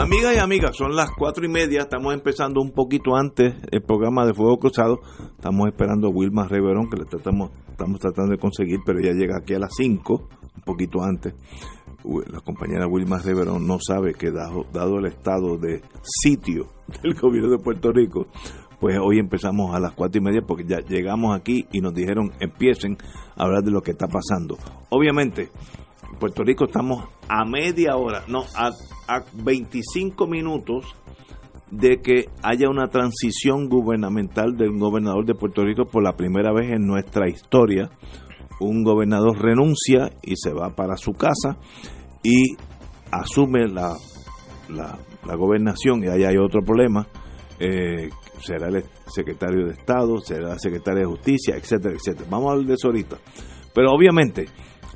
Amigas y amigas, son las cuatro y media, estamos empezando un poquito antes el programa de Fuego Cruzado, estamos esperando a Wilma Reverón, que le tratamos, estamos tratando de conseguir, pero ella llega aquí a las cinco, un poquito antes. La compañera Wilma Reverón no sabe que dado, dado el estado de sitio del gobierno de Puerto Rico, pues hoy empezamos a las cuatro y media porque ya llegamos aquí y nos dijeron empiecen a hablar de lo que está pasando. Obviamente, en Puerto Rico estamos a media hora, no, a, a 25 minutos de que haya una transición gubernamental del gobernador de Puerto Rico por la primera vez en nuestra historia. Un gobernador renuncia y se va para su casa y asume la, la, la gobernación y ahí hay otro problema. Eh, será el secretario de Estado, será el secretario de Justicia, etcétera, etcétera. Vamos a hablar de eso ahorita. Pero obviamente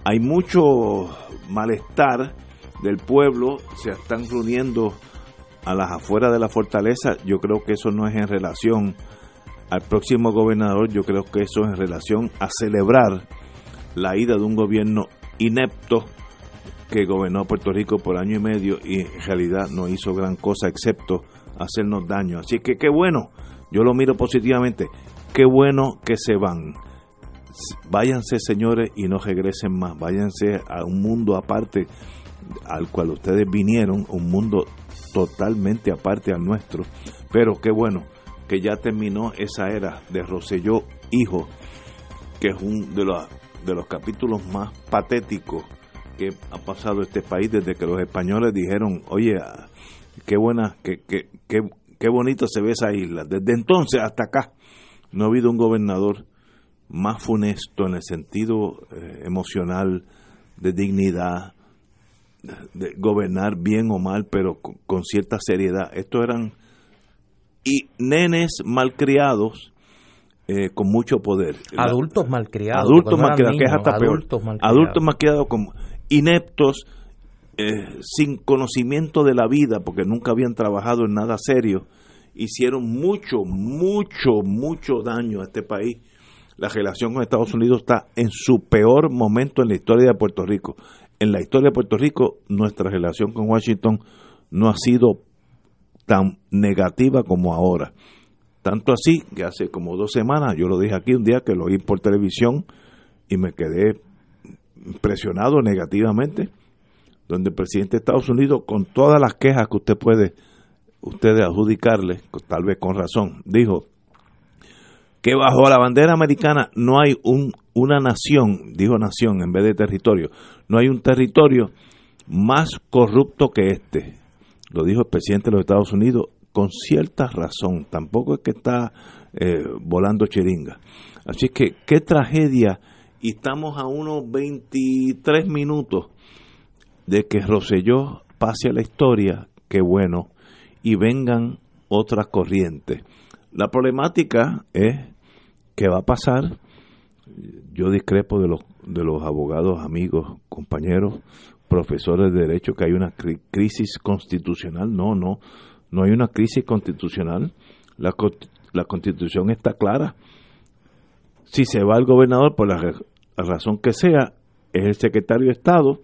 hay mucho malestar del pueblo, se están reuniendo a las afueras de la fortaleza. Yo creo que eso no es en relación al próximo gobernador, yo creo que eso es en relación a celebrar la ida de un gobierno inepto que gobernó Puerto Rico por año y medio y en realidad no hizo gran cosa excepto hacernos daño. Así que qué bueno, yo lo miro positivamente, qué bueno que se van. Váyanse señores y no regresen más, váyanse a un mundo aparte al cual ustedes vinieron, un mundo totalmente aparte al nuestro. Pero qué bueno que ya terminó esa era de Roselló Hijo, que es uno de los, de los capítulos más patéticos que ha pasado este país desde que los españoles dijeron, oye, qué buena, qué, qué, qué, qué bonito se ve esa isla. Desde entonces hasta acá no ha habido un gobernador más funesto en el sentido eh, emocional, de dignidad, de gobernar bien o mal, pero con, con cierta seriedad. Estos eran y nenes malcriados eh, con mucho poder. Adultos malcriados. Adultos malcriados, que es hasta adultos peor. Malcriados. Adultos malcriados como ineptos, eh, sin conocimiento de la vida, porque nunca habían trabajado en nada serio, hicieron mucho, mucho, mucho daño a este país. La relación con Estados Unidos está en su peor momento en la historia de Puerto Rico. En la historia de Puerto Rico, nuestra relación con Washington no ha sido tan negativa como ahora. Tanto así que hace como dos semanas, yo lo dije aquí un día que lo oí por televisión y me quedé impresionado negativamente, donde el presidente de Estados Unidos, con todas las quejas que usted puede ustedes adjudicarle, tal vez con razón, dijo que bajo la bandera americana no hay un, una nación, dijo nación en vez de territorio, no hay un territorio más corrupto que este. Lo dijo el presidente de los Estados Unidos con cierta razón, tampoco es que está eh, volando chiringa. Así que qué tragedia, y estamos a unos 23 minutos de que Roselló pase a la historia, qué bueno, y vengan otras corrientes. La problemática es qué va a pasar. Yo discrepo de los, de los abogados, amigos, compañeros, profesores de derecho que hay una crisis constitucional. No, no, no hay una crisis constitucional. La, la constitución está clara. Si se va el gobernador por la, la razón que sea, es el secretario de Estado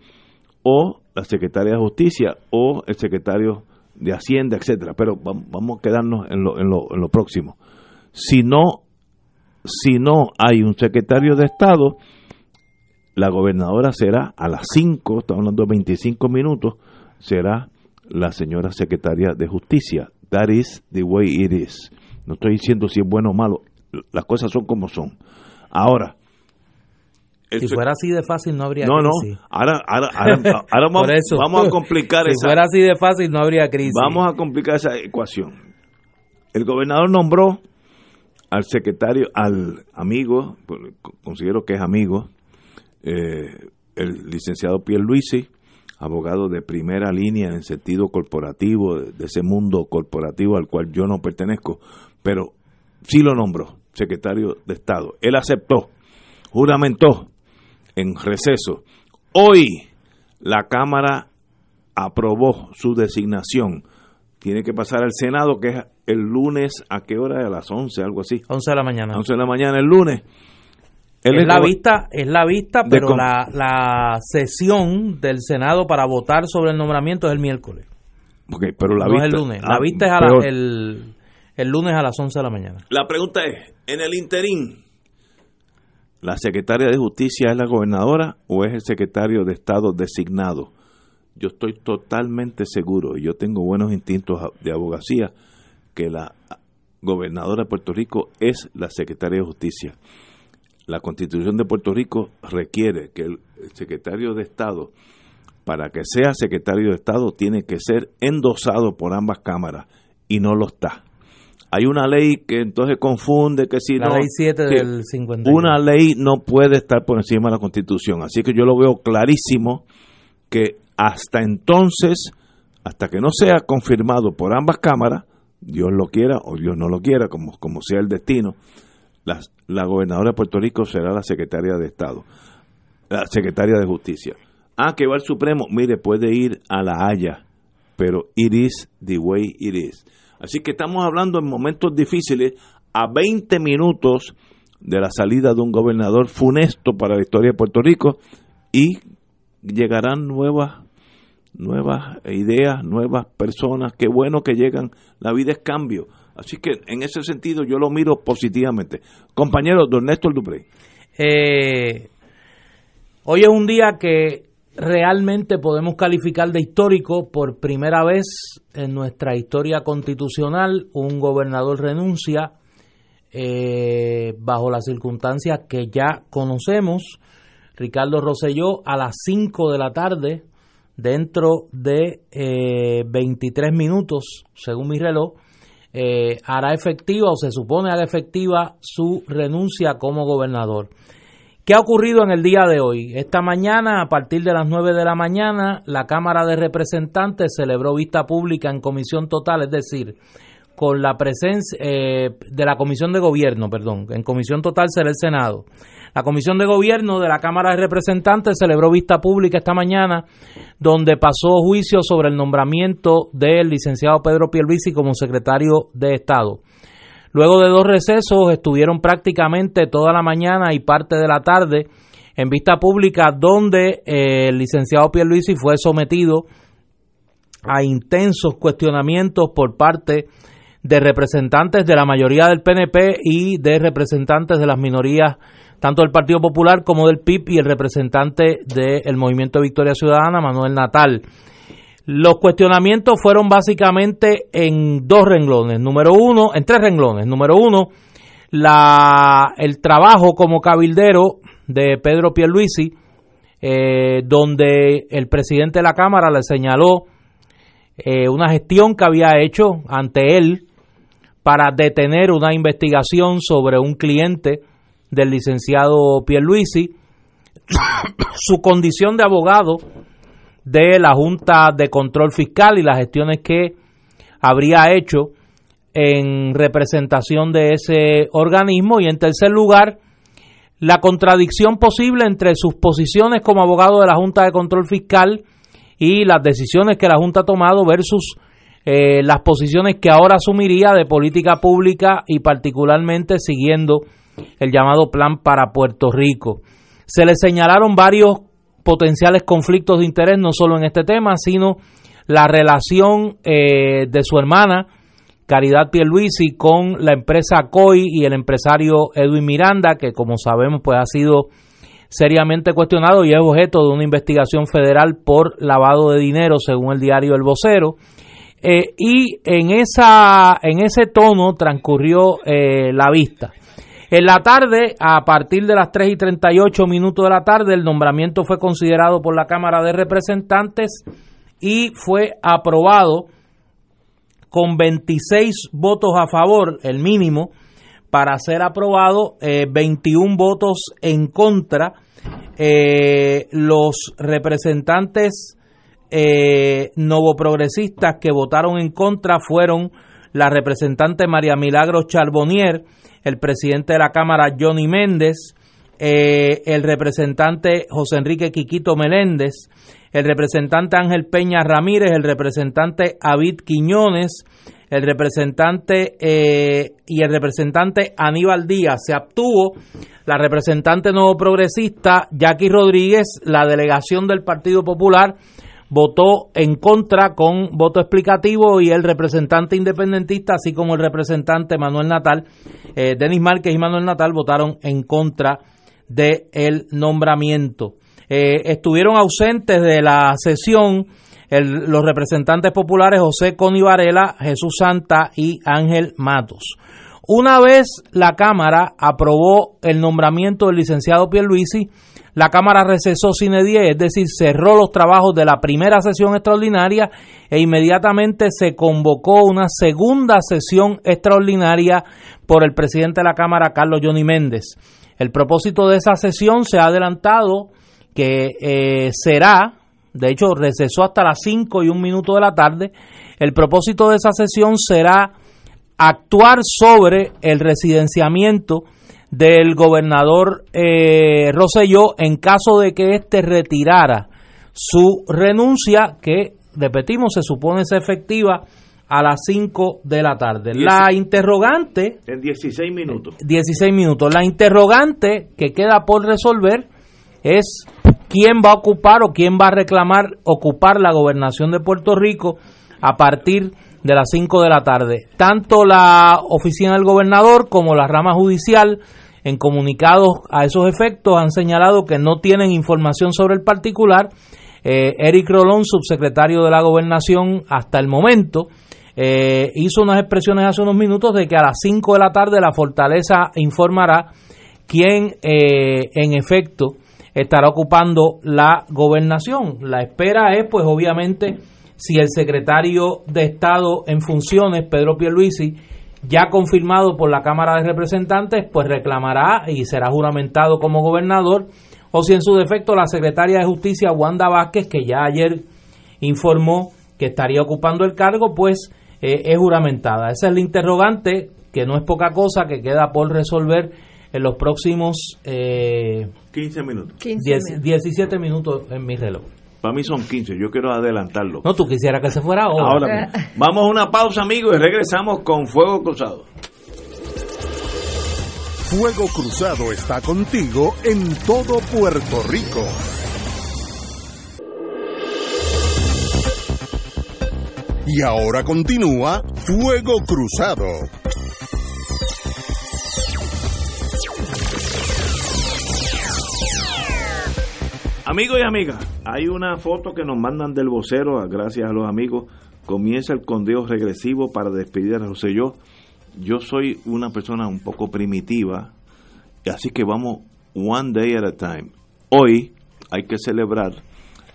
o la secretaria de Justicia o el secretario de Hacienda, etcétera. Pero vamos a quedarnos en lo, en lo, en lo próximo. Si no, si no hay un secretario de Estado, la gobernadora será a las 5, estamos hablando de 25 minutos, será la señora secretaria de Justicia. That is the way it is. No estoy diciendo si es bueno o malo, las cosas son como son. Ahora, si fuera así de fácil no habría no, crisis. No, ahora, ahora, ahora, ahora vamos, eso, vamos, a complicar si esa... Si fuera así de fácil no habría crisis. Vamos a complicar esa ecuación. El gobernador nombró al secretario, al amigo, considero que es amigo, eh, el licenciado Pierre Luisi, abogado de primera línea en sentido corporativo, de ese mundo corporativo al cual yo no pertenezco, pero sí lo nombró secretario de Estado. Él aceptó, juramentó en receso. Hoy la Cámara aprobó su designación. Tiene que pasar al Senado, que es el lunes, ¿a qué hora? A las 11, algo así. 11 de la mañana. 11 de la mañana el lunes. es, la vista, es la vista, pero la, la sesión del Senado para votar sobre el nombramiento es el miércoles. Okay, pero la no vista, es el lunes. ah, La vista es a la- el, el lunes a las 11 de la mañana. La pregunta es, en el interín, ¿la secretaria de Justicia es la gobernadora o es el secretario de Estado designado? Yo estoy totalmente seguro, y yo tengo buenos instintos de abogacía, que la gobernadora de Puerto Rico es la secretaria de Justicia. La constitución de Puerto Rico requiere que el secretario de Estado, para que sea secretario de Estado, tiene que ser endosado por ambas cámaras y no lo está. Hay una ley que entonces confunde que si La no... ley 7 sí, del 51. una ley no puede estar por encima de la Constitución. Así que yo lo veo clarísimo que hasta entonces, hasta que no sea confirmado por ambas cámaras, Dios lo quiera o Dios no lo quiera, como, como sea el destino, la, la gobernadora de Puerto Rico será la secretaria de Estado, la secretaria de Justicia. Ah, que va al Supremo, mire, puede ir a la Haya, pero it is the way it is. Así que estamos hablando en momentos difíciles, a 20 minutos de la salida de un gobernador funesto para la historia de Puerto Rico y llegarán nuevas nuevas ideas, nuevas personas, qué bueno que llegan, la vida es cambio. Así que en ese sentido yo lo miro positivamente. Compañero, don Néstor Dupré. Eh, hoy es un día que realmente podemos calificar de histórico. Por primera vez en nuestra historia constitucional, un gobernador renuncia eh, bajo las circunstancias que ya conocemos. Ricardo Rosselló a las 5 de la tarde, dentro de eh, 23 minutos, según mi reloj, eh, hará efectiva o se supone hará efectiva su renuncia como gobernador. ¿Qué ha ocurrido en el día de hoy? Esta mañana, a partir de las 9 de la mañana, la Cámara de Representantes celebró vista pública en comisión total, es decir, con la presencia eh, de la Comisión de Gobierno, perdón, en comisión total será el Senado. La Comisión de Gobierno de la Cámara de Representantes celebró vista pública esta mañana, donde pasó juicio sobre el nombramiento del licenciado Pedro Pierluisi como secretario de Estado. Luego de dos recesos estuvieron prácticamente toda la mañana y parte de la tarde en vista pública donde eh, el licenciado Pierluisi fue sometido a intensos cuestionamientos por parte de representantes de la mayoría del PNP y de representantes de las minorías tanto del Partido Popular como del PIB y el representante del Movimiento Victoria Ciudadana, Manuel Natal. Los cuestionamientos fueron básicamente en dos renglones. Número uno, en tres renglones. Número uno, la, el trabajo como cabildero de Pedro Pierluisi, eh, donde el presidente de la Cámara le señaló eh, una gestión que había hecho ante él para detener una investigación sobre un cliente del licenciado Pierluisi, su condición de abogado de la Junta de Control Fiscal y las gestiones que habría hecho en representación de ese organismo. Y en tercer lugar la contradicción posible entre sus posiciones como abogado de la Junta de Control Fiscal y las decisiones que la Junta ha tomado versus eh, las posiciones que ahora asumiría de política pública y particularmente siguiendo el llamado plan para Puerto Rico. Se le señalaron varios potenciales conflictos de interés, no solo en este tema, sino la relación eh, de su hermana, Caridad Pierluisi, con la empresa COI y el empresario Edwin Miranda, que como sabemos pues ha sido seriamente cuestionado y es objeto de una investigación federal por lavado de dinero, según el diario El Vocero. Eh, y en, esa, en ese tono transcurrió eh, la vista. En la tarde, a partir de las 3 y 38 minutos de la tarde, el nombramiento fue considerado por la Cámara de Representantes y fue aprobado con 26 votos a favor, el mínimo, para ser aprobado, eh, 21 votos en contra. Eh, los representantes eh, novoprogresistas que votaron en contra fueron la representante María Milagro Charbonnier, el presidente de la Cámara Johnny Méndez, eh, el representante José Enrique Quiquito Meléndez, el representante Ángel Peña Ramírez, el representante Avid Quiñones, el representante eh, y el representante Aníbal Díaz. Se abstuvo la representante nuevo progresista Jackie Rodríguez, la delegación del Partido Popular votó en contra con voto explicativo y el representante independentista, así como el representante Manuel Natal, eh, Denis Márquez y Manuel Natal votaron en contra del el nombramiento. Eh, estuvieron ausentes de la sesión los representantes populares José Coni Varela, Jesús Santa y Ángel Matos. Una vez la Cámara aprobó el nombramiento del licenciado Pierluisi, la Cámara recesó sine die, es decir, cerró los trabajos de la primera sesión extraordinaria e inmediatamente se convocó una segunda sesión extraordinaria por el presidente de la Cámara, Carlos Johnny Méndez. El propósito de esa sesión se ha adelantado que eh, será, de hecho recesó hasta las 5 y un minuto de la tarde, el propósito de esa sesión será actuar sobre el residenciamiento del gobernador eh, Rosselló en caso de que éste retirara su renuncia, que, repetimos, se supone ser efectiva a las 5 de la tarde. La interrogante... En 16 minutos. 16 minutos. La interrogante que queda por resolver es quién va a ocupar o quién va a reclamar ocupar la gobernación de Puerto Rico a partir de las 5 de la tarde. Tanto la oficina del gobernador como la rama judicial en comunicados a esos efectos han señalado que no tienen información sobre el particular. Eh, Eric Rolón, subsecretario de la gobernación hasta el momento, eh, hizo unas expresiones hace unos minutos de que a las 5 de la tarde la fortaleza informará quién eh, en efecto estará ocupando la gobernación. La espera es pues obviamente si el secretario de Estado en funciones, Pedro Pierluisi, ya confirmado por la Cámara de Representantes, pues reclamará y será juramentado como gobernador, o si en su defecto la secretaria de Justicia, Wanda Vázquez, que ya ayer informó que estaría ocupando el cargo, pues eh, es juramentada. Esa es la interrogante, que no es poca cosa, que queda por resolver en los próximos eh, 15 minutos. 17 minutos en mi reloj. Para mí son 15, yo quiero adelantarlo. No, tú quisieras que se fuera ahora. ahora vamos a una pausa, amigos, y regresamos con Fuego Cruzado. Fuego Cruzado está contigo en todo Puerto Rico. Y ahora continúa Fuego Cruzado. Amigos y amigas, hay una foto que nos mandan del vocero, gracias a los amigos. Comienza el condeo regresivo para despedir a Yo. Yo soy una persona un poco primitiva, así que vamos one day at a time. Hoy hay que celebrar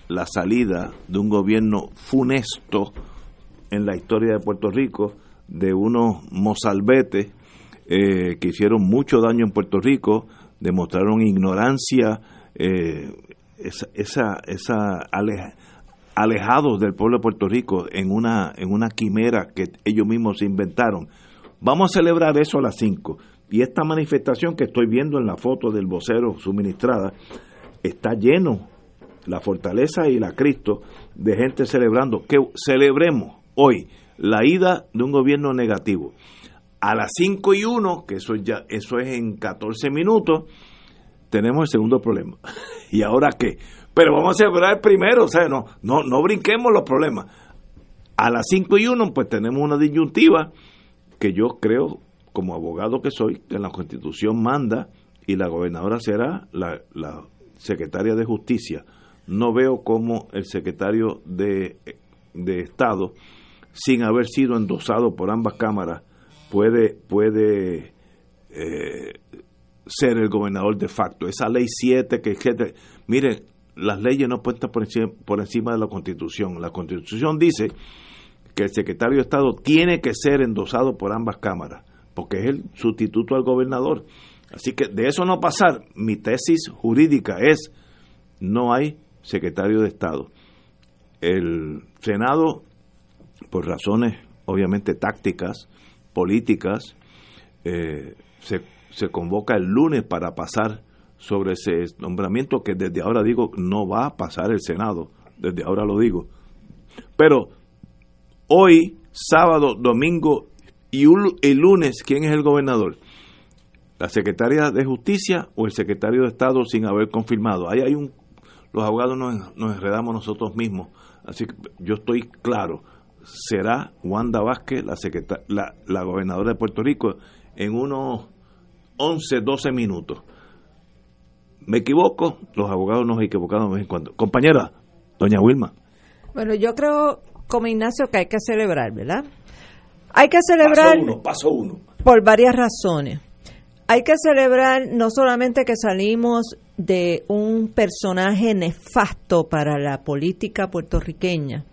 la salida de un gobierno funesto en la historia de Puerto Rico, de unos mozalbetes eh, que hicieron mucho daño en Puerto Rico, demostraron ignorancia, eh, esa, esa, alejados del pueblo de Puerto Rico en una, en una quimera que ellos mismos inventaron. Vamos a celebrar eso a las 5. Y esta manifestación que estoy viendo en la foto del vocero suministrada está lleno, la fortaleza y la Cristo, de gente celebrando. Que celebremos hoy la ida de un gobierno negativo. A las 5 y 1, que eso, ya, eso es en 14 minutos, tenemos el segundo problema. ¿Y ahora qué? Pero vamos a celebrar primero, o sea, no, no, no brinquemos los problemas. A las 5 y 1, pues tenemos una disyuntiva que yo creo, como abogado que soy, que la Constitución manda y la gobernadora será la, la secretaria de Justicia. No veo cómo el secretario de, de Estado, sin haber sido endosado por ambas cámaras, puede, puede eh, ser el gobernador de facto. Esa ley 7 que, que miren, las leyes no pueden estar por encima, por encima de la Constitución. La Constitución dice que el secretario de Estado tiene que ser endosado por ambas cámaras, porque es el sustituto al gobernador. Así que de eso no pasar, mi tesis jurídica es no hay secretario de Estado. el Senado, por razones obviamente tácticas, políticas, eh, se, se convoca el lunes para pasar sobre ese nombramiento que desde ahora digo no va a pasar el Senado, desde ahora lo digo. Pero hoy, sábado, domingo y lunes, ¿quién es el gobernador? ¿La secretaria de Justicia o el secretario de Estado sin haber confirmado? Ahí hay un... Los abogados nos, nos enredamos nosotros mismos. Así que yo estoy claro. Será Wanda Vázquez la, la, la gobernadora de Puerto Rico en unos 11, 12 minutos me equivoco, los abogados nos equivocamos de vez en cuando. Compañera, doña Wilma. Bueno, yo creo, como Ignacio, que hay que celebrar, ¿verdad? Hay que celebrar. Paso uno, paso uno. Por varias razones. Hay que celebrar no solamente que salimos de un personaje nefasto para la política puertorriqueña,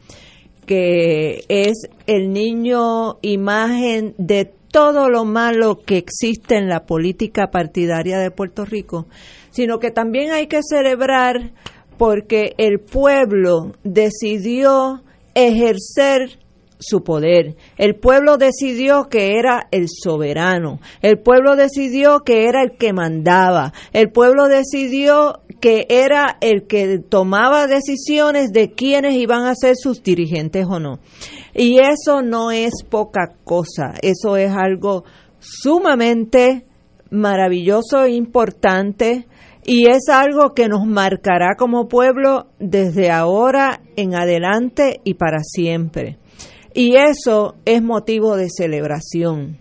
que es el niño imagen de todo lo malo que existe en la política partidaria de Puerto Rico, sino que también hay que celebrar porque el pueblo decidió ejercer su poder. El pueblo decidió que era el soberano. El pueblo decidió que era el que mandaba. El pueblo decidió que era el que tomaba decisiones de quiénes iban a ser sus dirigentes o no. Y eso no es poca cosa. Eso es algo sumamente maravilloso e importante y es algo que nos marcará como pueblo desde ahora en adelante y para siempre. Y eso es motivo de celebración.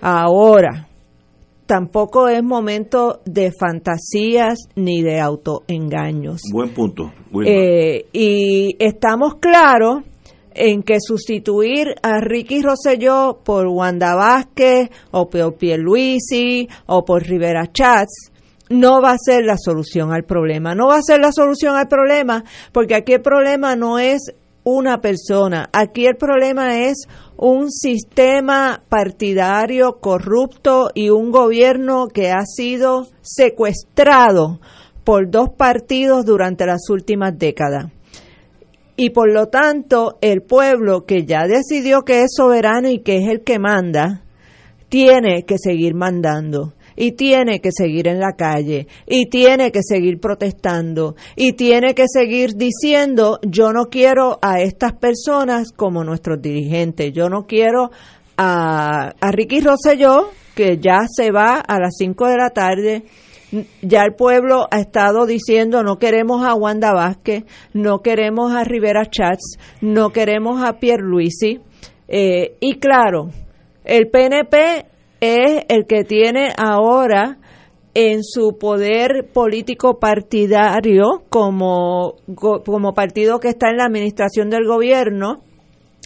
Ahora, tampoco es momento de fantasías ni de autoengaños. Buen punto. Eh, y estamos claros en que sustituir a Ricky Rosselló por Wanda Vázquez o por Pierluisi o por Rivera Chats no va a ser la solución al problema. No va a ser la solución al problema porque aquí el problema no es una persona, aquí el problema es un sistema partidario corrupto y un gobierno que ha sido secuestrado por dos partidos durante las últimas décadas. Y por lo tanto, el pueblo que ya decidió que es soberano y que es el que manda, tiene que seguir mandando y tiene que seguir en la calle y tiene que seguir protestando y tiene que seguir diciendo yo no quiero a estas personas como nuestros dirigentes, yo no quiero a, a Ricky Rosselló que ya se va a las 5 de la tarde ya el pueblo ha estado diciendo no queremos a Wanda Vázquez, no queremos a Rivera Chats, no queremos a Pierre Luisi. Eh, y claro, el PNP es el que tiene ahora en su poder político partidario como, como partido que está en la administración del gobierno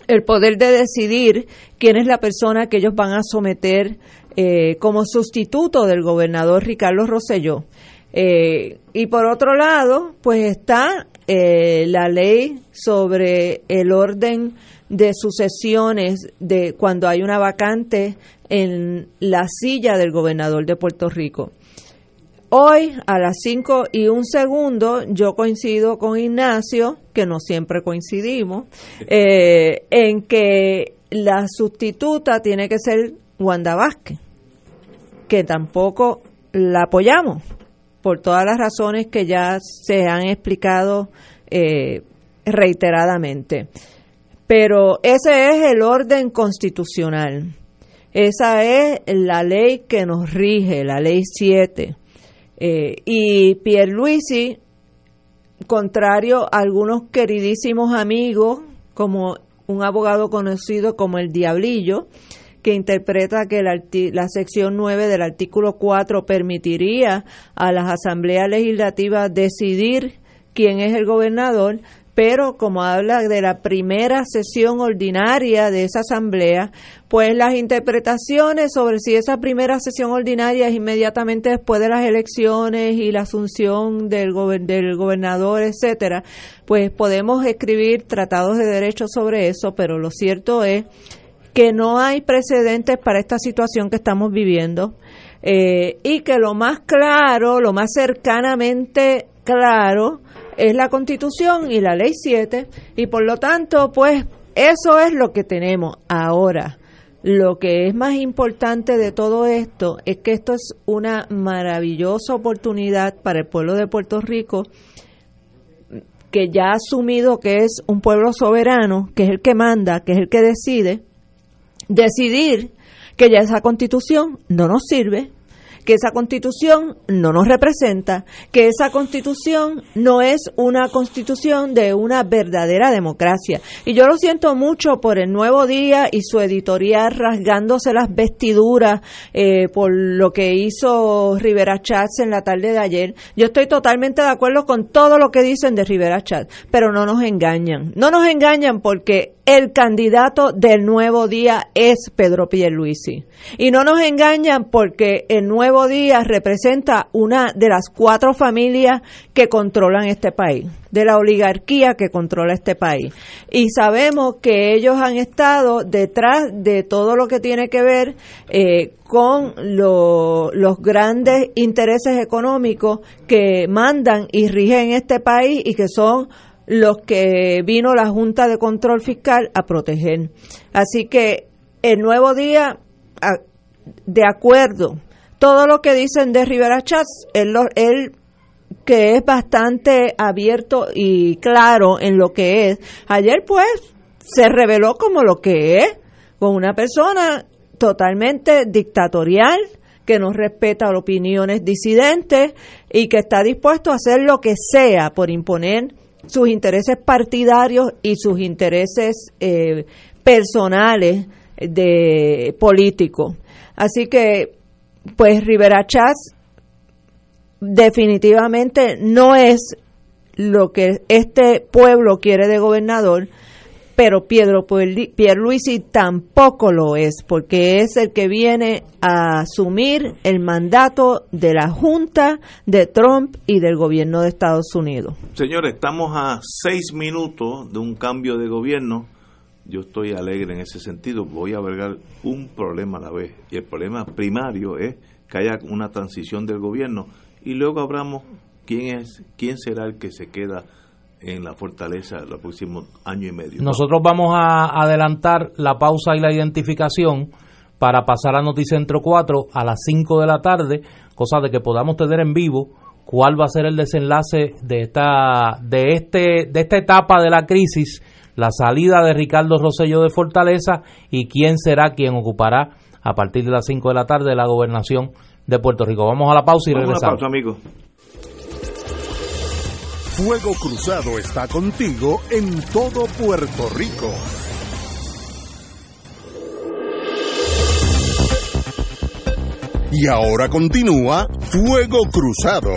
el poder de decidir quién es la persona que ellos van a someter eh, como sustituto del gobernador Ricardo Rosselló. Eh, y por otro lado, pues está eh, la ley sobre el orden de sucesiones de cuando hay una vacante en la silla del gobernador de Puerto Rico. Hoy a las 5 y un segundo yo coincido con Ignacio, que no siempre coincidimos, eh, en que la sustituta tiene que ser Wanda Vázquez, que tampoco la apoyamos por todas las razones que ya se han explicado eh, reiteradamente. Pero ese es el orden constitucional. Esa es la ley que nos rige, la ley 7. Eh, y Pierluisi, contrario a algunos queridísimos amigos, como un abogado conocido como el Diablillo, que interpreta que la, la, sección 9 del artículo 4 permitiría a las asambleas legislativas decidir quién es el gobernador, pero como habla de la primera sesión ordinaria de esa asamblea, pues las interpretaciones sobre si esa primera sesión ordinaria es inmediatamente después de las elecciones y la asunción del, del gobernador, etcétera, pues podemos escribir tratados de derecho sobre eso, pero lo cierto es que no hay precedentes para esta situación que estamos viviendo eh, y que lo más claro, lo más cercanamente claro, es la Constitución y la Ley 7 y por lo tanto, pues eso es lo que tenemos ahora. Lo que es más importante de todo esto es que esto es una maravillosa oportunidad para el pueblo de Puerto Rico que ya ha asumido que es un pueblo soberano, que es el que manda, que es el que decide, decidir que ya esa constitución no nos sirve, que esa constitución no nos representa, que esa constitución no es una constitución de una verdadera democracia. Y yo lo siento mucho por el nuevo día y su editorial rasgándose las vestiduras eh, por lo que hizo Rivera Chats en la tarde de ayer. Yo estoy totalmente de acuerdo con todo lo que dicen de Rivera Chats, pero no nos engañan. No nos engañan porque el candidato del nuevo día es Pedro Pierluisi. Y no nos engañan porque el nuevo día representa una de las cuatro familias que controlan este país, de la oligarquía que controla este país. Y sabemos que ellos han estado detrás de todo lo que tiene que ver eh, con los grandes intereses económicos que mandan y rigen este país y que son los que vino la Junta de Control Fiscal a proteger. Así que el nuevo día, de acuerdo, todo lo que dicen de Rivera Chats, él, él que es bastante abierto y claro en lo que es, ayer pues se reveló como lo que es, con una persona totalmente dictatorial, que no respeta opiniones disidentes y que está dispuesto a hacer lo que sea por imponer sus intereses partidarios y sus intereses eh, personales de políticos. Así que, pues Rivera Chats definitivamente no es lo que este pueblo quiere de gobernador, pero Pedro Pierluisi tampoco lo es, porque es el que viene a asumir el mandato de la Junta de Trump y del gobierno de Estados Unidos. Señores, estamos a seis minutos de un cambio de gobierno. Yo estoy alegre en ese sentido. Voy a vergar un problema a la vez. Y el problema primario es que haya una transición del gobierno. Y luego hablamos quién es, quién será el que se queda en la fortaleza los próximos año y medio. Nosotros vamos a adelantar la pausa y la identificación para pasar a Noticentro 4 a las 5 de la tarde, cosa de que podamos tener en vivo cuál va a ser el desenlace de esta de este de esta etapa de la crisis, la salida de Ricardo Rosello de Fortaleza y quién será quien ocupará a partir de las 5 de la tarde la gobernación de Puerto Rico. Vamos a la pausa y regresamos. amigos. Fuego Cruzado está contigo en todo Puerto Rico. Y ahora continúa Fuego Cruzado.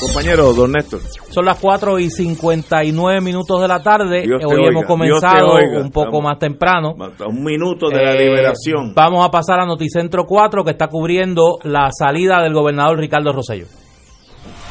Compañero, don Néstor. Son las 4 y 59 minutos de la tarde. Hoy hemos comenzado un poco más temprano. Un minuto de la eh, liberación. Vamos a pasar a Noticentro 4, que está cubriendo la salida del gobernador Ricardo Rosello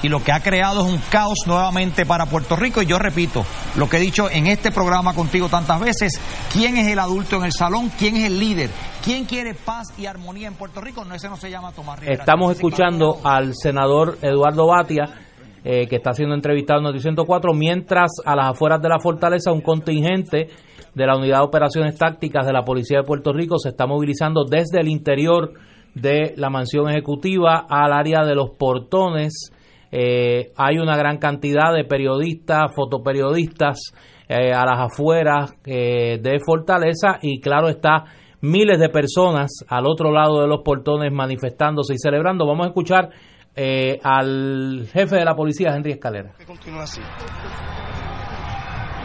y lo que ha creado es un caos nuevamente para Puerto Rico. Y yo repito lo que he dicho en este programa contigo tantas veces, ¿quién es el adulto en el salón? ¿Quién es el líder? ¿Quién quiere paz y armonía en Puerto Rico? No, ese no se llama Tomás Rivera. Estamos escuchando al senador Eduardo Batia. Eh, que está siendo entrevistado en Noticiero 104, mientras a las afueras de la fortaleza un contingente de la Unidad de Operaciones Tácticas de la Policía de Puerto Rico se está movilizando desde el interior de la mansión ejecutiva al área de los portones eh, hay una gran cantidad de periodistas, fotoperiodistas eh, a las afueras de Fortaleza y claro está miles de personas al otro lado de los portones manifestándose y celebrando. Vamos a escuchar al jefe de la policía, Henry Escalera.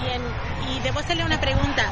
y debo hacerle una pregunta.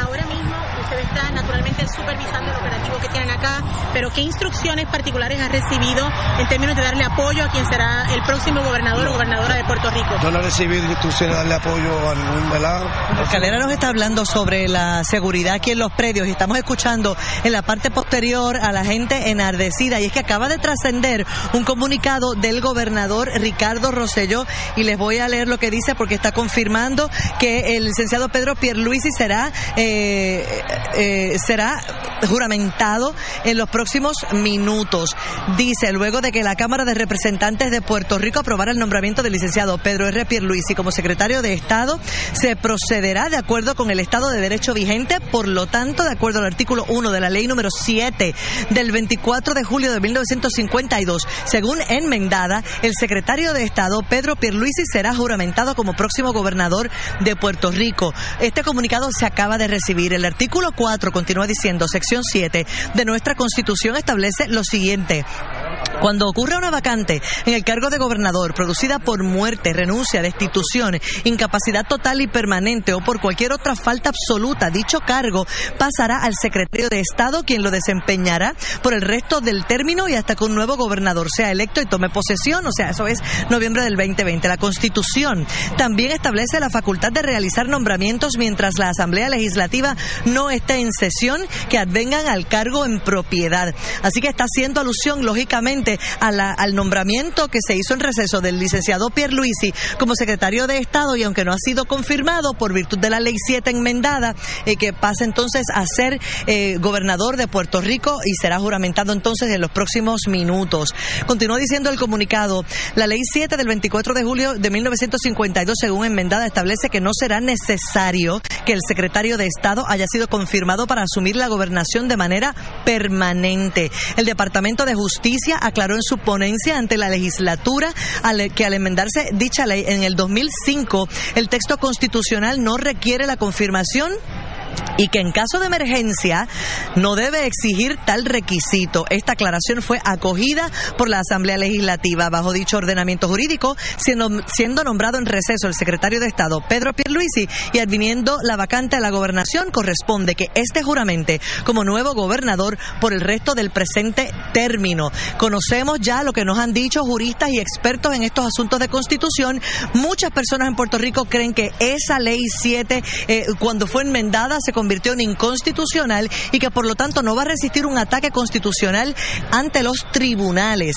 ahora mismo usted está naturalmente supervisando el operativo que tienen acá, pero ¿qué instrucciones particulares ha recibido en términos de darle apoyo a quien será el próximo gobernador o gobernadora de Puerto Rico? Yo no he recibido instrucciones de darle apoyo a ningún velado. Escalera nos está hablando sobre la seguridad aquí en los predios y estamos escuchando en la parte posterior a la gente enardecida y es que acaba de trascender un comunicado del gobernador Ricardo Rosselló y les voy a leer lo que dice porque está confirmando que el licenciado Pedro Pierluisi será eh, eh, será juramentado en los próximos minutos. Dice, luego de que la Cámara de Representantes de Puerto Rico aprobara el nombramiento del licenciado Pedro R. Pierluisi como secretario de Estado, se procederá de acuerdo con el Estado de Derecho vigente, por lo tanto, de acuerdo al artículo 1 de la ley número 7 del 24 de julio de 1952, según enmendada, el secretario de Estado Pedro Pierluisi será juramentado como próximo gobernador de Puerto Rico. Este comunicado se acaba de recibir. El artículo 4 continúa diciendo, sección 7 de nuestra Constitución establece lo siguiente. Cuando ocurra una vacante en el cargo de gobernador producida por muerte, renuncia, destitución, incapacidad total y permanente o por cualquier otra falta absoluta, dicho cargo pasará al secretario de Estado, quien lo desempeñará por el resto del término y hasta que un nuevo gobernador sea electo y tome posesión. O sea, eso es noviembre del 2020. La Constitución también establece la facultad de realizar nombramientos mientras la Asamblea Legislativa no esté en sesión que advengan al cargo en propiedad. Así que está haciendo alusión, lógicamente, al nombramiento que se hizo en receso del licenciado Pierre Luisi como secretario de Estado y aunque no ha sido confirmado por virtud de la ley 7 enmendada, eh, que pasa entonces a ser eh, gobernador de Puerto Rico y será juramentado entonces en los próximos minutos. Continuó diciendo el comunicado, la ley 7 del 24 de julio de 1952, según enmendada, establece que no será necesario que el secretario de Estado haya sido confirmado para asumir la gobernación de manera permanente. El Departamento de Justicia aclaró en su ponencia ante la legislatura que al enmendarse dicha ley en el 2005, el texto constitucional no requiere la confirmación y que en caso de emergencia no debe exigir tal requisito. Esta aclaración fue acogida por la Asamblea Legislativa bajo dicho ordenamiento jurídico, siendo, siendo nombrado en receso el secretario de Estado Pedro Pierluisi y adviniendo la vacante a la gobernación corresponde que este juramente como nuevo gobernador por el resto del presente término. Conocemos ya lo que nos han dicho juristas y expertos en estos asuntos de constitución. Muchas personas en Puerto Rico creen que esa ley 7 eh, cuando fue enmendada se convirtió en inconstitucional y que por lo tanto no va a resistir un ataque constitucional ante los tribunales.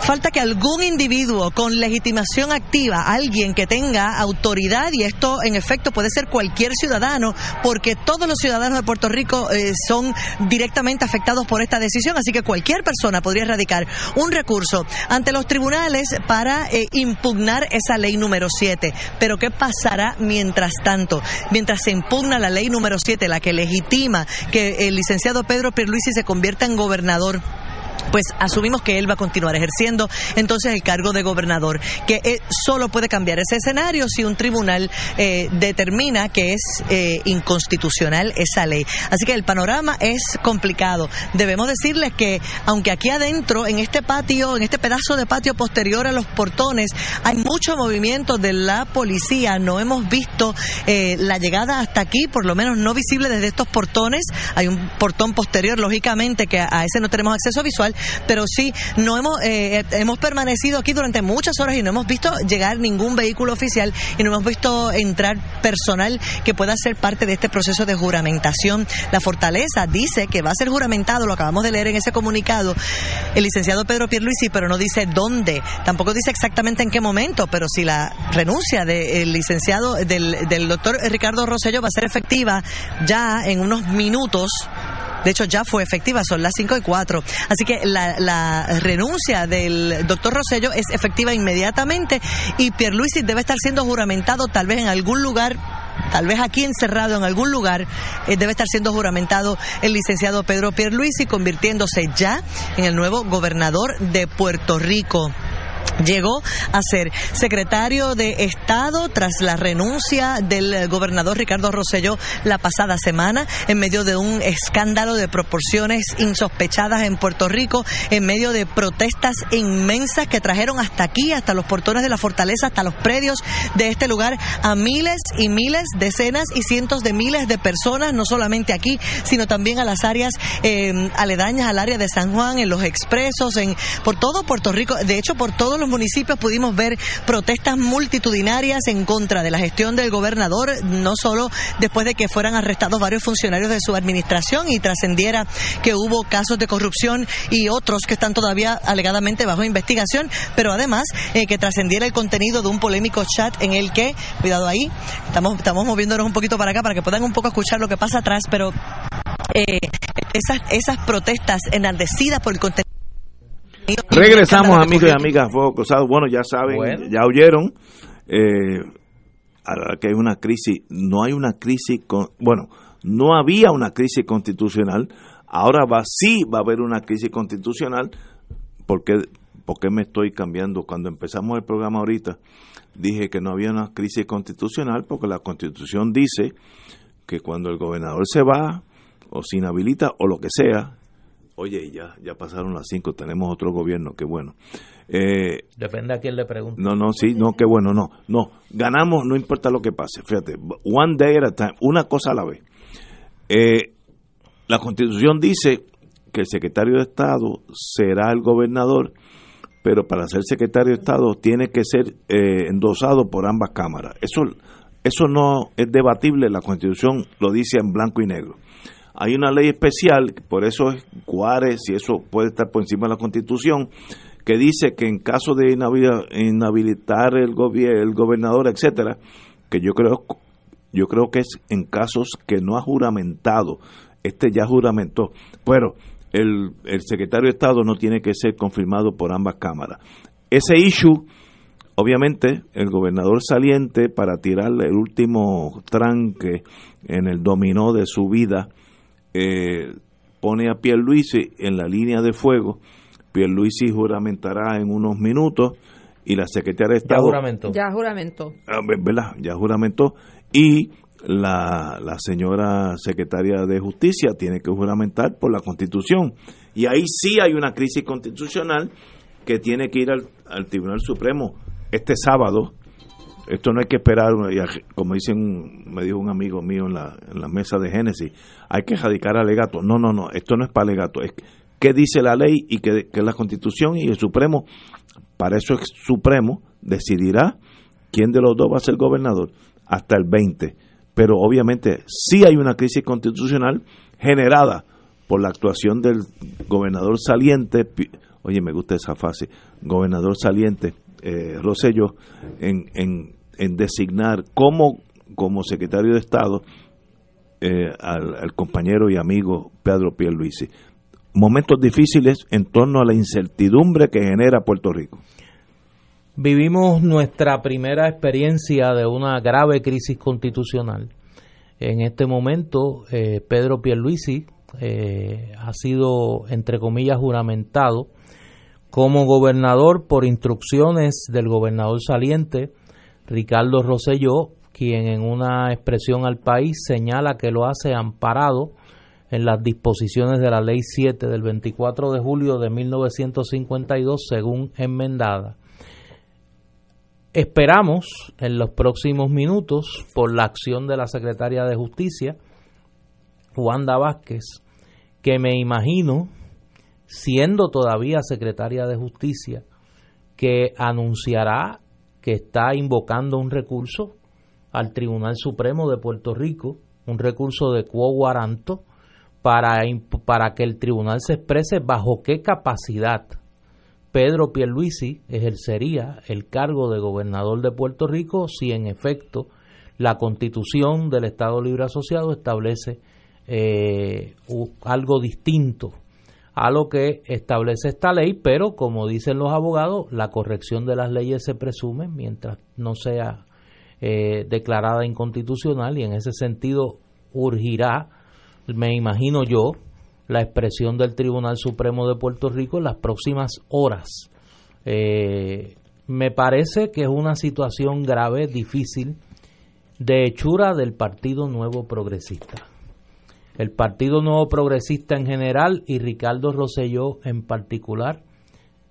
Falta que algún individuo con legitimación activa, alguien que tenga autoridad, y esto en efecto puede ser cualquier ciudadano, porque todos los ciudadanos de Puerto Rico eh, son directamente afectados por esta decisión, así que cualquier persona podría erradicar un recurso ante los tribunales para eh, impugnar esa ley número 7. Pero ¿qué pasará mientras tanto? Mientras se impugna la ley número 7, la que legitima que el licenciado Pedro Pierluisi se convierta en gobernador pues asumimos que él va a continuar ejerciendo entonces el cargo de gobernador, que eh, solo puede cambiar ese escenario si un tribunal eh, determina que es eh, inconstitucional esa ley. Así que el panorama es complicado. Debemos decirles que aunque aquí adentro, en este patio, en este pedazo de patio posterior a los portones, hay mucho movimiento de la policía, no hemos visto la llegada hasta aquí, por lo menos no visible desde estos portones. Hay un portón posterior, lógicamente, que a ese no tenemos acceso visual pero sí, no hemos, eh, hemos permanecido aquí durante muchas horas y no hemos visto llegar ningún vehículo oficial y no hemos visto entrar personal que pueda ser parte de este proceso de juramentación. La Fortaleza dice que va a ser juramentado, lo acabamos de leer en ese comunicado, el licenciado Pedro Pierluisi, pero no dice dónde, tampoco dice exactamente en qué momento, pero si la renuncia del licenciado, del, del doctor Ricardo Rosello va a ser efectiva ya en unos minutos, de hecho, ya fue efectiva, son las 5 y 4. Así que la, renuncia del doctor Rosello es efectiva inmediatamente y Pierluisi debe estar siendo juramentado tal vez en algún lugar tal vez aquí encerrado en algún lugar, eh, debe estar siendo juramentado el licenciado Pedro Pierluisi, convirtiéndose ya en el nuevo gobernador de Puerto Rico llegó a ser secretario de Estado tras la renuncia del gobernador Ricardo Rosselló la pasada semana en medio de un escándalo de proporciones insospechadas en Puerto Rico, en medio de protestas inmensas que trajeron hasta aquí, hasta los portones de la fortaleza, hasta los predios de este lugar a miles y miles, decenas y cientos de miles de personas, no solamente aquí, sino también a las áreas eh, aledañas al área de San Juan, en los expresos, en por todo Puerto Rico, de hecho por todos los municipios pudimos ver protestas multitudinarias en contra de la gestión del gobernador, no solo después de que fueran arrestados varios funcionarios de su administración y trascendiera que hubo casos de corrupción y otros que están todavía alegadamente bajo investigación, pero además eh, que trascendiera el contenido de un polémico chat en el que, cuidado ahí, estamos, estamos moviéndonos un poquito para acá para que puedan un poco escuchar lo que pasa atrás, pero eh, esas, esas protestas enardecidas por el contenido. Regresamos, amigos y amigas, Fuego Cruzado. Bueno, ya saben, ya oyeron eh, que hay una crisis. No hay una crisis, con, bueno, no había una crisis constitucional. Ahora va, sí va a haber una crisis constitucional. porque ¿Por qué me estoy cambiando? Cuando empezamos el programa ahorita, dije que no había una crisis constitucional porque la constitución dice que cuando el gobernador se va o se inhabilita o lo que sea, oye, ya, ya pasaron las cinco, tenemos otro gobierno, qué bueno. Eh, Depende a quién le pregunte. No, no, sí, no, qué bueno, no, no. Ganamos, no importa lo que pase. Fíjate, one day at a time, una cosa a la vez. Eh, la constitución dice que el secretario de Estado será el gobernador, pero para ser secretario de Estado tiene que ser eh, endosado por ambas cámaras. Eso, eso no es debatible, la constitución lo dice en blanco y negro. Hay una ley especial, por eso es Juárez y eso puede estar por encima de la Constitución, que dice que en caso de inhabilitar el, el gobernador, etcétera, que yo creo yo creo que es en casos que no ha juramentado, este ya juramentó, pero el, el secretario de Estado no tiene que ser confirmado por ambas cámaras. Ese issue, obviamente, el gobernador saliente, para tirarle el último tranque en el dominó de su vida, eh, pone a Pierluisi en la línea de fuego. Pierluisi juramentará en unos minutos y la secretaria de Estado... Ya juramentó. Ya juramentó. Ah, ¿Verdad? Ya juramentó. Y la, la señora secretaria de Justicia tiene que juramentar por la Constitución. Y ahí sí hay una crisis constitucional que tiene que ir al, al Tribunal Supremo este sábado esto no hay que esperar, como dicen, me dijo un amigo mío en la, en la mesa de Génesis, hay que radicar alegato. No, no, no, esto no es para alegato, es qué dice la ley y que, que la Constitución y el Supremo, para eso el Supremo decidirá quién de los dos va a ser gobernador hasta el 20. Pero obviamente sí hay una crisis constitucional generada por la actuación del gobernador saliente, oye, me gusta esa fase, gobernador saliente, eh, Rosello, en, en, en designar como, como secretario de Estado eh, al, compañero y amigo Pedro Pierluisi. Momentos difíciles en torno a la incertidumbre que genera Puerto Rico. Vivimos nuestra primera experiencia de una grave crisis constitucional. En este momento, eh, Pedro Pierluisi eh, ha sido, entre comillas, juramentado como gobernador por instrucciones del gobernador saliente Ricardo Rosselló, quien en una expresión al país señala que lo hace amparado en las disposiciones de la Ley 7 del 24 de julio de 1952, según enmendada. Esperamos en los próximos minutos, por la acción de la Secretaria de Justicia, Wanda Vázquez, que me imagino, siendo todavía Secretaria de Justicia, que anunciará que está invocando un recurso al Tribunal Supremo de Puerto Rico, un recurso de quo guaranto, para, para que el tribunal se exprese bajo qué capacidad Pedro Pierluisi ejercería el cargo de gobernador de Puerto Rico si en efecto la constitución del Estado Libre Asociado establece eh, algo distinto a lo que establece esta ley, pero como dicen los abogados, la corrección de las leyes se presume mientras no sea eh, declarada inconstitucional y en ese sentido urgirá, me imagino yo, la expresión del Tribunal Supremo de Puerto Rico en las próximas horas. Eh, me parece que es una situación grave, difícil, de hechura del Partido Nuevo Progresista el Partido Nuevo Progresista en general y Ricardo Rosselló en particular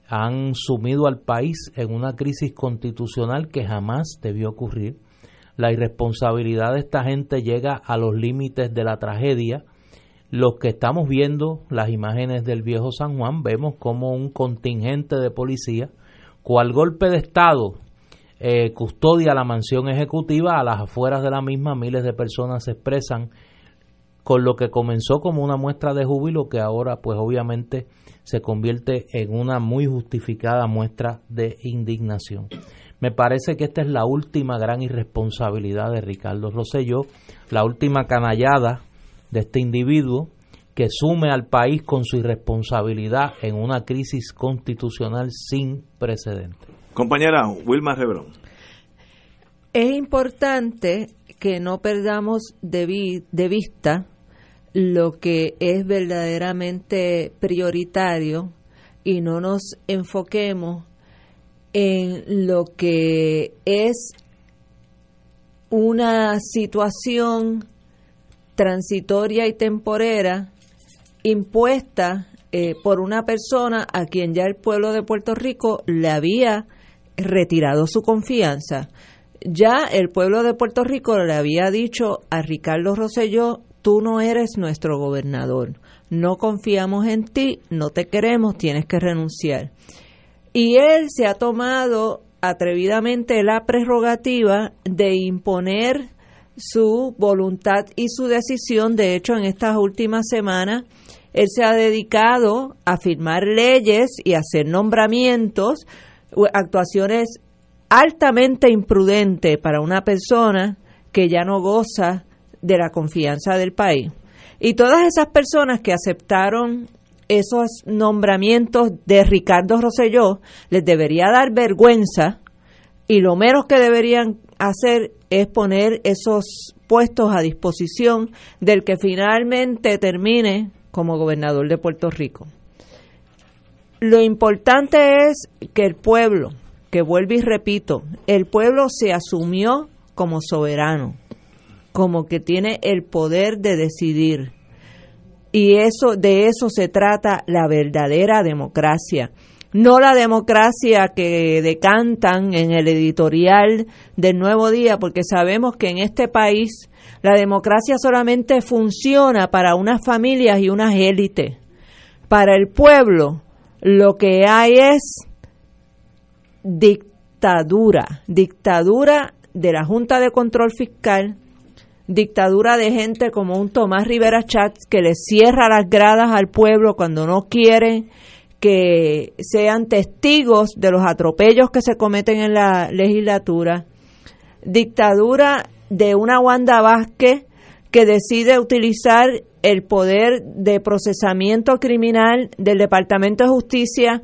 han sumido al país en una crisis constitucional que jamás debió ocurrir. La irresponsabilidad de esta gente llega a los límites de la tragedia. Los que estamos viendo las imágenes del viejo San Juan, vemos como un contingente de policía, cual golpe de Estado, eh, custodia la mansión ejecutiva, a las afueras de la misma miles de personas se expresan con lo que comenzó como una muestra de júbilo que ahora pues obviamente se convierte en una muy justificada muestra de indignación. Me parece que esta es la última gran irresponsabilidad de Ricardo Rosselló, la última canallada de este individuo que sume al país con su irresponsabilidad en una crisis constitucional sin precedentes. Compañera Wilma Rebrón. Es importante que no perdamos de, de vista lo que es verdaderamente prioritario y no nos enfoquemos en lo que es una situación transitoria y temporera impuesta eh, por una persona a quien ya el pueblo de Puerto Rico le había retirado su confianza. Ya el pueblo de Puerto Rico le había dicho a Ricardo Rosselló, tú no eres nuestro gobernador, no confiamos en ti, no te queremos, tienes que renunciar. Y él se ha tomado atrevidamente la prerrogativa de imponer su voluntad y su decisión. De hecho, en estas últimas semanas, él se ha dedicado a firmar leyes y hacer nombramientos, actuaciones altamente imprudentes para una persona que ya no goza de la confianza del país. Y todas esas personas que aceptaron esos nombramientos de Ricardo Rosselló les debería dar vergüenza y lo menos que deberían hacer es poner esos puestos a disposición del que finalmente termine como gobernador de Puerto Rico. Lo importante es que el pueblo, que vuelvo y repito, el pueblo se asumió como soberano, como que tiene el poder de decidir y eso de eso se trata la verdadera democracia no la democracia que decantan en el editorial del Nuevo Día, porque sabemos que en este país la democracia solamente funciona para unas familias y unas élites. Para el pueblo lo que hay es dictadura, dictadura de la Junta de Control Fiscal, dictadura de gente como un Tomás Rivera Chatz que le cierra las gradas al pueblo cuando no quiere que sean testigos de los atropellos que se cometen en la legislatura, dictadura de una Wanda Vázquez que decide utilizar el poder de procesamiento criminal del Departamento de Justicia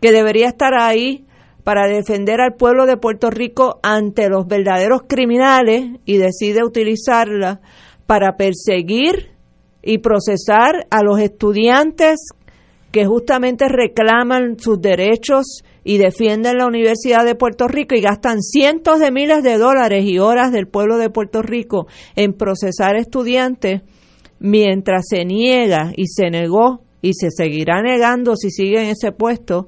que debería estar ahí para defender al pueblo de Puerto Rico ante los verdaderos criminales y decide utilizarla para perseguir y procesar a los estudiantes que justamente reclaman sus derechos y defienden la Universidad de Puerto Rico y gastan cientos de miles de dólares y horas del pueblo de Puerto Rico en procesar estudiantes, mientras se niega y se negó y se seguirá negando si sigue en ese puesto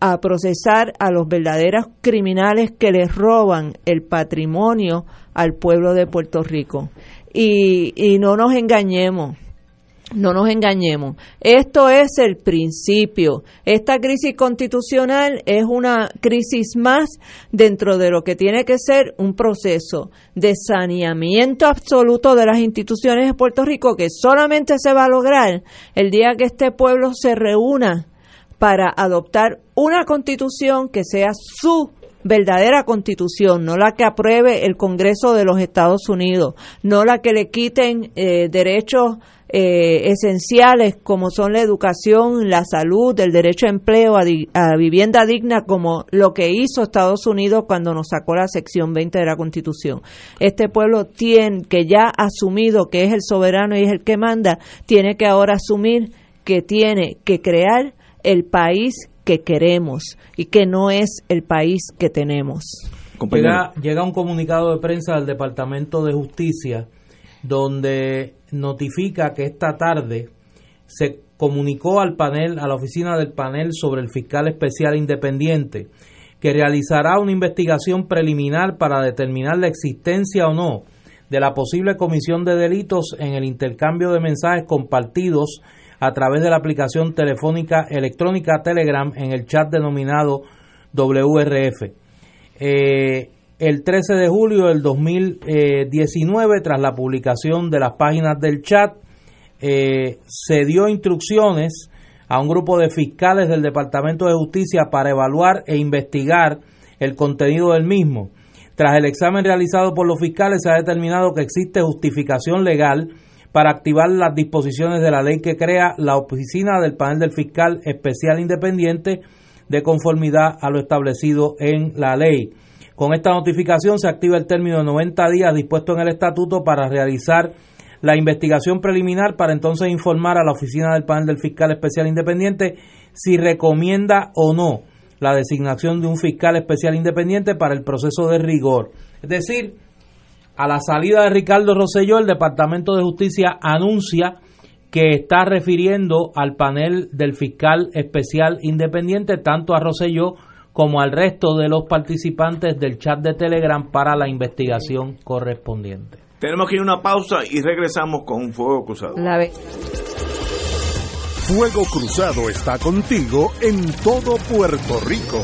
a procesar a los verdaderos criminales que les roban el patrimonio al pueblo de Puerto Rico. Y, y no nos engañemos, no nos engañemos. Esto es el principio. Esta crisis constitucional es una crisis más dentro de lo que tiene que ser un proceso de saneamiento absoluto de las instituciones de Puerto Rico que solamente se va a lograr el día que este pueblo se reúna para adoptar una constitución que sea su verdadera constitución, no la que apruebe el Congreso de los Estados Unidos, no la que le quiten eh, derechos eh, esenciales como son la educación, la salud, el derecho a empleo, a, a, vivienda digna, como lo que hizo Estados Unidos cuando nos sacó la sección 20 de la Constitución. Este pueblo tiene que ya ha asumido que es el soberano y es el que manda, tiene que ahora asumir que tiene que crear el país que queremos y que no es el país que tenemos. Llega, llega, un comunicado de prensa del Departamento de Justicia donde notifica que esta tarde se comunicó al panel, a la oficina del panel sobre el fiscal especial independiente, que realizará una investigación preliminar para determinar la existencia o no de la posible comisión de delitos en el intercambio de mensajes compartidos a través de la aplicación telefónica electrónica Telegram en el chat denominado WRF. Eh, el 13 de julio del 2019, tras la publicación de las páginas del chat, eh, se dio instrucciones a un grupo de fiscales del Departamento de Justicia para evaluar e investigar el contenido del mismo. Tras el examen realizado por los fiscales se ha determinado que existe justificación legal para activar las disposiciones de la ley que crea la oficina del panel del fiscal especial independiente de conformidad a lo establecido en la ley. Con esta notificación se activa el término de 90 días dispuesto en el estatuto para realizar la investigación preliminar para entonces informar a la oficina del panel del fiscal especial independiente si recomienda o no la designación de un fiscal especial independiente para el proceso de rigor. Es decir, a la salida de Ricardo Rosselló, el Departamento de Justicia anuncia que está refiriendo al panel del fiscal especial independiente, tanto a Rosselló como al resto de los participantes del chat de Telegram para la investigación correspondiente. Tenemos que ir a una pausa y regresamos con Fuego Cruzado. Fuego Cruzado está contigo en todo Puerto Rico.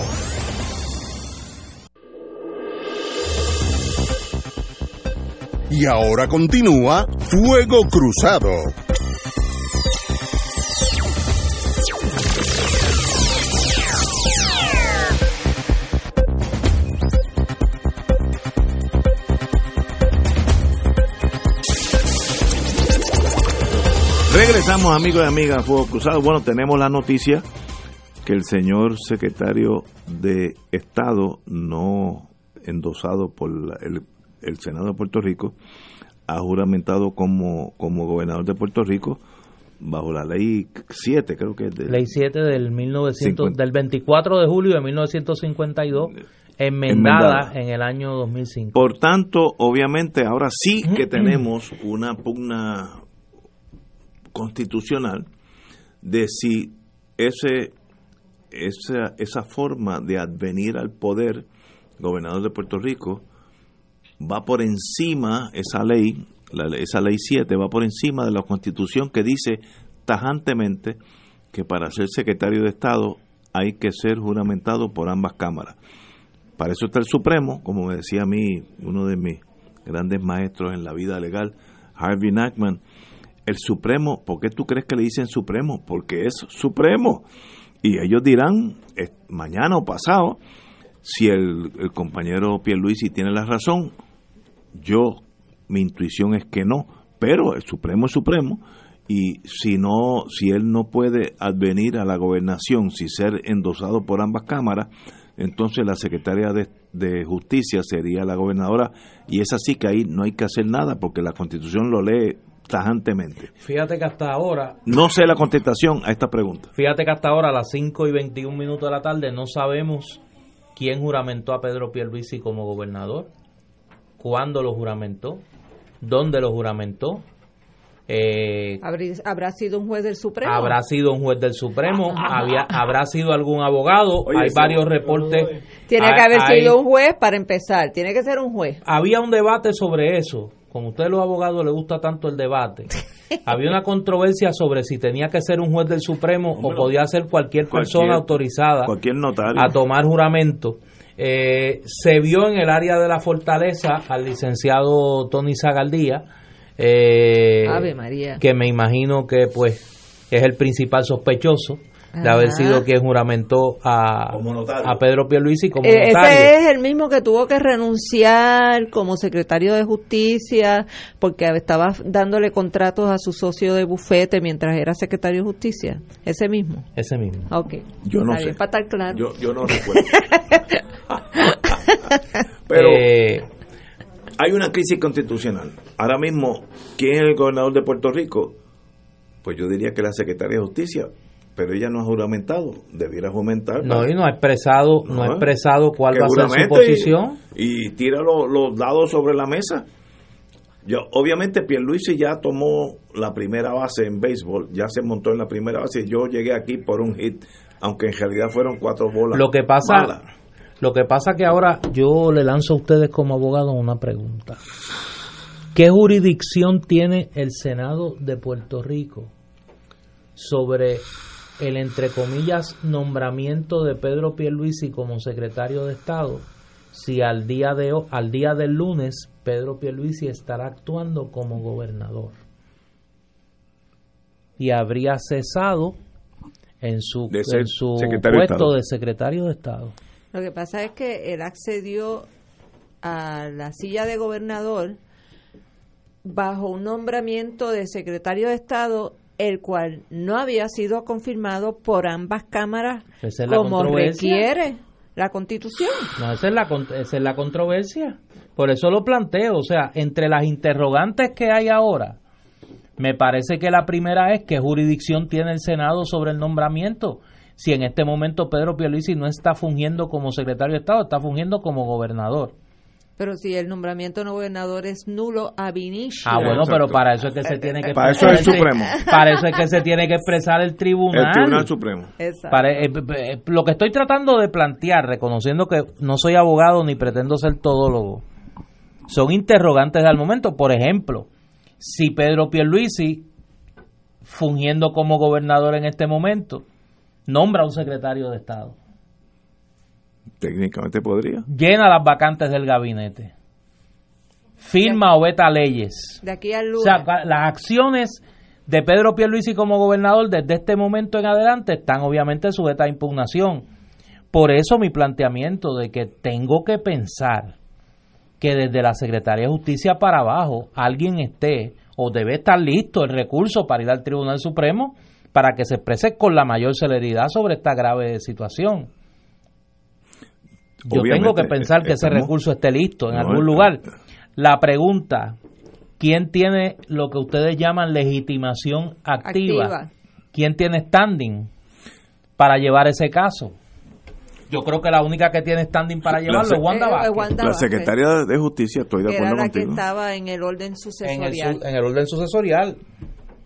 Y ahora continúa Fuego Cruzado. Regresamos amigos y amigas Fuego Cruzado. Bueno, tenemos la noticia que el señor secretario de Estado, no endosado por el el Senado de Puerto Rico ha juramentado como, como gobernador de Puerto Rico bajo la ley 7, creo que es de, ley 7 del 1900 del 24 de julio de 1952 enmendada, en el año 2005. Por tanto, obviamente ahora sí que tenemos una pugna constitucional de si ese esa, esa forma de advenir al poder gobernador de Puerto Rico va por encima, esa ley, esa ley 7, va por encima de la constitución que dice tajantemente que para ser secretario de Estado hay que ser juramentado por ambas cámaras. Para eso está el Supremo, como me decía a mí uno de mis grandes maestros en la vida legal, Harvey Nachman. El Supremo, ¿por qué tú crees que le dicen Supremo? Porque es Supremo. Y ellos dirán mañana o pasado si el, el compañero Pierluisi tiene la razón yo, mi intuición es que no, pero el Supremo es Supremo y si no, si él no puede advenir a la gobernación, si ser endosado por ambas cámaras, entonces la secretaria de, de, Justicia sería la gobernadora y es así que ahí no hay que hacer nada porque la Constitución lo lee tajantemente. Fíjate que hasta ahora... No sé la contestación a esta pregunta. Fíjate que hasta ahora a las 5 y 21 minutos de la tarde no sabemos quién juramentó a Pedro Pierluisi como gobernador cuándo lo juramentó, dónde lo juramentó. Eh, ¿Habrá sido un juez del Supremo? Habrá sido un juez del Supremo, había, habrá sido algún abogado, hay varios reportes. Tiene que haber sido un juez para empezar, tiene que ser un juez. Había un debate sobre eso, como a ustedes los abogados les gusta tanto el debate. había una controversia sobre si tenía que ser un juez del Supremo o podía ser cualquier, persona autorizada cualquier notario. a tomar juramento. Eh, se vio en el área de la fortaleza al licenciado Tony Zagaldía, eh, que me imagino que pues es el principal sospechoso de haber sido quien juramentó a, a Pedro Pierluisi como eh, Ese es el mismo que tuvo que renunciar como secretario de Justicia porque estaba dándole contratos a su socio de bufete mientras era secretario de Justicia. Ese mismo. Ese mismo. Ok. Yo no sé. para estar claro. Yo, yo no recuerdo. Pero eh, hay una crisis constitucional. Ahora mismo, ¿quién es el gobernador de Puerto Rico? Pues yo diría que la secretaria de Justicia pero ella no ha juramentado, debiera juramentar. No, y no ha expresado, no, ha expresado cuál va a ser su posición. Y, tira los, dados sobre la mesa. Yo, obviamente Pierluisi ya tomó la primera base en béisbol, ya se montó en la primera base. Yo llegué aquí por un hit, aunque en realidad fueron cuatro bolas. Lo que pasa, lo que pasa que ahora yo le lanzo a ustedes como abogado una pregunta. ¿Qué jurisdicción tiene el Senado de Puerto Rico sobre el entre comillas nombramiento de Pedro Pierluisi como secretario de Estado si al día de al día del lunes Pedro Pierluisi estará actuando como gobernador y habría cesado en su, su puesto de, secretario de Estado. Lo que pasa es que él accedió a la silla de gobernador bajo un nombramiento de secretario de Estado el cual no había sido confirmado por ambas cámaras es como requiere la Constitución. No, esa es, la, esa es la controversia. Por eso lo planteo. O sea, entre las interrogantes que hay ahora, me parece que la primera es qué jurisdicción tiene el Senado sobre el nombramiento. Si en este momento Pedro Pierluisi no está fungiendo como secretario de Estado, está fungiendo como gobernador. Pero si el nombramiento de gobernador es nulo ab initio. Ah, bueno, Exacto. pero para eso es que se tiene que Para eso expresar es el Supremo. Para eso es que se tiene que expresar el tribunal. El Tribunal Supremo. Exacto. Para- eh, eh, eh, lo que estoy tratando de plantear, reconociendo que no soy abogado ni pretendo ser todólogo, son interrogantes al momento. Por ejemplo, si Pedro Pierluisi, fungiendo como gobernador en este momento, nombra un secretario de Estado, Técnicamente podría. llena las vacantes del gabinete, firma o veta leyes, De aquí al o lunes. sea, ca- las acciones de Pedro Pierluisi como gobernador desde este momento en adelante están obviamente sujetas a impugnación. Por eso mi planteamiento de que tengo que pensar que desde la Secretaría de Justicia para abajo alguien esté o debe estar listo el recurso para ir al Tribunal Supremo para que se exprese con la mayor celeridad sobre esta grave situación. Yo tengo que pensar que ese recurso esté listo en No, algún lugar. La pregunta, ¿quién tiene lo que ustedes llaman legitimación activa? Activa. ¿Quién tiene standing para llevar ese caso? Yo creo que la única que tiene standing para llevarlo es Wanda Eh, eh, Vázquez. La secretaria de Justicia, estoy de que era acuerdo la que contigo. estaba en el orden en el, sucesorial. su- en el orden sucesorial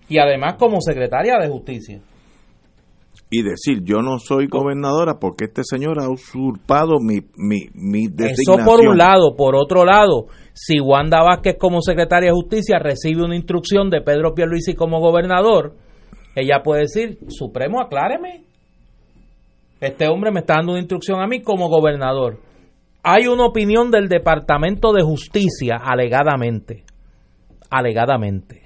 y además como secretaria de justicia. Y decir, yo no soy gobernadora porque este señor ha usurpado mi, mi, mi Eso designación. por un lado. Por otro lado, si Wanda Vázquez como secretaria de justicia recibe una instrucción de Pedro Pierluisi como gobernador, ella puede decir, Supremo, acláreme. Este hombre me está dando una instrucción a mí como gobernador. Hay una opinión del Departamento de Justicia, alegadamente, alegadamente,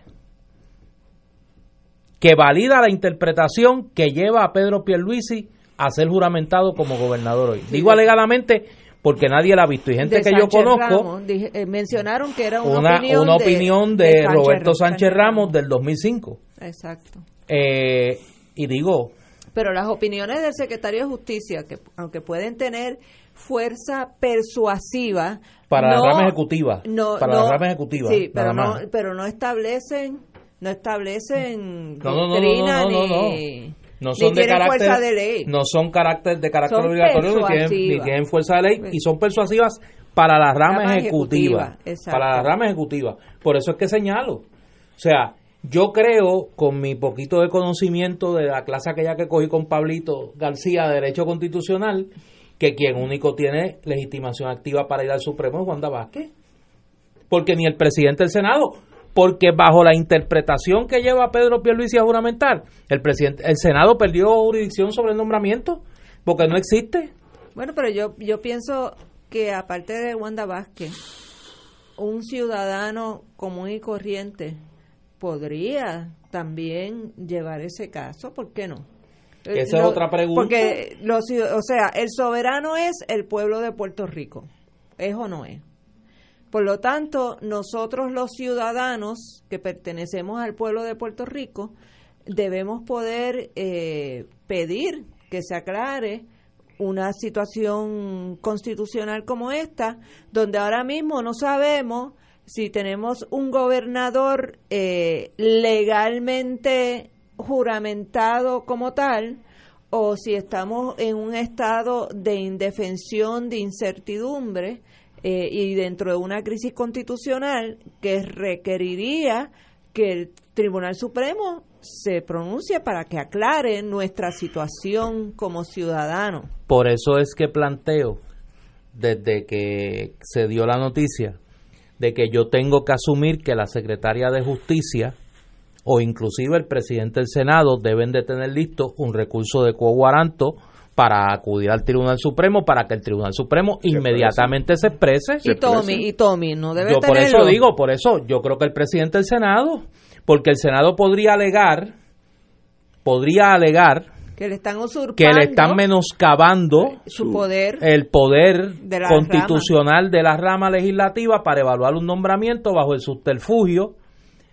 que valida la interpretación que lleva a Pedro Pierluisi a ser juramentado como gobernador hoy. Digo alegadamente porque nadie la ha visto. Y gente De que yo conozco, Ramos, dije- eh, mencionaron que era una, una, opinión, una de, opinión de, Roberto Sánchez Ramos del 2005. Exacto. Eh, y digo, Pero las opiniones del secretario de Justicia, que aunque pueden tener fuerza persuasiva, para no- la rama ejecutiva, no, para no- la rama ejecutiva, sí, pero nada no, pero no establecen, no establecen doctrina ni, no. Son de tienen carácter fuerza de ley. no son carácter de carácter Son obligatorio ni tienen, ni persuasivas. tienen fuerza de ley y son persuasivas para la rama, Rama ejecutiva, para la rama ejecutiva. Por eso es que señalo. O sea yo creo con mi poquito de conocimiento de la clase aquella que cogí con Pablito García de Derecho Constitucional que quien único tiene legitimación activa para ir al Supremo es Wanda Vázquez. Porque ni el presidente del Senado, porque bajo la interpretación que lleva Pedro Pierluisi a juramentar, el presidente, el Senado perdió jurisdicción sobre el nombramiento, porque no existe. Bueno, pero yo, yo pienso que aparte de Wanda Vázquez, un ciudadano común y corriente podría también llevar ese caso, ¿por qué no? Eh, Esa es lo- otra pregunta. Porque, los, o sea, el soberano es el pueblo de Puerto Rico, ¿es o no es? Por lo tanto, nosotros los ciudadanos que pertenecemos al pueblo de Puerto Rico debemos poder eh, pedir que se aclare una situación constitucional como esta, donde ahora mismo no sabemos si tenemos un gobernador eh, legalmente juramentado como tal o si estamos en un estado de indefensión, de incertidumbre eh, y dentro de una crisis constitucional que requeriría que el Tribunal Supremo se pronuncie para que aclare nuestra situación como ciudadanos. Por eso es que planteo, desde que se dio la noticia, de que yo tengo que asumir que la secretaria de Justicia o inclusive el presidente del Senado deben de tener listo un recurso de coguaranto para acudir al Tribunal Supremo para que el Tribunal Supremo inmediatamente se exprese. Y Tommy, y Tommy, no debe yo por tenerlo. eso digo, por eso yo creo que el presidente del Senado, porque el Senado podría alegar, podría alegar que le están usurpando que le están menoscabando su poder el poder De constitucional de la rama legislativa para evaluar un nombramiento bajo el subterfugio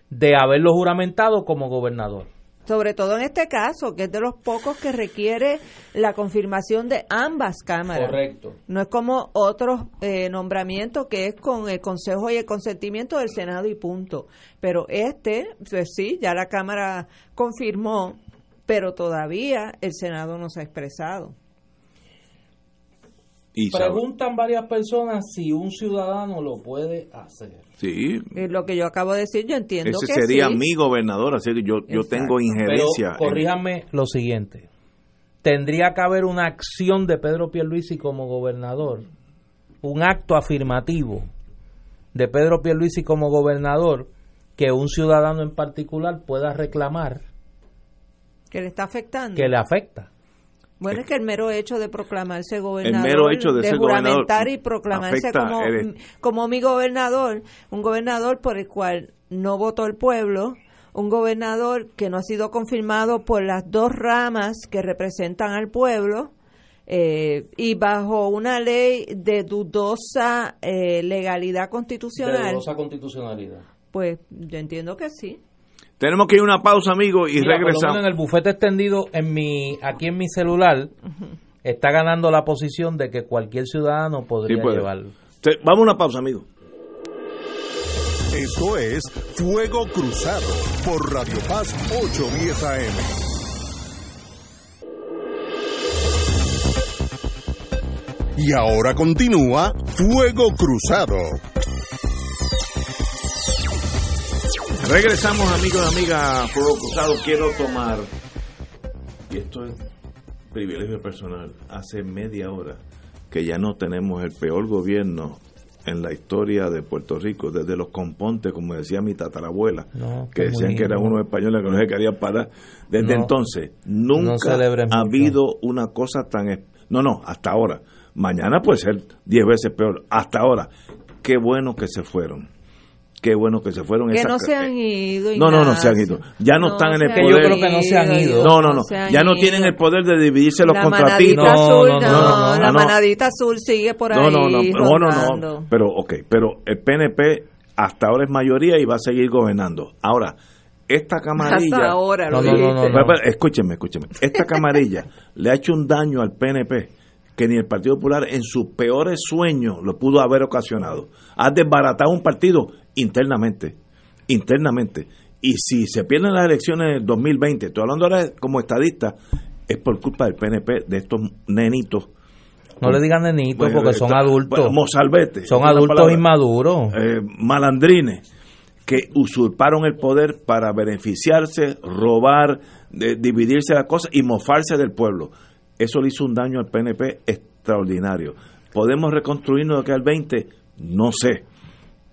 de haberlo juramentado como gobernador. Sobre todo en este caso, que es de los pocos que requiere la confirmación de ambas cámaras. Correcto. No es como otros eh, nombramientos que es con el consejo y el consentimiento del Senado y punto. Pero este, pues sí, ya la Cámara confirmó, pero todavía el Senado no se ha expresado. Y Preguntan varias personas si un ciudadano lo puede hacer. Sí, Es lo que yo acabo de decir, yo entiendo ese que sería sí. mi gobernador, así que yo, yo tengo injerencia. Pero en- corríjame lo siguiente. Tendría que haber una acción de Pedro Pierluisi como gobernador, un acto afirmativo de Pedro Pierluisi como gobernador que un ciudadano en particular pueda reclamar que le está afectando. que le afecta. Bueno, es que el mero hecho de proclamarse El gobernador, mero hecho de ser juramentar gobernador y proclamarse afecta, como, mi gobernador, un gobernador por el cual no votó el pueblo, un gobernador que no ha sido confirmado por las dos ramas que representan al pueblo eh, y bajo una ley de dudosa eh, legalidad De constitucional, dudosa constitucionalidad. pues yo entiendo que sí. Tenemos que ir a una pausa, amigos, y Mira, por lo regresamos. menos en el bufete extendido en mi aquí en mi celular está ganando la posición de que cualquier ciudadano podría Sí llevarlo. Te- Vamos a una pausa, amigos. Esto es Fuego Cruzado por Radio Paz 810 AM. Y ahora continúa Fuego Cruzado. Regresamos, amigos y amigas. Fuego Cruzado, quiero tomar. Y esto es privilegio personal. Hace media hora que ya no tenemos el peor gobierno en la historia de Puerto Rico, desde los compontes, como decía mi tatarabuela, No, que decían que eran no. unos españoles que no se querían parar. Desde No, entonces, nunca ha habido una cosa tan... No, no, hasta ahora. Mañana puede ser diez veces peor. Hasta ahora. Qué bueno que se fueron. Qué bueno que se fueron. Que esas no se han ido. No, no, no se han ido. Ya no, están en el han yo poder. creo que no se han ido. No, no, no. Ya no ido. tienen el poder de dividirse los la contratistas. manadita No, azul, no, no, no, no, la manadita azul sigue por ahí No, no, no, no, no. Pero, ok, pero el PNP hasta ahora es mayoría y va a seguir gobernando. Ahora, esta camarilla. Hasta ahora lo No, no, no, escúcheme, escúcheme. Esta camarilla le ha hecho un daño al PNP que ni el Partido Popular en sus peores sueños lo pudo haber ocasionado. Ha desbaratado un partido internamente, internamente. Y si se pierden las elecciones del 2020, estoy hablando ahora como estadista, es por culpa del PNP, de estos nenitos. No le digan nenitos Bueno, porque son está- adultos. bueno, mozalbete, son adultos palabra. inmaduros. Eh, malandrines que usurparon el poder para beneficiarse, robar, de- dividirse las cosas y mofarse del pueblo. Eso le hizo un daño al PNP extraordinario. ¿Podemos reconstruirnos de aquí al 20? No sé,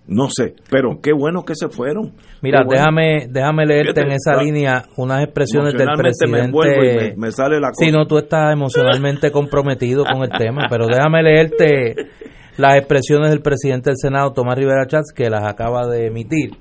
no sé, pero qué bueno que se fueron. Mira, bueno. déjame déjame leerte en esa línea unas expresiones del me presidente. me, me sale la cosa. Si no, tú estás emocionalmente comprometido con el tema, pero déjame leerte las expresiones del presidente del Senado, Tomás Rivera Chats, que las acaba de emitir.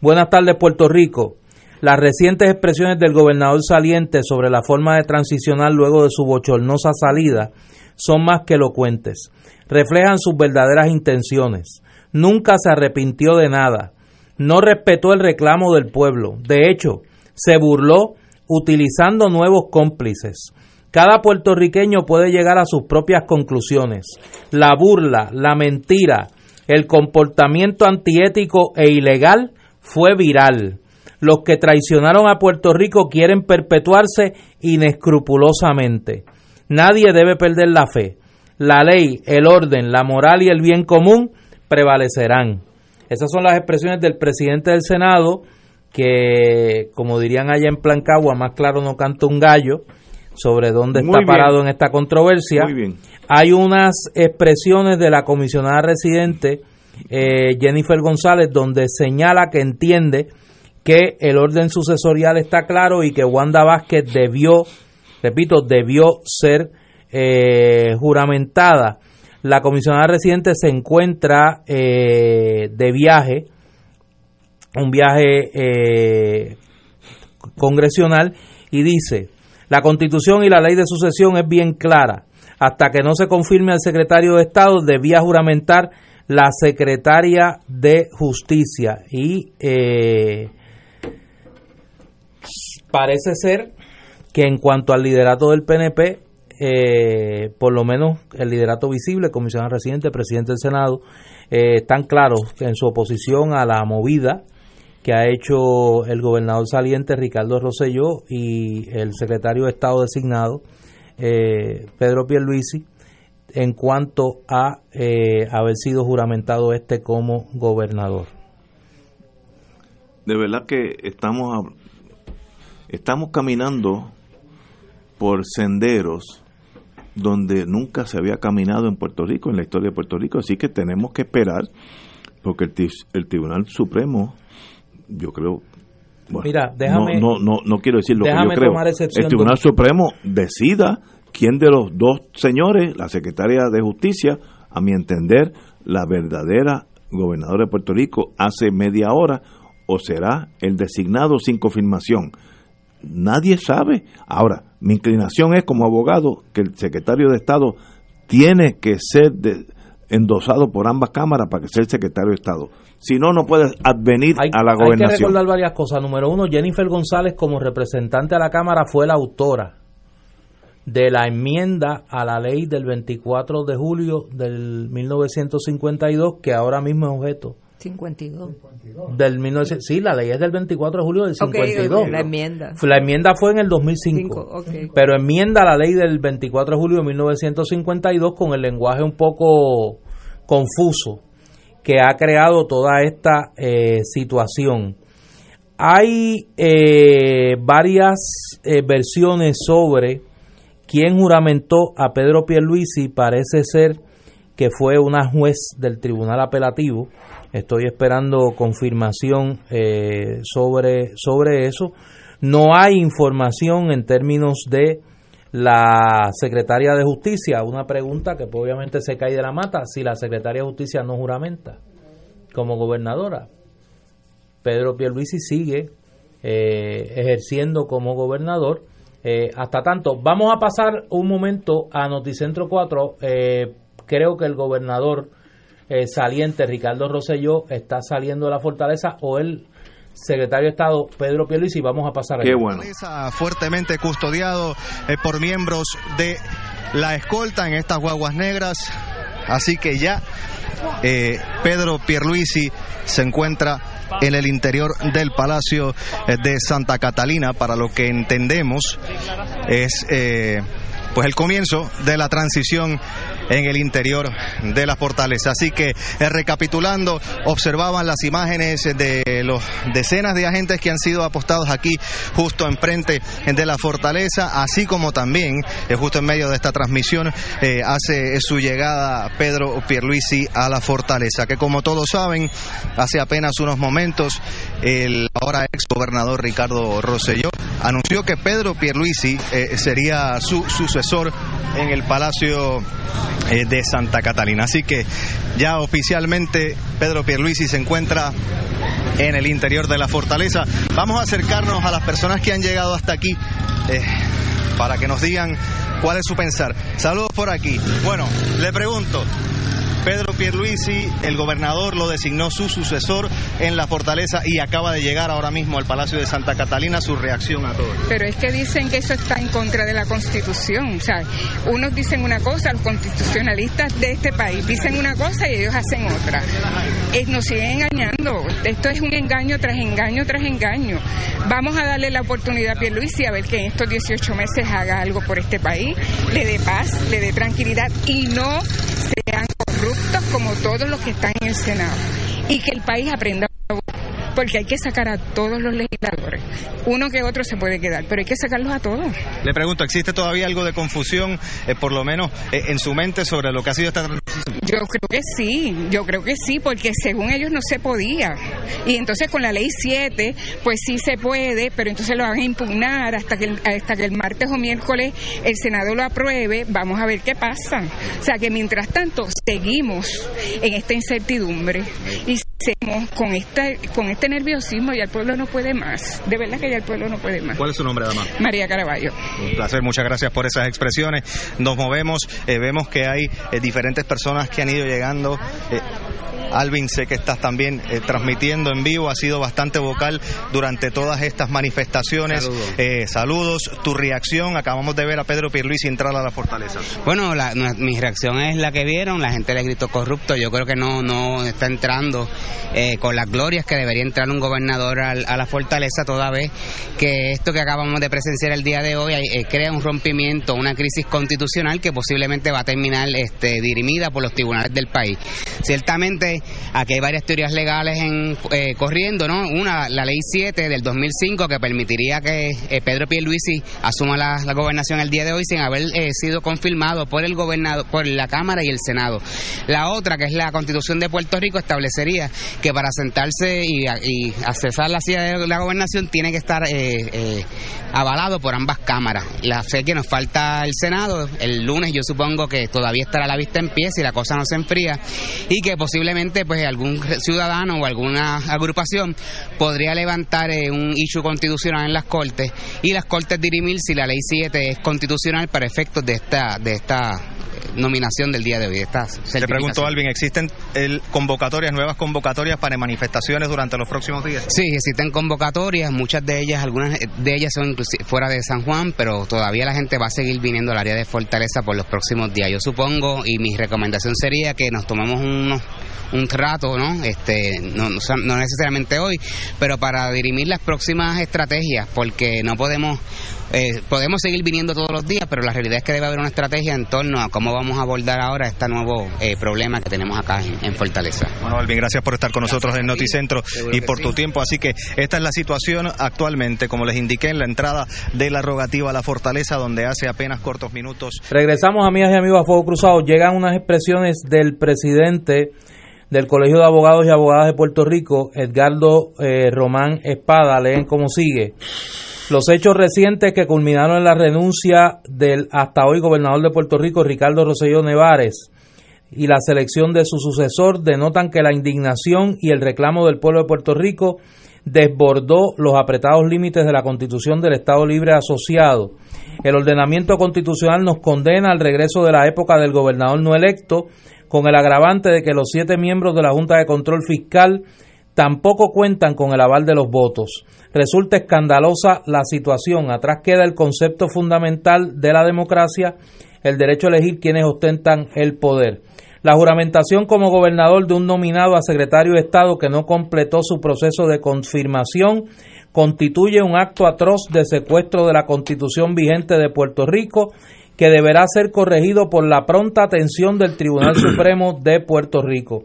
Buenas tardes, Puerto Rico. Las recientes expresiones del gobernador saliente sobre la forma de transicionar luego de su bochornosa salida son más que elocuentes. Reflejan sus verdaderas intenciones. Nunca se arrepintió de nada. No respetó el reclamo del pueblo. De hecho, se burló utilizando nuevos cómplices. Cada puertorriqueño puede llegar a sus propias conclusiones. La burla, la mentira, el comportamiento antiético e ilegal fue viral. Los que traicionaron a Puerto Rico quieren perpetuarse inescrupulosamente. Nadie debe perder la fe. La ley, el orden, la moral y el bien común prevalecerán. Esas son las expresiones del presidente del Senado, que, como dirían allá en Plancagua, más claro no canta un gallo, sobre dónde Muy está bien. parado en esta controversia. Muy bien. Hay unas expresiones de la comisionada residente eh, Jennifer González donde señala que entiende que el orden sucesorial está claro y que Wanda Vázquez debió, repito, debió ser eh, juramentada. La comisionada residente se encuentra eh, de viaje, un viaje eh, congresional, y dice, la constitución y la ley de sucesión es bien clara. Hasta que no se confirme al secretario de Estado, debía juramentar la secretaria de Justicia. Y eh, parece ser que en cuanto al liderato del PNP, eh, por lo menos el liderato visible, comisionado residente, presidente del Senado, eh, están claros en su oposición a la movida que ha hecho el gobernador saliente Ricardo Rosselló y el secretario de Estado designado eh, Pedro Pierluisi en cuanto a eh, haber sido juramentado este como gobernador. De verdad que estamos estamos caminando por senderos donde nunca se había caminado en Puerto Rico, en la historia de Puerto Rico, así que tenemos que esperar porque el, el Tribunal Supremo yo creo Mira, déjame, no, no, no, quiero decir lo que yo creo. El Tribunal Supremo decida quién de los dos señores, la Secretaria de Justicia, a mi entender, la verdadera gobernadora de Puerto Rico hace media hora, o será el designado sin confirmación. Nadie sabe. Ahora, mi inclinación es como abogado que el secretario de Estado tiene que ser endosado por ambas cámaras para que sea el secretario de Estado. Si no, no puede advenir a la gobernación. Hay que recordar varias cosas. Número uno, Jennifer González como representante a la Cámara fue la autora de la enmienda a la ley del 24 de julio del 1952 que ahora mismo es objeto 52. Del sí, la ley es del 24 de julio del 52. la enmienda. La enmienda fue en el 2005. Pero enmienda la ley del 24 de julio de 1952 con el lenguaje un poco confuso que ha creado toda esta eh, situación. Hay eh, varias eh, versiones sobre quién juramentó a Pedro Pierluisi. Parece ser que fue una juez del Tribunal Apelativo. Estoy esperando confirmación sobre, sobre eso. No hay información en términos de la secretaria de Justicia, una pregunta que obviamente se cae de la mata, si la secretaria de Justicia no juramenta como gobernadora. Pedro Pierluisi sigue eh, ejerciendo como gobernador. Eh, hasta tanto, vamos a pasar un momento a Noticentro 4. Eh, creo que el gobernador saliente, Ricardo Rosselló, está saliendo de la fortaleza o él secretario de Estado Pedro Pierluisi. Vamos a pasar Qué bueno. Fuertemente custodiado eh, por miembros de la escolta en estas guaguas negras. Así que ya eh, Pedro Pierluisi se encuentra en el interior del Palacio eh, de Santa Catalina, para lo que entendemos es pues el comienzo de la transición en el interior de la fortaleza. Así que eh, recapitulando, observaban las imágenes de los decenas de agentes que han sido apostados aquí justo enfrente de la fortaleza, así como también eh, justo en medio de esta transmisión eh, hace su llegada Pedro Pierluisi a la fortaleza, que como todos saben, hace apenas unos momentos el ahora ex gobernador Ricardo Rosselló anunció que Pedro Pierluisi sería su sucesor en el Palacio eh, de Santa Catalina. Así que ya oficialmente Pedro Pierluisi se encuentra en el interior de la fortaleza. Vamos a acercarnos a las personas que han llegado hasta aquí eh, para que nos digan cuál es su pensar. Saludos por aquí. Bueno, le pregunto, Pedro Pierluisi, el gobernador, lo designó su sucesor en la fortaleza y acaba de llegar ahora mismo al Palacio de Santa Catalina. Su reacción a todo. Pero es que dicen que eso está en contra de la Constitución. O sea, unos dicen una cosa, los constitucionalistas de este país dicen una cosa y ellos hacen otra. Nos siguen engañando. Esto es un engaño tras engaño tras engaño. Vamos a darle la oportunidad a Pierluisi a ver que en estos 18 meses haga algo por este país, le dé paz, le dé tranquilidad y no sean corruptos como todos los que están en el Senado y que el país aprenda porque hay que sacar a todos los legisladores. Uno que otro se puede quedar, pero hay que sacarlos a todos. Le pregunto, ¿existe todavía algo de confusión, eh, por lo menos eh, en su mente, sobre lo que ha sido esta transición? Yo creo que sí, yo creo que sí, porque según ellos no se podía. Y entonces con la ley 7, pues sí se puede, pero entonces lo van a impugnar hasta que, hasta que el martes o miércoles el Senado lo apruebe. Vamos a ver qué pasa. O sea que mientras tanto seguimos en esta incertidumbre y seguimos con, esta, con este nerviosismo y el pueblo no puede más. De verdad que ya el pueblo no puede más. ¿Cuál es su nombre, dama? María Caraballo. Un placer, muchas gracias por esas expresiones. Nos movemos, eh, vemos que hay eh, diferentes personas que han ido llegando. Eh, Alvin, sé que estás también eh, transmitiendo en vivo, has sido bastante vocal durante todas estas manifestaciones. Saludos. Eh, saludos, tu reacción, acabamos de ver a Pedro Pierluisi entrar a la fortaleza. Bueno, la- no- mi reacción es la que vieron, la gente le gritó corrupto, yo creo que no, no está entrando eh, con las glorias que debería entrar un gobernador al- a, la fortaleza toda vez que esto que acabamos de presenciar el día de hoy eh, crea un rompimiento, una crisis constitucional que posiblemente va a terminar este, dirimida por los tribunales del país. Ciertamente aquí hay varias teorías legales en, eh, corriendo, ¿no? Una, la ley 7 del 2005 que permitiría que eh, Pedro Pierluisi asuma la, la gobernación el día de hoy sin haber eh, sido confirmado por el gobernador, por la Cámara y el Senado. La otra, que es la Constitución de Puerto Rico, establecería que para sentarse y, y accesar la silla de la gobernación tiene que estar eh, eh, avalado por ambas cámaras. La sé que nos falta el Senado, el lunes yo supongo que todavía estará la vista en pie si la cosa no se enfría y que posiblemente pues algún ciudadano o alguna agrupación podría levantar eh, un issue constitucional en las Cortes y las Cortes dirimir si la ley 7 es constitucional para efectos de esta de esta nominación del día de hoy. esta Te pregunto. Alvin, ¿existen el, convocatorias, nuevas convocatorias para manifestaciones durante los próximos días? Sí, existen convocatorias, muchas de ellas, algunas de ellas son inclusive fuera de San Juan, pero todavía la gente va a seguir viniendo al área de Fortaleza por los próximos días. Yo supongo, y mi recomendación sería que nos tomemos unos, un rato, ¿no? Este, no, no necesariamente hoy, pero para dirimir las próximas estrategias, porque no podemos eh, podemos seguir viniendo todos los días, pero la realidad es que debe haber una estrategia en torno a cómo vamos a abordar ahora este nuevo eh, problema que tenemos acá en, en Fortaleza. Bueno, Alvin, gracias por estar con nosotros en Noticentro y por tu tiempo. Así que esta es la situación actualmente, como les indiqué en la entrada de la rogativa a la fortaleza, donde hace apenas cortos minutos. Regresamos, amigas y amigos, a Fuego Cruzado. Llegan unas expresiones del presidente del Colegio de Abogados y Abogadas de Puerto Rico, Edgardo eh, Román Espada. Leen como sigue. Los hechos recientes que culminaron en la renuncia del hasta hoy gobernador de Puerto Rico, Ricardo Rosselló Nevares, y la selección de su sucesor denotan que la indignación y el reclamo del pueblo de Puerto Rico desbordó los apretados límites de la Constitución del Estado Libre Asociado. El ordenamiento constitucional nos condena al regreso de la época del gobernador no electo, con el agravante de que los siete miembros de la Junta de Control Fiscal tampoco cuentan con el aval de los votos. Resulta escandalosa la situación. Atrás queda el concepto fundamental de la democracia, el derecho a elegir quienes ostentan el poder. La juramentación como gobernador de un nominado a secretario de Estado que no completó su proceso de confirmación constituye un acto atroz de secuestro de la constitución vigente de Puerto Rico que deberá ser corregido por la pronta atención del Tribunal Supremo de Puerto Rico.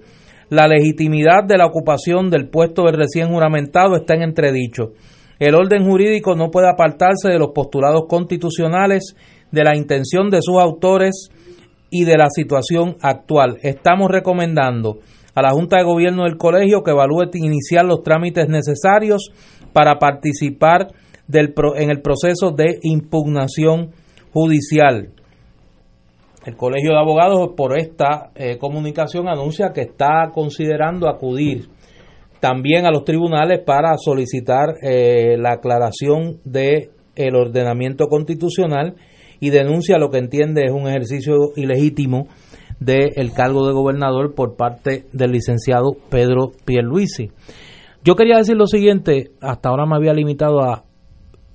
La legitimidad de la ocupación del puesto del recién juramentado está en entredicho. El orden jurídico no puede apartarse de los postulados constitucionales, de la intención de sus autores y de la situación actual. Estamos recomendando a la Junta de Gobierno del Colegio que evalúe iniciar los trámites necesarios para participar del pro- en el proceso de impugnación judicial. El Colegio de Abogados por esta eh, comunicación anuncia que está considerando acudir también a los tribunales para solicitar eh, la aclaración de el ordenamiento constitucional y denuncia lo que entiende es un ejercicio ilegítimo del cargo de gobernador por parte del licenciado Pedro Pierluisi. Yo quería decir lo siguiente, hasta ahora me había limitado a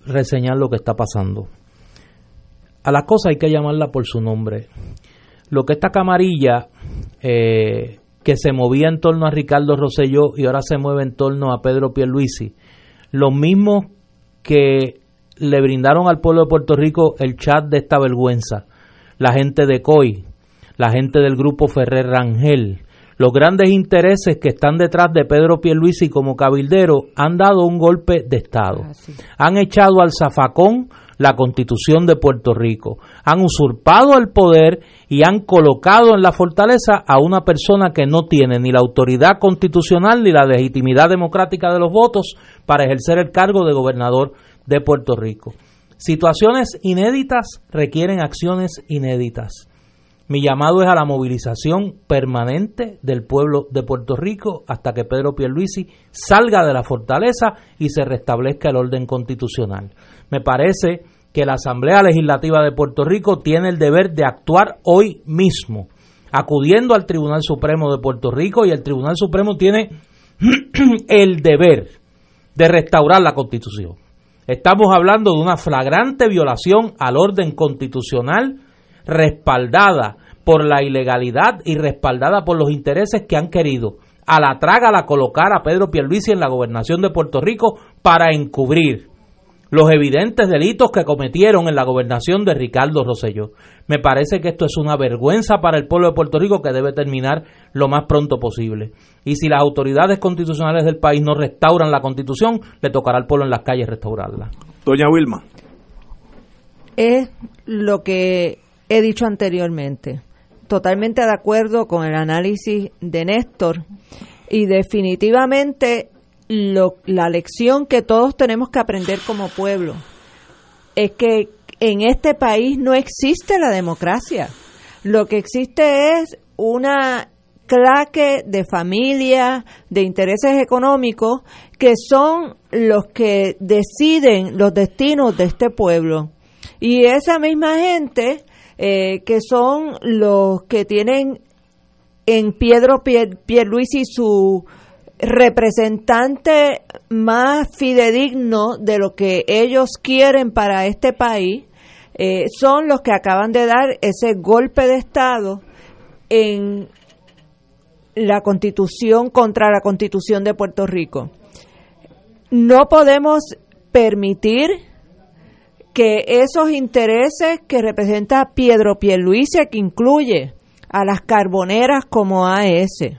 reseñar lo que está pasando. A las cosas hay que llamarla por su nombre. Lo que esta camarilla eh, que se movía en torno a Ricardo Rosselló y ahora se mueve en torno a Pedro Pierluisi, los mismos que le brindaron al pueblo de Puerto Rico el chat de esta vergüenza, la gente de COI, la gente del grupo Ferrer Rangel, los grandes intereses que están detrás de Pedro Pierluisi como cabildero han dado un golpe de Estado. Han echado al zafacón la constitución de Puerto Rico. Han usurpado el poder y han colocado en la fortaleza a una persona que no tiene ni la autoridad constitucional ni la legitimidad democrática de los votos para ejercer el cargo de gobernador de Puerto Rico. Situaciones inéditas requieren acciones inéditas. Mi llamado es a la movilización permanente del pueblo de Puerto Rico hasta que Pedro Pierluisi salga de la fortaleza y se restablezca el orden constitucional. Me parece que la Asamblea Legislativa de Puerto Rico tiene el deber de actuar hoy mismo acudiendo al Tribunal Supremo de Puerto Rico y el Tribunal Supremo tiene el deber de restaurar la Constitución. Estamos hablando de una flagrante violación al orden constitucional respaldada por la ilegalidad y respaldada por los intereses que han querido a la traga la colocar a Pedro Pierluisi en la gobernación de Puerto Rico para encubrir los evidentes delitos que cometieron en la gobernación de Ricardo Rosselló. Me parece que esto es una vergüenza para el pueblo de Puerto Rico que debe terminar lo más pronto posible. Y si las autoridades constitucionales del país no restauran la constitución, le tocará al pueblo en las calles restaurarla. Doña Wilma. Es lo que he dicho anteriormente. Totalmente de acuerdo con el análisis de Néstor y definitivamente lo, la lección que todos tenemos que aprender como pueblo es que en este país no existe la democracia. Lo que existe es una claque de familia, de intereses económicos, que son los que deciden los destinos de este pueblo. Y esa misma gente, eh, que son los que tienen en Pedro Pierluisi su representante más fidedigno de lo que ellos quieren para este país, eh, son los que acaban de dar ese golpe de Estado en la constitución contra la constitución de Puerto Rico. No podemos permitir que esos intereses que representa Piedro Pierluisi, que incluye a las carboneras como AES,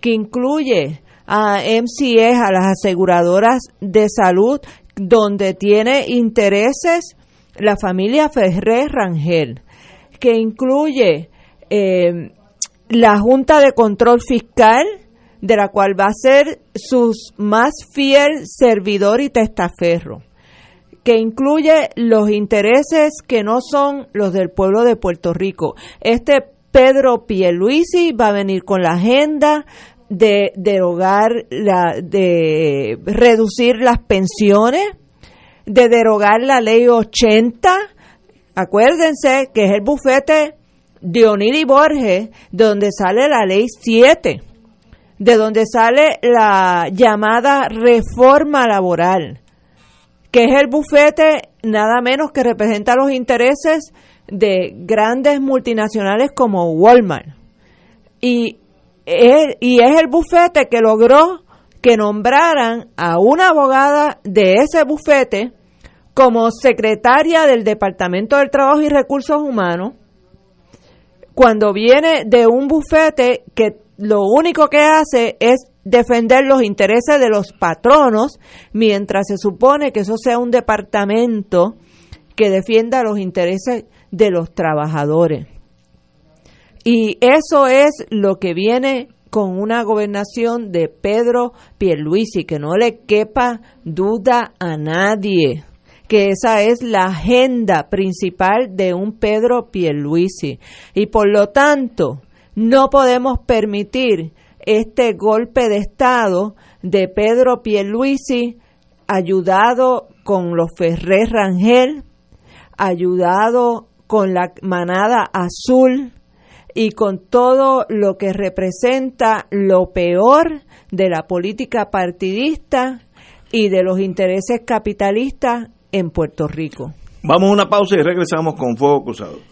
que incluye a MCS, a las aseguradoras de salud, donde tiene intereses la familia Ferrer Rangel, que incluye eh, la Junta de Control Fiscal, de la cual va a ser su más fiel servidor y testaferro, que incluye los intereses que no son los del pueblo de Puerto Rico. Este Pedro Pierluisi va a venir con la agenda de derogar, la, de reducir las pensiones, de derogar la ley 80. Acuérdense que es el bufete de Onili Borges, de donde sale la ley 7, de donde sale la llamada reforma laboral, que es el bufete nada menos que representa los intereses de grandes multinacionales como Walmart. Y, y es el bufete que logró que nombraran a una abogada de ese bufete como secretaria del Departamento del Trabajo y Recursos Humanos, cuando viene de un bufete que lo único que hace es defender los intereses de los patronos, mientras se supone que eso sea un departamento que defienda los intereses de los trabajadores. Y eso es lo que viene con una gobernación de Pedro Pierluisi, que no le quepa duda a nadie que esa es la agenda principal de un Pedro Pierluisi. Y por lo tanto, no podemos permitir este golpe de Estado de Pedro Pierluisi ayudado con los Ferrer Rangel, ayudado con la manada azul y con todo lo que representa lo peor de la política partidista y de los intereses capitalistas en Puerto Rico. Vamos a una pausa y regresamos con Fuego Cruzado.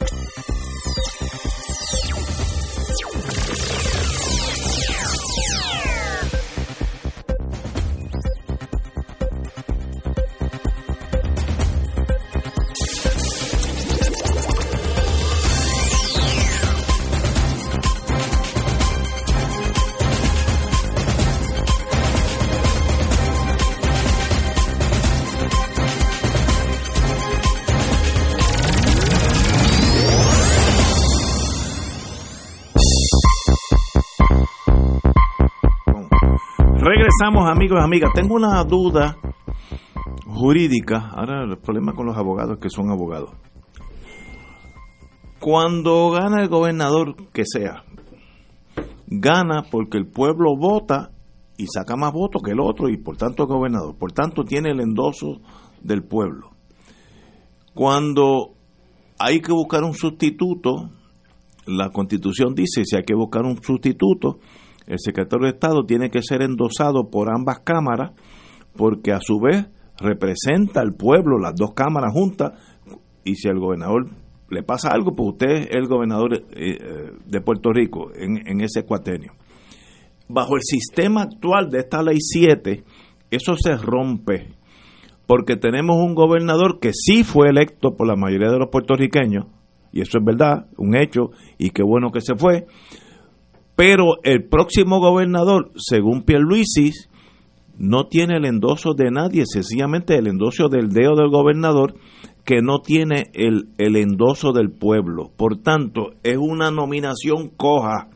Amigos y amigas. Tengo una duda jurídica. Ahora el problema con los abogados que son abogados. Cuando gana el gobernador que sea, gana porque el pueblo vota y saca más votos que el otro y por tanto es gobernador. Por tanto tiene el endoso del pueblo. Cuando hay que buscar un sustituto, la constitución dice si hay que buscar un sustituto, el secretario de Estado tiene que ser endosado por ambas cámaras porque a su vez representa al pueblo, las dos cámaras juntas, y si al gobernador le pasa algo, pues usted es el gobernador eh, eh, de Puerto Rico en, en ese cuatenio. Bajo el sistema actual de esta ley 7, eso se rompe, porque tenemos un gobernador que sí fue electo por la mayoría de los puertorriqueños, y eso es verdad, un hecho, y qué bueno que se fue, pero el próximo gobernador, según Pierluisi, no tiene el endoso de nadie, sencillamente el endoso del dedo del gobernador, que no tiene el, el endoso del pueblo. Por tanto, es una nominación coja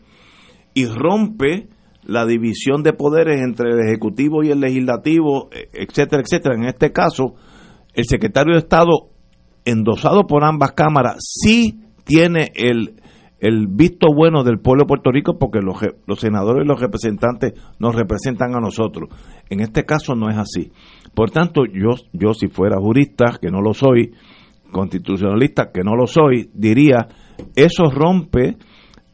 y rompe la división de poderes entre el Ejecutivo y el Legislativo, e, etcétera, etcétera. En este caso, el secretario de Estado, endosado por ambas cámaras, sí tiene el, el visto bueno del pueblo de Puerto Rico porque los, senadores y los representantes nos representan a nosotros. En este caso no es así. Por tanto, yo, yo si fuera jurista, que no lo soy, constitucionalista, que no lo soy, diría, eso rompe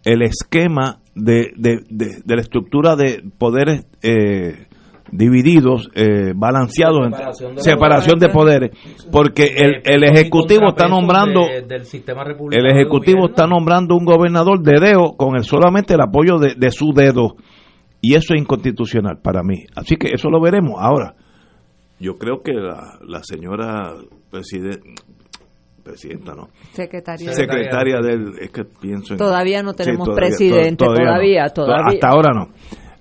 el esquema de, de, de, la estructura de poderes eh, divididos, eh, balanceados, separación de, separación de poderes, porque el, el ejecutivo está nombrando, el ejecutivo está nombrando un gobernador de dedo con el, solamente el apoyo de, de su dedo, y eso es inconstitucional para mí. Así que eso lo veremos ahora. Yo creo que la, la señora presidenta presidenta, ¿no? Secretaria. Secretaria del, es que pienso en, Todavía no tenemos presidente, todavía, todavía, Hasta ahora no.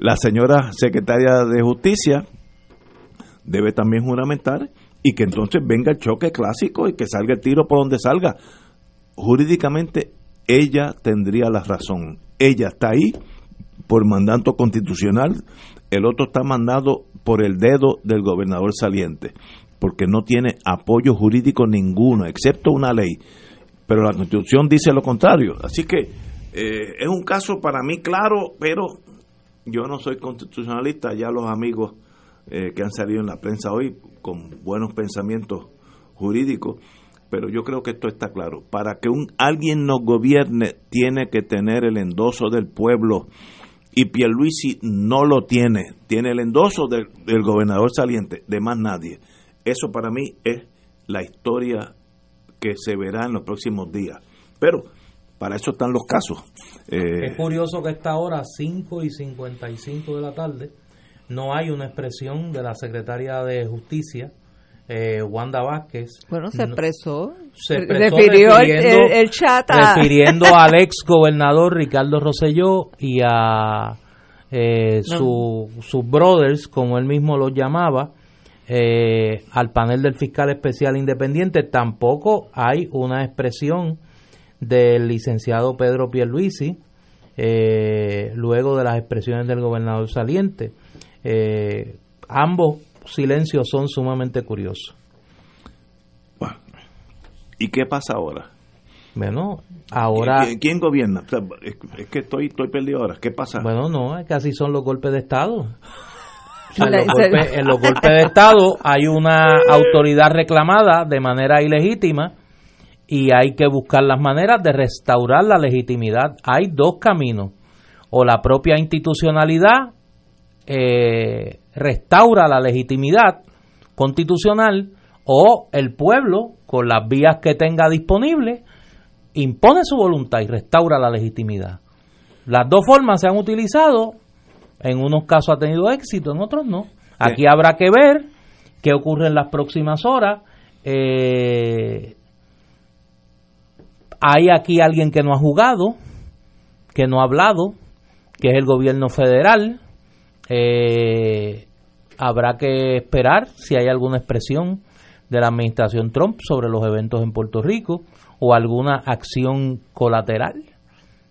La señora secretaria de Justicia debe también juramentar y que entonces venga el choque clásico y que salga el tiro por donde salga. Jurídicamente ella tendría la razón. Ella está ahí por mandato constitucional, el otro está mandado por el dedo del gobernador saliente porque no tiene apoyo jurídico ninguno, excepto una ley. Pero la Constitución dice lo contrario. Así que eh, es un caso para mí claro, pero yo no soy constitucionalista. Ya los amigos eh, que han salido en la prensa hoy con buenos pensamientos jurídicos, pero yo creo que esto está claro. Para que un alguien nos gobierne, tiene que tener el endoso del pueblo. Y Pierluisi no lo tiene. Tiene el endoso del gobernador saliente, de más nadie. Eso para mí es la historia que se verá en los próximos días. Pero para eso están los casos. Eh, es curioso que a esta hora, 5 y 55 de la tarde, no hay una expresión de la secretaria de Justicia, eh, Wanda Vázquez. Bueno, se expresó. Se refirió el, chat refiriendo al ex gobernador Ricardo Rosselló y a eh, sus brothers, como él mismo los llamaba, eh, al panel del fiscal especial independiente, tampoco hay una expresión del licenciado Pedro Pierluisi, eh, luego de las expresiones del gobernador saliente. Eh, ambos silencios son sumamente curiosos. ¿Y qué pasa ahora? Bueno, ahora... ¿Quién, gobierna? es, que estoy, estoy perdido ahora. ¿Qué pasa? Bueno, no, casi son los golpes de Estado. En los, golpes, de Estado hay una autoridad reclamada de manera ilegítima y hay que buscar las maneras de restaurar la legitimidad. Hay dos caminos. O la propia institucionalidad eh, restaura la legitimidad constitucional o el pueblo, con las vías que tenga disponibles, impone su voluntad y restaura la legitimidad. Las dos formas se han utilizado en unos casos ha tenido éxito, en otros no. Aquí habrá que ver qué ocurre en las próximas horas. Eh, hay aquí alguien que no ha jugado, que no ha hablado, que es el gobierno federal. Eh, habrá que esperar si hay alguna expresión de la administración Trump sobre los eventos en Puerto Rico o alguna acción colateral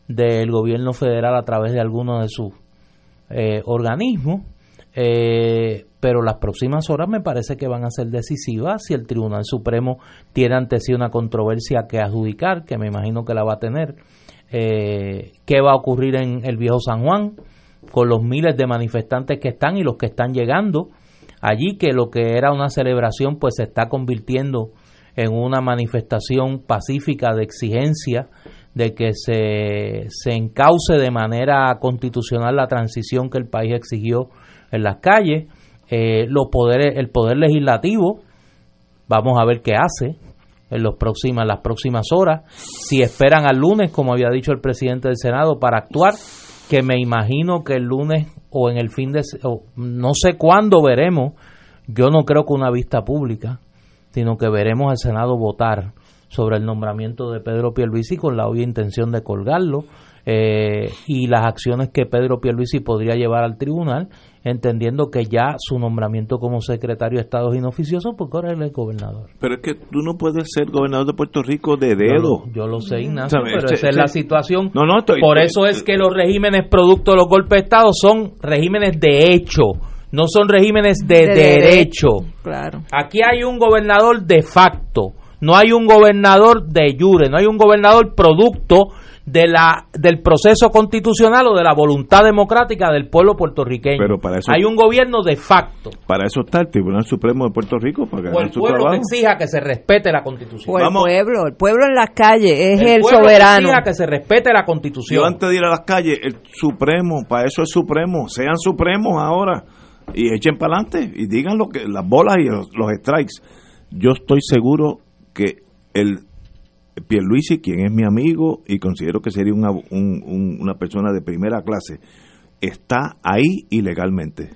del gobierno federal a través de alguno de sus eh, organismo, eh, pero las próximas horas me parece que van a ser decisivas si el Tribunal Supremo tiene ante sí una controversia que adjudicar, que me imagino que la va a tener eh, qué va a ocurrir en el viejo San Juan con los miles de manifestantes que están y los que están llegando allí, que lo que era una celebración pues se está convirtiendo en una manifestación pacífica de exigencia de que se, se encauce de manera constitucional la transición que el país exigió en las calles. Eh, los poderes, el poder legislativo, vamos a ver qué hace en los próximas, las próximas horas. Si esperan al lunes, como había dicho el presidente del Senado, para actuar, que me imagino que el lunes o en el fin de o no sé cuándo veremos, yo no creo que una vista pública, sino que veremos al Senado votar sobre el nombramiento de Pedro Pierluisi con la obvia intención de colgarlo eh, y las acciones que Pedro Pierluisi podría llevar al tribunal, entendiendo que ya su nombramiento como secretario de Estado es inoficioso porque ahora él es gobernador. Pero es que tú no puedes ser gobernador de Puerto Rico de dedo. Yo lo, sé, Ignacio, pero esa es la situación. No, no, estoy- Por eso es que los regímenes producto de los golpes de Estado son regímenes de hecho, no son regímenes de, De derecho. Claro. Aquí hay un gobernador de facto, no hay un gobernador de jure, no hay un gobernador producto de la del proceso constitucional o de la voluntad democrática del pueblo puertorriqueño. Pero para eso- hay un gobierno de facto. Para eso está el Tribunal Supremo de Puerto Rico, para que O el su pueblo que trabajo. exija que se respete la constitución. O el Vamos. pueblo, el pueblo en las calles es el, pueblo que soberano. exija que se respete la constitución. Yo antes de ir a las calles, el Supremo, para eso es Supremo, sean Supremos ahora y echen para adelante y digan lo que las bolas y los, los strikes. Yo estoy seguro que el Pierluisi, quien es mi amigo y considero que sería una, un- un- una persona de primera clase, está ahí ilegalmente.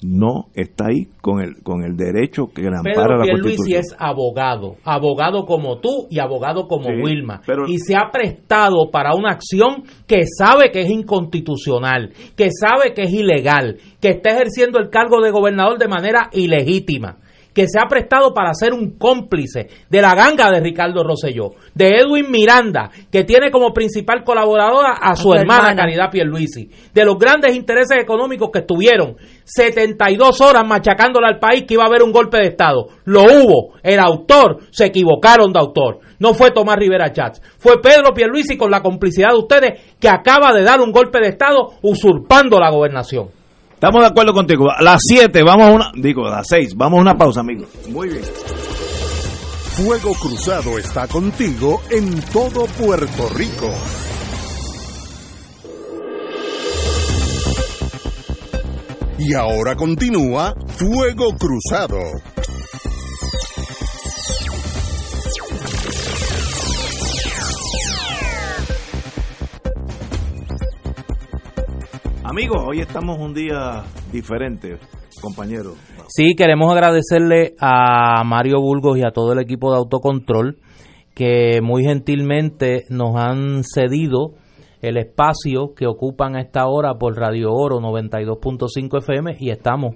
No está ahí con el con el derecho que le ampara Pedro la Pierluisi Constitución. es abogado, abogado como tú y abogado como Sí, Wilma. pero- y se ha prestado para una acción que sabe que es inconstitucional, que sabe que es ilegal, que está ejerciendo el cargo de gobernador de manera ilegítima, que se ha prestado para ser un cómplice de la ganga de Ricardo Rosselló, de Edwin Miranda, que tiene como principal colaboradora a su, su hermana, hermana. Caridad Pierluisi, de los grandes intereses económicos que estuvieron 72 horas machacándole al país que iba a haber un golpe de Estado. Lo hubo. El autor se equivocaron de autor. No fue Tomás Rivera Chats. Fue Pedro Pierluisi con la complicidad de ustedes que acaba de dar un golpe de Estado usurpando la gobernación. Estamos de acuerdo contigo. A las 7 vamos a una, digo, a las 6, vamos a una pausa, amigos. Muy bien. Fuego Cruzado está contigo en todo Puerto Rico. Y ahora continúa Fuego Cruzado. Amigos, hoy estamos un día diferente, compañeros. Sí, queremos agradecerle a Mario Burgos y a todo el equipo de autocontrol que muy gentilmente nos han cedido el espacio que ocupan a esta hora por Radio Oro 92.5 FM y estamos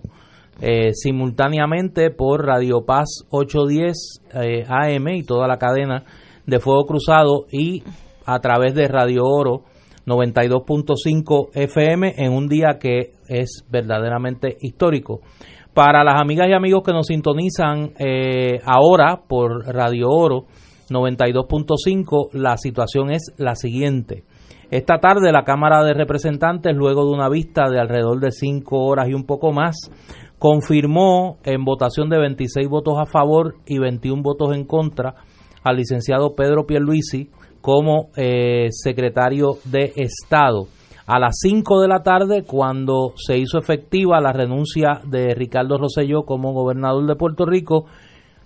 eh, simultáneamente por Radio Paz 810 eh, AM y toda la cadena de Fuego Cruzado y a través de Radio Oro 92.5 FM en un día que es verdaderamente histórico. Para las amigas y amigos que nos sintonizan eh, ahora por Radio Oro 92.5, la situación es la siguiente. Esta tarde la Cámara de Representantes, luego de una vista de alrededor de cinco horas y un poco más, confirmó en votación de 26 votos a favor y 21 votos en contra al licenciado Pedro Pierluisi como eh, secretario de Estado. A las 5 de la tarde, cuando se hizo efectiva la renuncia de Ricardo Rosselló como gobernador de Puerto Rico,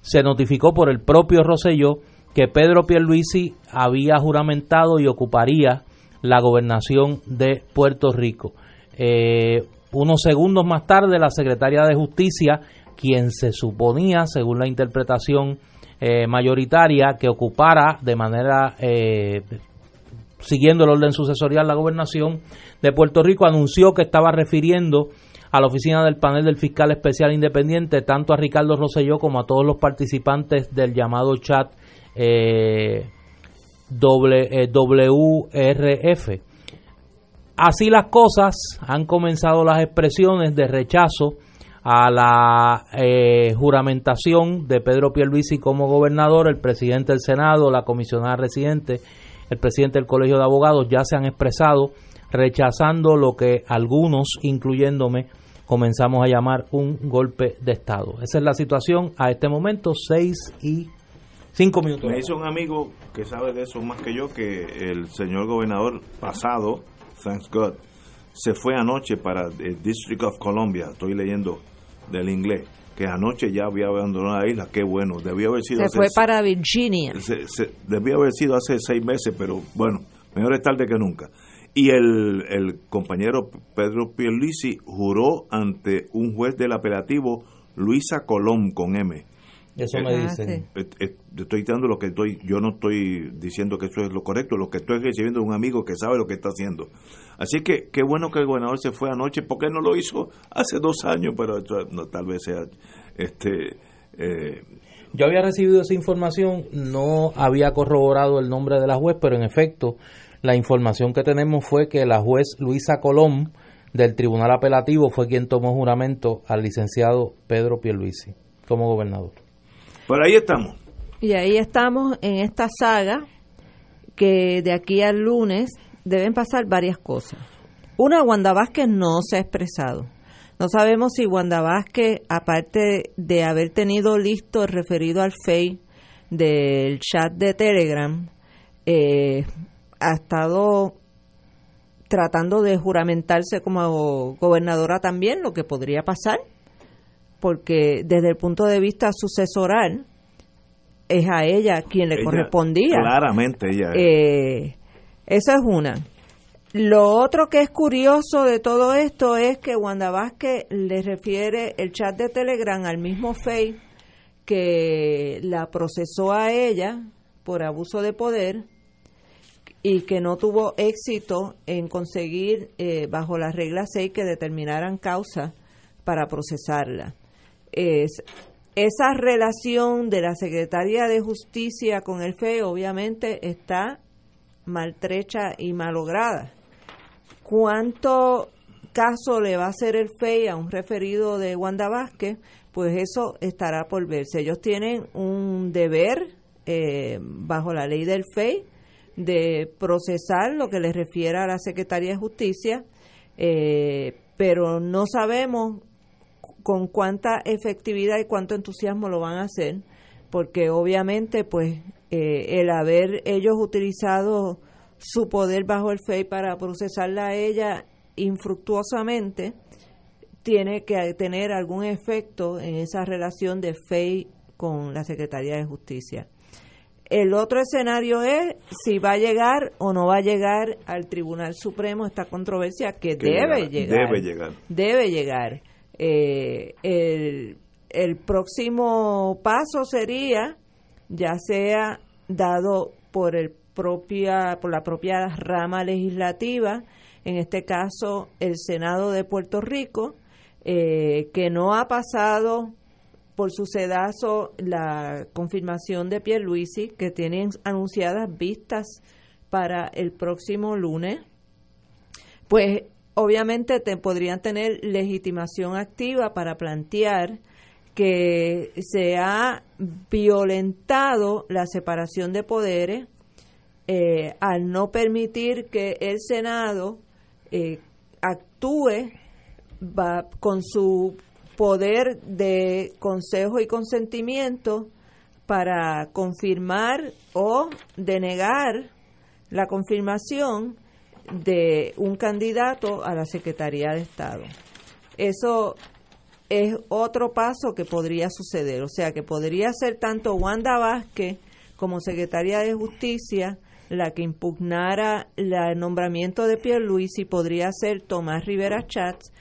se notificó por el propio Rosselló que Pedro Pierluisi había juramentado y ocuparía la gobernación de Puerto Rico. Eh, unos segundos más tarde, la secretaria de Justicia, quien se suponía, según la interpretación eh, mayoritaria, que ocupara de manera, eh, siguiendo el orden sucesorial, la gobernación de Puerto Rico, anunció que estaba refiriendo a la oficina del panel del fiscal especial independiente, tanto a Ricardo Rosselló como a todos los participantes del llamado chat eh, WRF. Así las cosas, han comenzado las expresiones de rechazo a la eh, juramentación de Pedro Pierluisi como gobernador, el presidente del Senado, la comisionada residente el presidente del Colegio de Abogados, ya se han expresado rechazando lo que algunos, incluyéndome, comenzamos a llamar un golpe de Estado. Esa es la situación a este momento, seis y cinco minutos. Me dice un amigo que sabe de eso más que yo, que el señor gobernador pasado, thanks God, se fue anoche para el District of Columbia, estoy leyendo del inglés, que anoche ya había abandonado la isla, qué bueno, debió haber sido... Se fue para Virginia. Se, se, debió haber sido hace seis meses, pero bueno, mejor es tarde que nunca. Y el, el compañero Pedro Pierluisi juró ante un juez del apelativo, Luisa Colón, con M. Eso me dicen. Estoy dando lo que estoy, yo no estoy diciendo que eso es lo correcto, lo que estoy recibiendo de un amigo que sabe lo que está haciendo. Así que qué bueno que el gobernador se fue anoche, porque no lo hizo hace dos años, pero no, tal vez sea este eh, yo había recibido esa información, no había corroborado el nombre de la juez, pero en efecto la información que tenemos fue que la juez Luisa Colón del Tribunal Apelativo fue quien tomó juramento al licenciado Pedro Pierluisi como gobernador. Por ahí estamos. Y ahí estamos en esta saga que de aquí al lunes deben pasar varias cosas. Una, Wanda Vázquez no se ha expresado. No sabemos si Wanda Vázquez, aparte de haber tenido listo el referido al FEI del chat de Telegram, eh, ha estado tratando de juramentarse como gobernadora también, lo que podría pasar, porque desde el punto de vista sucesoral es a ella quien le correspondía. Claramente ella. Eh, esa es una. Lo otro que es curioso de todo esto es que Wanda Vázquez le refiere el chat de Telegram al mismo FEI que la procesó a ella por abuso de poder y que no tuvo éxito en conseguir, eh, bajo las reglas 6, que determinaran causa para procesarla. Es, esa relación de la Secretaría de Justicia con el FEI obviamente está maltrecha y malograda. ¿Cuánto caso le va a hacer el FEI a un referido de Wanda Vázquez? Pues eso estará por verse. Ellos tienen un deber eh, bajo la ley del FEI de procesar lo que le refiere a la Secretaría de Justicia, eh, pero no sabemos con cuánta efectividad y cuánto entusiasmo lo van a hacer, porque obviamente pues eh, el haber ellos utilizado su poder bajo el FEI para procesarla a ella infructuosamente, tiene que tener algún efecto en esa relación de FEI con la Secretaría de Justicia. El otro escenario es si va a llegar o no va a llegar al Tribunal Supremo esta controversia que, debe, llegar, Debe llegar. Debe llegar. Eh, el, el próximo paso sería, ya sea dado por, el propia, por la propia rama legislativa, en este caso el Senado de Puerto Rico, eh, que no ha pasado por su sedazo la confirmación de Pierluisi, que tienen anunciadas vistas para el próximo lunes, pues obviamente te, podrían tener legitimación activa para plantear que se ha violentado la separación de poderes eh, al no permitir que el Senado eh, actúe con su poder de consejo y consentimiento para confirmar o denegar la confirmación de un candidato a la Secretaría de Estado. Eso es otro paso que podría suceder, o sea que podría ser tanto Wanda Vázquez como Secretaría de Justicia la que impugnara el nombramiento de Pierre Luis y podría ser Tomás Rivera Chats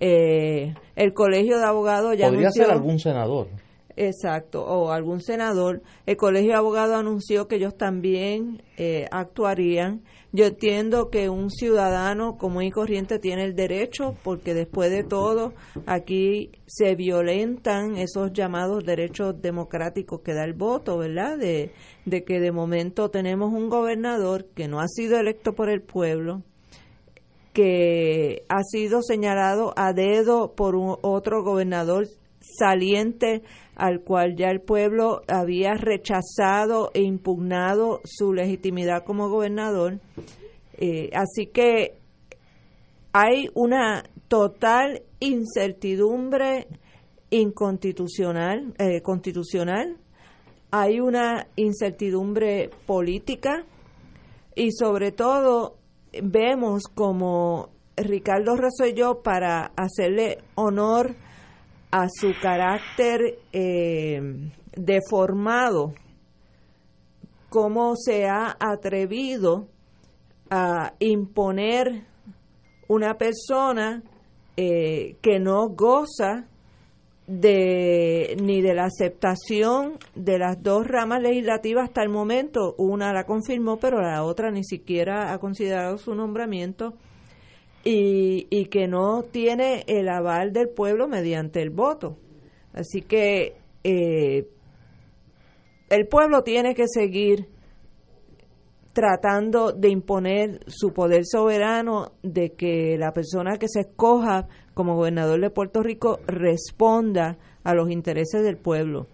eh, el Colegio de Abogados ya Podría anunció, ser algún senador. Exacto, o algún senador. El Colegio de Abogados anunció que ellos también eh, actuarían. Yo entiendo que un ciudadano común y corriente tiene el derecho, porque después de todo, aquí se violentan esos llamados derechos democráticos que da el voto, ¿verdad? De, de que de momento tenemos un gobernador que no ha sido electo por el pueblo, que ha sido señalado a dedo por un, otro gobernador saliente al cual ya el pueblo había rechazado e impugnado su legitimidad como gobernador. Eh, así que hay una total incertidumbre inconstitucional, eh, constitucional, hay una incertidumbre política y sobre todo vemos como Ricardo Rosselló para hacerle honor a su carácter eh, deformado, cómo se ha atrevido a imponer una persona eh, que no goza de ni de la aceptación de las dos ramas legislativas hasta el momento. Una la confirmó, pero la otra ni siquiera ha considerado su nombramiento y, y que no tiene el aval del pueblo mediante el voto. Así que eh, el pueblo tiene que seguir tratando de imponer su poder soberano, de que la persona que se escoja como gobernador de Puerto Rico responda a los intereses del pueblo.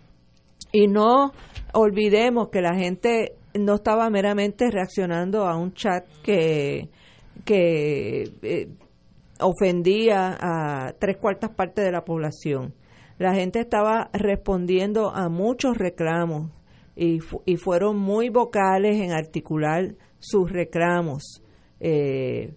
Y no olvidemos que la gente no estaba meramente reaccionando a un chat que, que eh, ofendía a tres cuartas partes de la población. La gente estaba respondiendo a muchos reclamos y, y fueron muy vocales en articular sus reclamos. Eh,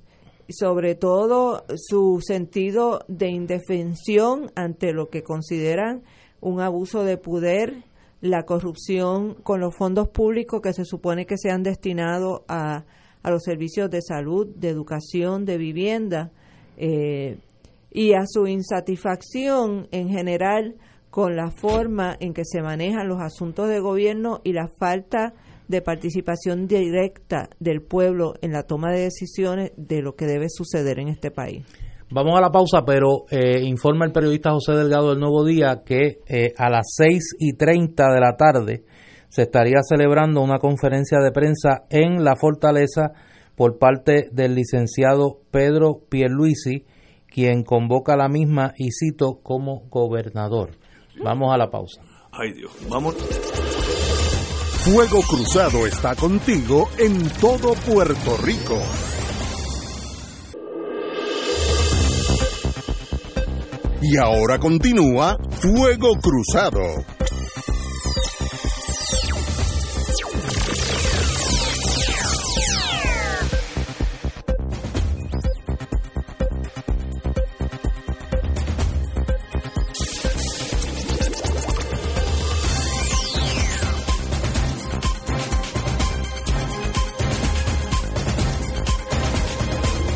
sobre todo su sentido de indefensión ante lo que consideran un abuso de poder, la corrupción con los fondos públicos que se supone que se han destinado a, a los servicios de salud, de educación, de vivienda, eh, y a su insatisfacción en general con la forma en que se manejan los asuntos de gobierno y la falta de participación directa del pueblo en la toma de decisiones de lo que debe suceder en este país. Vamos a la pausa, pero eh, informa el periodista José Delgado del Nuevo Día que eh, a las 6 y 30 de la tarde se estaría celebrando una conferencia de prensa en la fortaleza por parte del licenciado Pedro Pierluisi, quien convoca la misma y cito como gobernador. Vamos a la pausa. Ay Dios, vamos. Fuego Cruzado está contigo en todo Puerto Rico. Y ahora continúa Fuego Cruzado.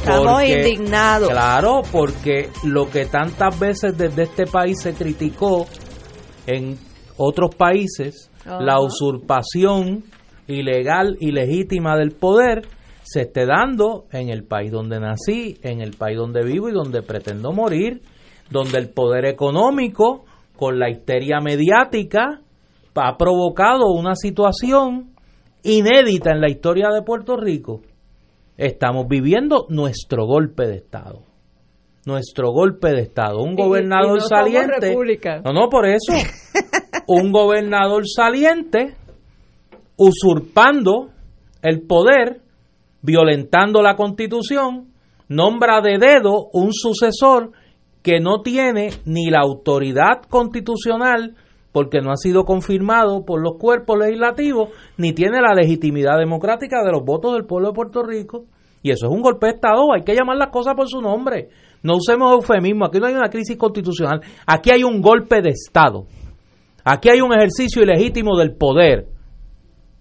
Estamos indignados. Claro, porque lo que tantas veces desde este país se criticó en otros países, la usurpación ilegal y legítima del poder, se esté dando en el país donde nací, en el país donde vivo y donde pretendo morir, donde el poder económico, con la histeria mediática, ha provocado una situación inédita en la historia de Puerto Rico. Estamos viviendo nuestro golpe de Estado. Nuestro golpe de Estado. Un Y- gobernador y no somos saliente. No, no, por eso. un gobernador saliente usurpando el poder, violentando la constitución, nombra de dedo un sucesor que no tiene ni la autoridad constitucional porque no ha sido confirmado por los cuerpos legislativos, ni tiene la legitimidad democrática de los votos del pueblo de Puerto Rico. Y eso es un golpe de Estado, hay que llamar las cosas por su nombre. No usemos eufemismo, aquí no hay una crisis constitucional, aquí hay un golpe de Estado. Aquí hay un ejercicio ilegítimo del poder,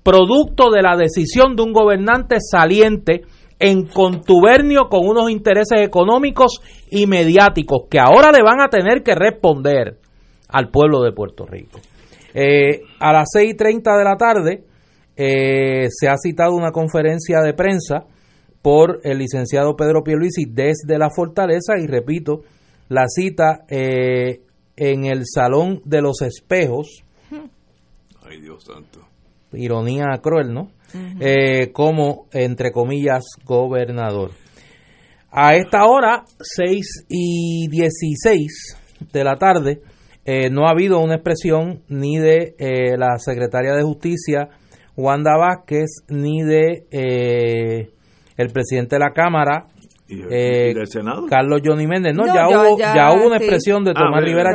producto de la decisión de un gobernante saliente en contubernio con unos intereses económicos y mediáticos que ahora le van a tener que responder al pueblo de Puerto Rico. Eh, a las 6.30 de la tarde eh, se ha citado una conferencia de prensa por el licenciado Pedro Pierluisi desde la fortaleza y repito, la cita eh, en el Salón de los Espejos, Ay Dios santo. ironía cruel, ¿no? Eh, como, entre comillas, gobernador. A esta hora, 6 y 16 de la tarde, eh, no ha habido una expresión ni de eh, la secretaria de Justicia, Wanda Vázquez, ni de eh, el presidente de la Cámara, ¿Y, eh, y del Senado? Carlos Johnny Méndez. No, No, ya, ya- hubo, ya, ya hubo una sí. expresión de Ah, Tomás bien. Rivera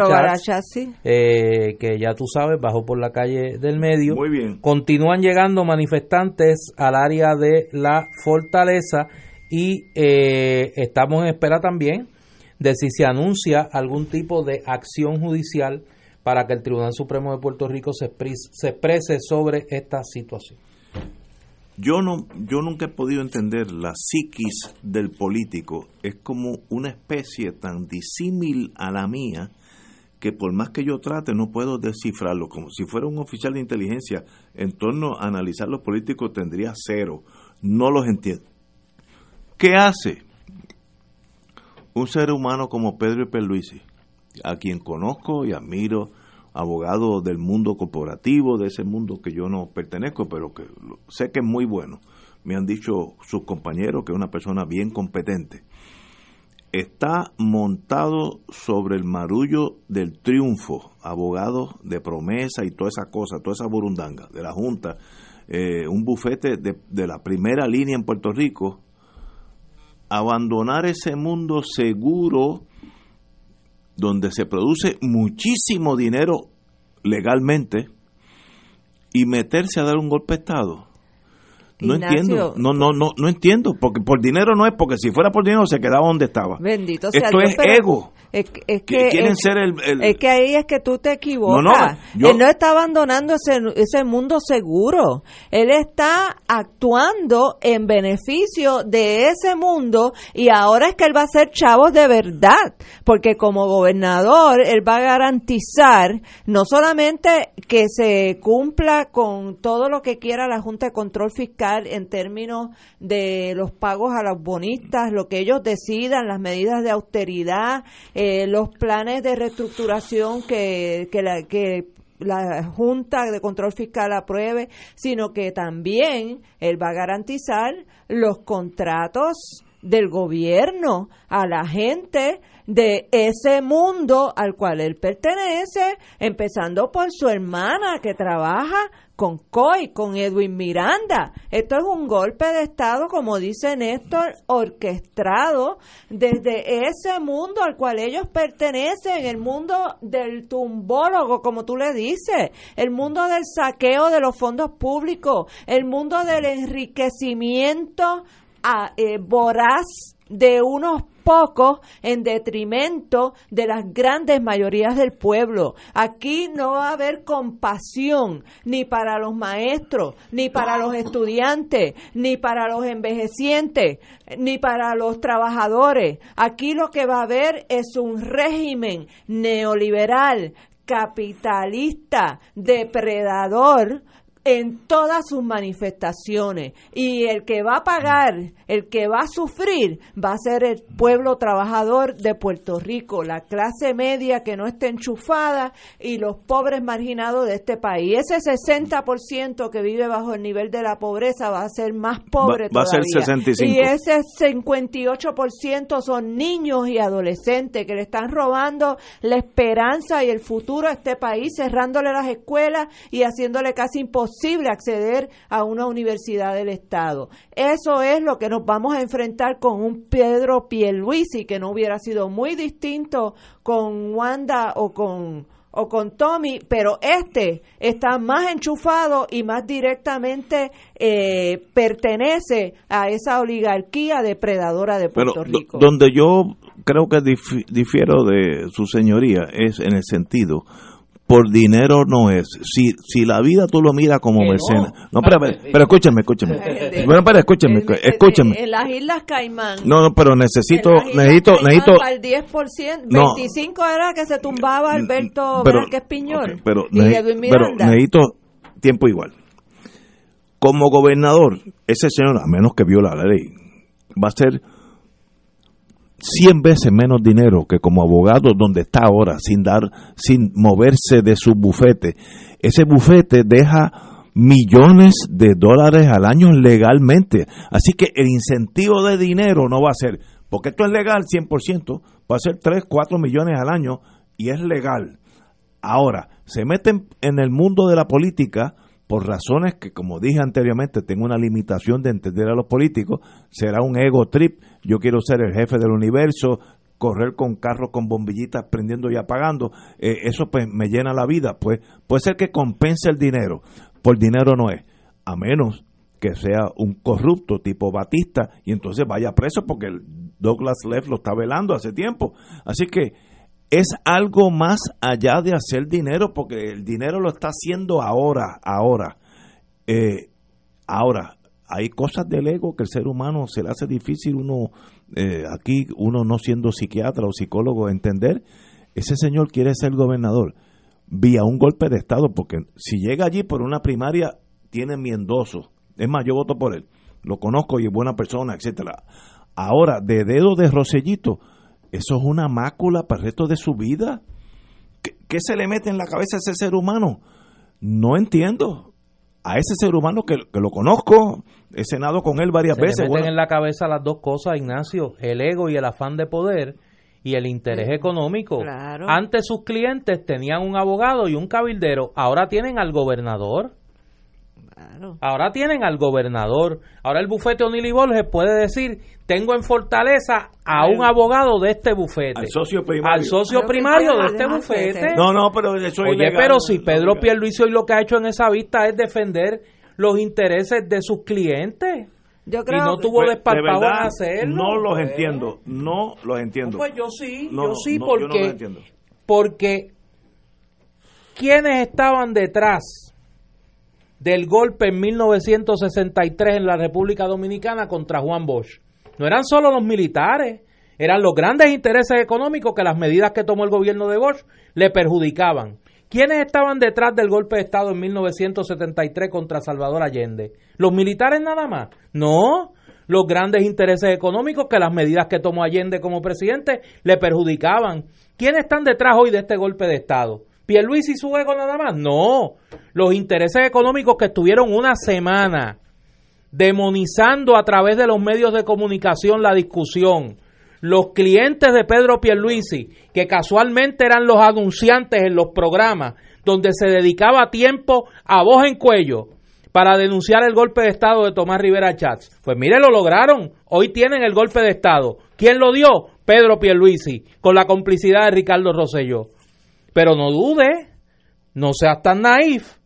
sí. eh, que ya tú sabes, bajó por la calle del medio. Muy bien. Continúan llegando manifestantes al área de la fortaleza y eh, estamos en espera también de si se anuncia algún tipo de acción judicial para que el Tribunal Supremo de Puerto Rico se, expres- se exprese sobre esta situación. Yo no, yo nunca he podido entender la psiquis del político. Es como una especie tan disímil a la mía que por más que yo trate no puedo descifrarlo. Como si fuera un oficial de inteligencia en torno a analizar los políticos tendría cero. No los entiendo. ¿Qué hace un ser humano como Pedro Perluisi, a quien conozco y admiro, abogado del mundo corporativo, de ese mundo que yo no pertenezco, pero que sé que es muy bueno. Me han dicho sus compañeros que es una persona bien competente. Está montado sobre el marullo del triunfo, abogado de promesa y toda esa cosa, toda esa burundanga de la Junta, eh, un bufete de, de la primera línea en Puerto Rico, abandonar ese mundo seguro donde se produce muchísimo dinero legalmente y meterse a dar un golpe de estado. No Ignacio. entiendo, no, no, no, no entiendo, porque por dinero no es, porque si fuera por dinero se quedaba donde estaba. Bendito sea Esto es pero ego. Es, es Que que, quieren es, ser el, el- es que ahí es que tú te equivocas. No, no, yo- Él no está abandonando ese, ese mundo seguro. Él está actuando en beneficio de ese mundo y ahora es que él va a ser chavos de verdad. Porque como gobernador, él va a garantizar no solamente que se cumpla con todo lo que quiera la Junta de Control Fiscal en términos de los pagos a los bonistas, lo que ellos decidan, las medidas de austeridad, eh, los planes de reestructuración que, que, la, que la Junta de Control Fiscal apruebe, sino que también él va a garantizar los contratos del gobierno a la gente de ese mundo al cual él pertenece, empezando por su hermana que trabaja con COI, con Edwin Miranda. Esto es un golpe de Estado, como dice Néstor, orquestado desde ese mundo al cual ellos pertenecen, el mundo del tumbólogo, como tú le dices, el mundo del saqueo de los fondos públicos, el mundo del enriquecimiento a, eh, voraz de unos pocos en detrimento de las grandes mayorías del pueblo. Aquí no va a haber compasión ni para los maestros, ni para los estudiantes, ni para los envejecientes, ni para los trabajadores. Aquí lo que va a haber es un régimen neoliberal, capitalista, depredador, en todas sus manifestaciones. Y el que va a pagar, el que va a sufrir, va a ser el pueblo trabajador de Puerto Rico, la clase media que no esté enchufada y los pobres marginados de este país. Ese 60% que vive bajo el nivel de la pobreza va a ser más pobre Va- va a ser todavía. 65. Y ese 58% son niños y adolescentes que le están robando la esperanza y el futuro a este país, cerrándole las escuelas y haciéndole casi imposible acceder a una universidad del Estado. Eso es lo que nos vamos a enfrentar con un Pedro Pierluisi que no hubiera sido muy distinto con Wanda o con o con Tommy, pero este está más enchufado y más directamente eh, pertenece a esa oligarquía depredadora de Puerto Rico. donde yo creo que dif- difiero de su señoría es en el sentido por dinero no es. Si si la vida tú lo miras como no. mecenas. No, pero, pero, pero escúchame, escúchame. Bueno, pero escúchame, escúchame. En las Islas Caimán. No, no, pero necesito necesito Caimán necesito para el 10%, No. 25 era que se tumbaba Alberto pero- Velázquez Piñol ok, pero, y neces- pero necesito tiempo igual. Como gobernador, ese señor, a menos que viola la ley, va a ser 100 veces menos dinero que como abogado donde está ahora, sin dar, sin moverse de su bufete. Ese bufete deja millones de dólares al año legalmente. Así que el incentivo de dinero no va a ser, porque esto es legal 100%, va a ser 3, 4 millones al año y es legal. Ahora, se meten en el mundo de la política por razones que, como dije anteriormente, tengo una limitación de entender a los políticos, será un ego trip, yo quiero ser el jefe del universo, correr con carros con bombillitas prendiendo y apagando, eh, eso pues me llena la vida, pues puede ser que compense el dinero, por dinero no es, a menos que sea un corrupto tipo Batista y entonces vaya preso porque Douglas Leff lo está velando hace tiempo. Así que es algo más allá de hacer dinero porque el dinero lo está haciendo ahora, ahora. Eh, ahora, hay cosas del ego que el ser humano se le hace difícil uno, eh, aquí uno no siendo psiquiatra o psicólogo, entender. Ese señor quiere ser gobernador vía un golpe de Estado porque si llega allí por una primaria tiene mi endoso es más, yo voto por él. Lo conozco y es buena persona, etcétera. Ahora, de dedo de Rosellito, eso es una mácula para el resto de su vida. ¿Qué, se le mete en la cabeza a ese ser humano? No entiendo. A ese ser humano que, lo conozco, he cenado con él varias veces. Se meten en la cabeza las dos cosas, Ignacio, el ego y el afán de poder y el interés económico. Antes sus clientes tenían un abogado y un cabildero, ahora tienen al gobernador. Ahora tienen al gobernador. Ahora el bufete O'Neill Borges puede decir, tengo en Fortaleza a un abogado de este bufete. Al socio primario. Al socio primario de este bufete. No, no, pero eso es Oye, pero si Pedro Pierluisi hoy lo que ha hecho en esa vista es defender los intereses de sus clientes. Yo creo y no tuvo pues, desparpajo en hacerlo. No los pues. entiendo, no los entiendo. pues yo sí, yo sí, porque, porque quienes estaban detrás del golpe en 1963 en la República Dominicana contra Juan Bosch. No eran solo los militares, eran los grandes intereses económicos que las medidas que tomó el gobierno de Bosch le perjudicaban. ¿Quiénes estaban detrás del golpe de Estado en 1973 contra Salvador Allende? ¿Los militares nada más? No, los grandes intereses económicos que las medidas que tomó Allende como presidente le perjudicaban. ¿Quiénes están detrás hoy de este golpe de Estado? Luis y su ego nada más. No, los intereses económicos que estuvieron una semana demonizando a través de los medios de comunicación la discusión. Los clientes de Pedro Pierluisi, que casualmente eran los anunciantes en los programas, donde se dedicaba tiempo a voz en cuello para denunciar el golpe de Estado de Tomás Rivera Chats. Pues mire, lo lograron. Hoy tienen el golpe de Estado. ¿Quién lo dio? Pedro Pierluisi, con la complicidad de Ricardo Rosselló. Pero no dude, no seas tan naif.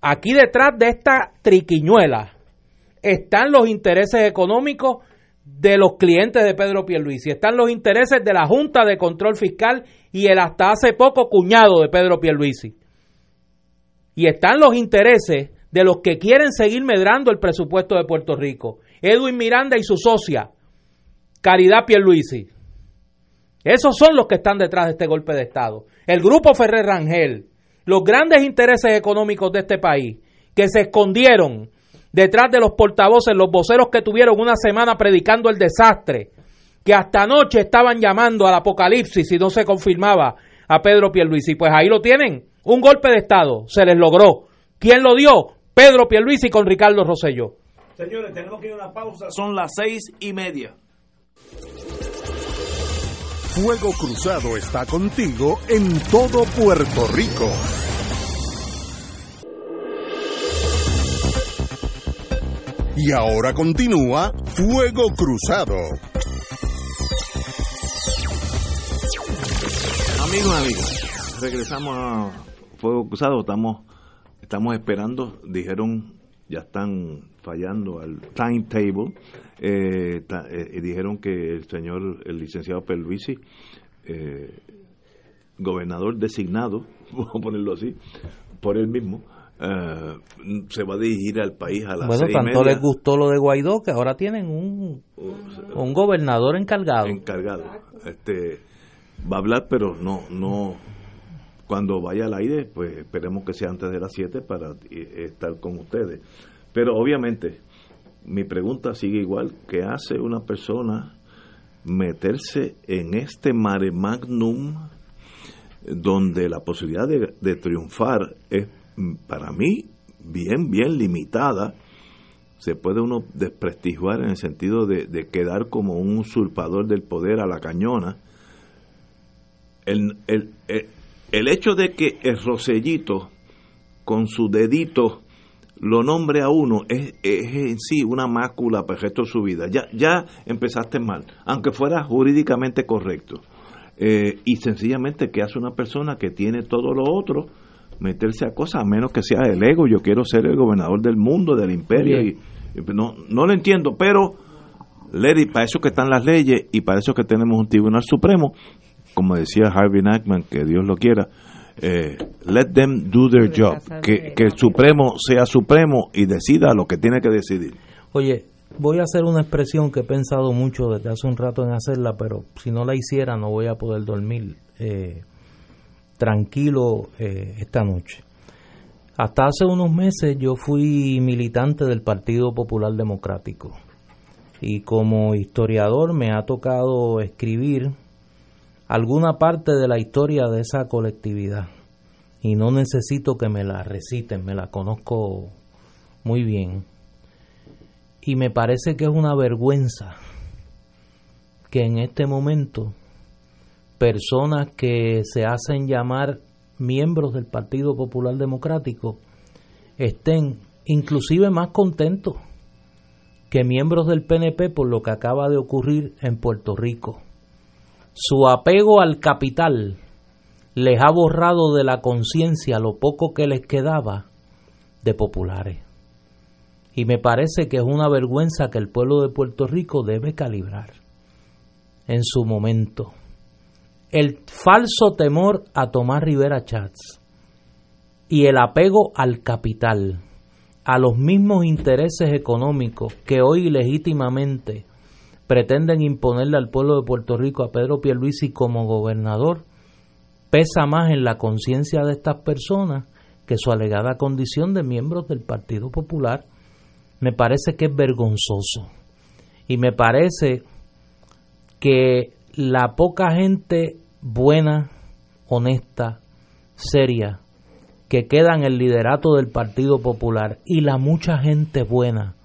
Aquí detrás de esta triquiñuela están los intereses económicos de los clientes de Pedro Pierluisi, están los intereses de la Junta de Control Fiscal y el hasta hace poco cuñado de Pedro Pierluisi. Y están los intereses de los que quieren seguir medrando el presupuesto de Puerto Rico. Edwin Miranda y su socia, Caridad Pierluisi. Esos son los que están detrás de este golpe de Estado. El grupo Ferrer Rangel, los grandes intereses económicos de este país, que se escondieron detrás de los portavoces, los voceros que tuvieron una semana predicando el desastre, que hasta anoche estaban llamando al apocalipsis y no se confirmaba a Pedro Pierluisi. Pues ahí lo tienen, un golpe de Estado, se les logró. ¿Quién lo dio? Pedro Pierluisi con Ricardo Rosselló. Señores, tenemos que ir a una pausa, son las seis y media. Fuego Cruzado está contigo en todo Puerto Rico. Y ahora continúa Fuego Cruzado. Amigos, amigas, regresamos a Fuego Cruzado. Estamos, estamos esperando, dijeron, ya están fallando al timetable eh, eh dijeron que el señor, el licenciado Perluisi, eh, gobernador designado, vamos a ponerlo así, por él mismo, eh, se va a dirigir al país a las bueno, tanto les gustó lo de Guaidó que ahora tienen un, un gobernador encargado. Encargado. Este, va a hablar, pero no, no, cuando vaya al aire, pues esperemos que sea antes de las 7 para estar con ustedes. Pero obviamente, mi pregunta sigue igual, ¿qué hace una persona meterse en este mare magnum donde la posibilidad de, triunfar es para mí bien, bien limitada? Se puede uno desprestigiar en el sentido de, quedar como un usurpador del poder a la cañona. El, el, el hecho de que el Rosellito con su dedito lo nombre a uno es, es en sí una mácula para el resto de su vida. Ya, ya empezaste mal, aunque fuera jurídicamente correcto. Eh, y sencillamente, ¿qué hace una persona que tiene todo lo otro? Meterse a cosas, a menos que sea el ego. Yo quiero ser el gobernador del mundo, del imperio. Y, y no, no lo entiendo, pero Lady, para eso que están las leyes y para eso que tenemos un tribunal supremo, como decía Harvey Nackman, que Dios lo quiera, eh, let them do their job, que, que el Supremo sea Supremo y decida lo que tiene que decidir. Oye, voy a hacer una expresión que he pensado mucho desde hace un rato en hacerla, pero si no la hiciera no voy a poder dormir eh, tranquilo eh, esta noche. Hasta hace unos meses yo fui militante del Partido Popular Democrático y como historiador me ha tocado escribir alguna parte de la historia de esa colectividad y no necesito que me la reciten, me la conozco muy bien. Y me parece que es una vergüenza que en este momento personas que se hacen llamar miembros del Partido Popular Democrático estén inclusive más contentos que miembros del PNP por lo que acaba de ocurrir en Puerto Rico su apego al capital les ha borrado de la conciencia lo poco que les quedaba de populares. Y me parece que es una vergüenza que el pueblo de Puerto Rico debe calibrar en su momento. El falso temor a tomar Rivera Chats y el apego al capital, a los mismos intereses económicos que hoy legítimamente pretenden imponerle al pueblo de Puerto Rico a Pedro Pierluisi como gobernador pesa más en la conciencia de estas personas que su alegada condición de miembros del Partido Popular. Me parece que es vergonzoso y me parece que la poca gente buena, honesta, seria, que queda en el liderato del Partido Popular y la mucha gente buena,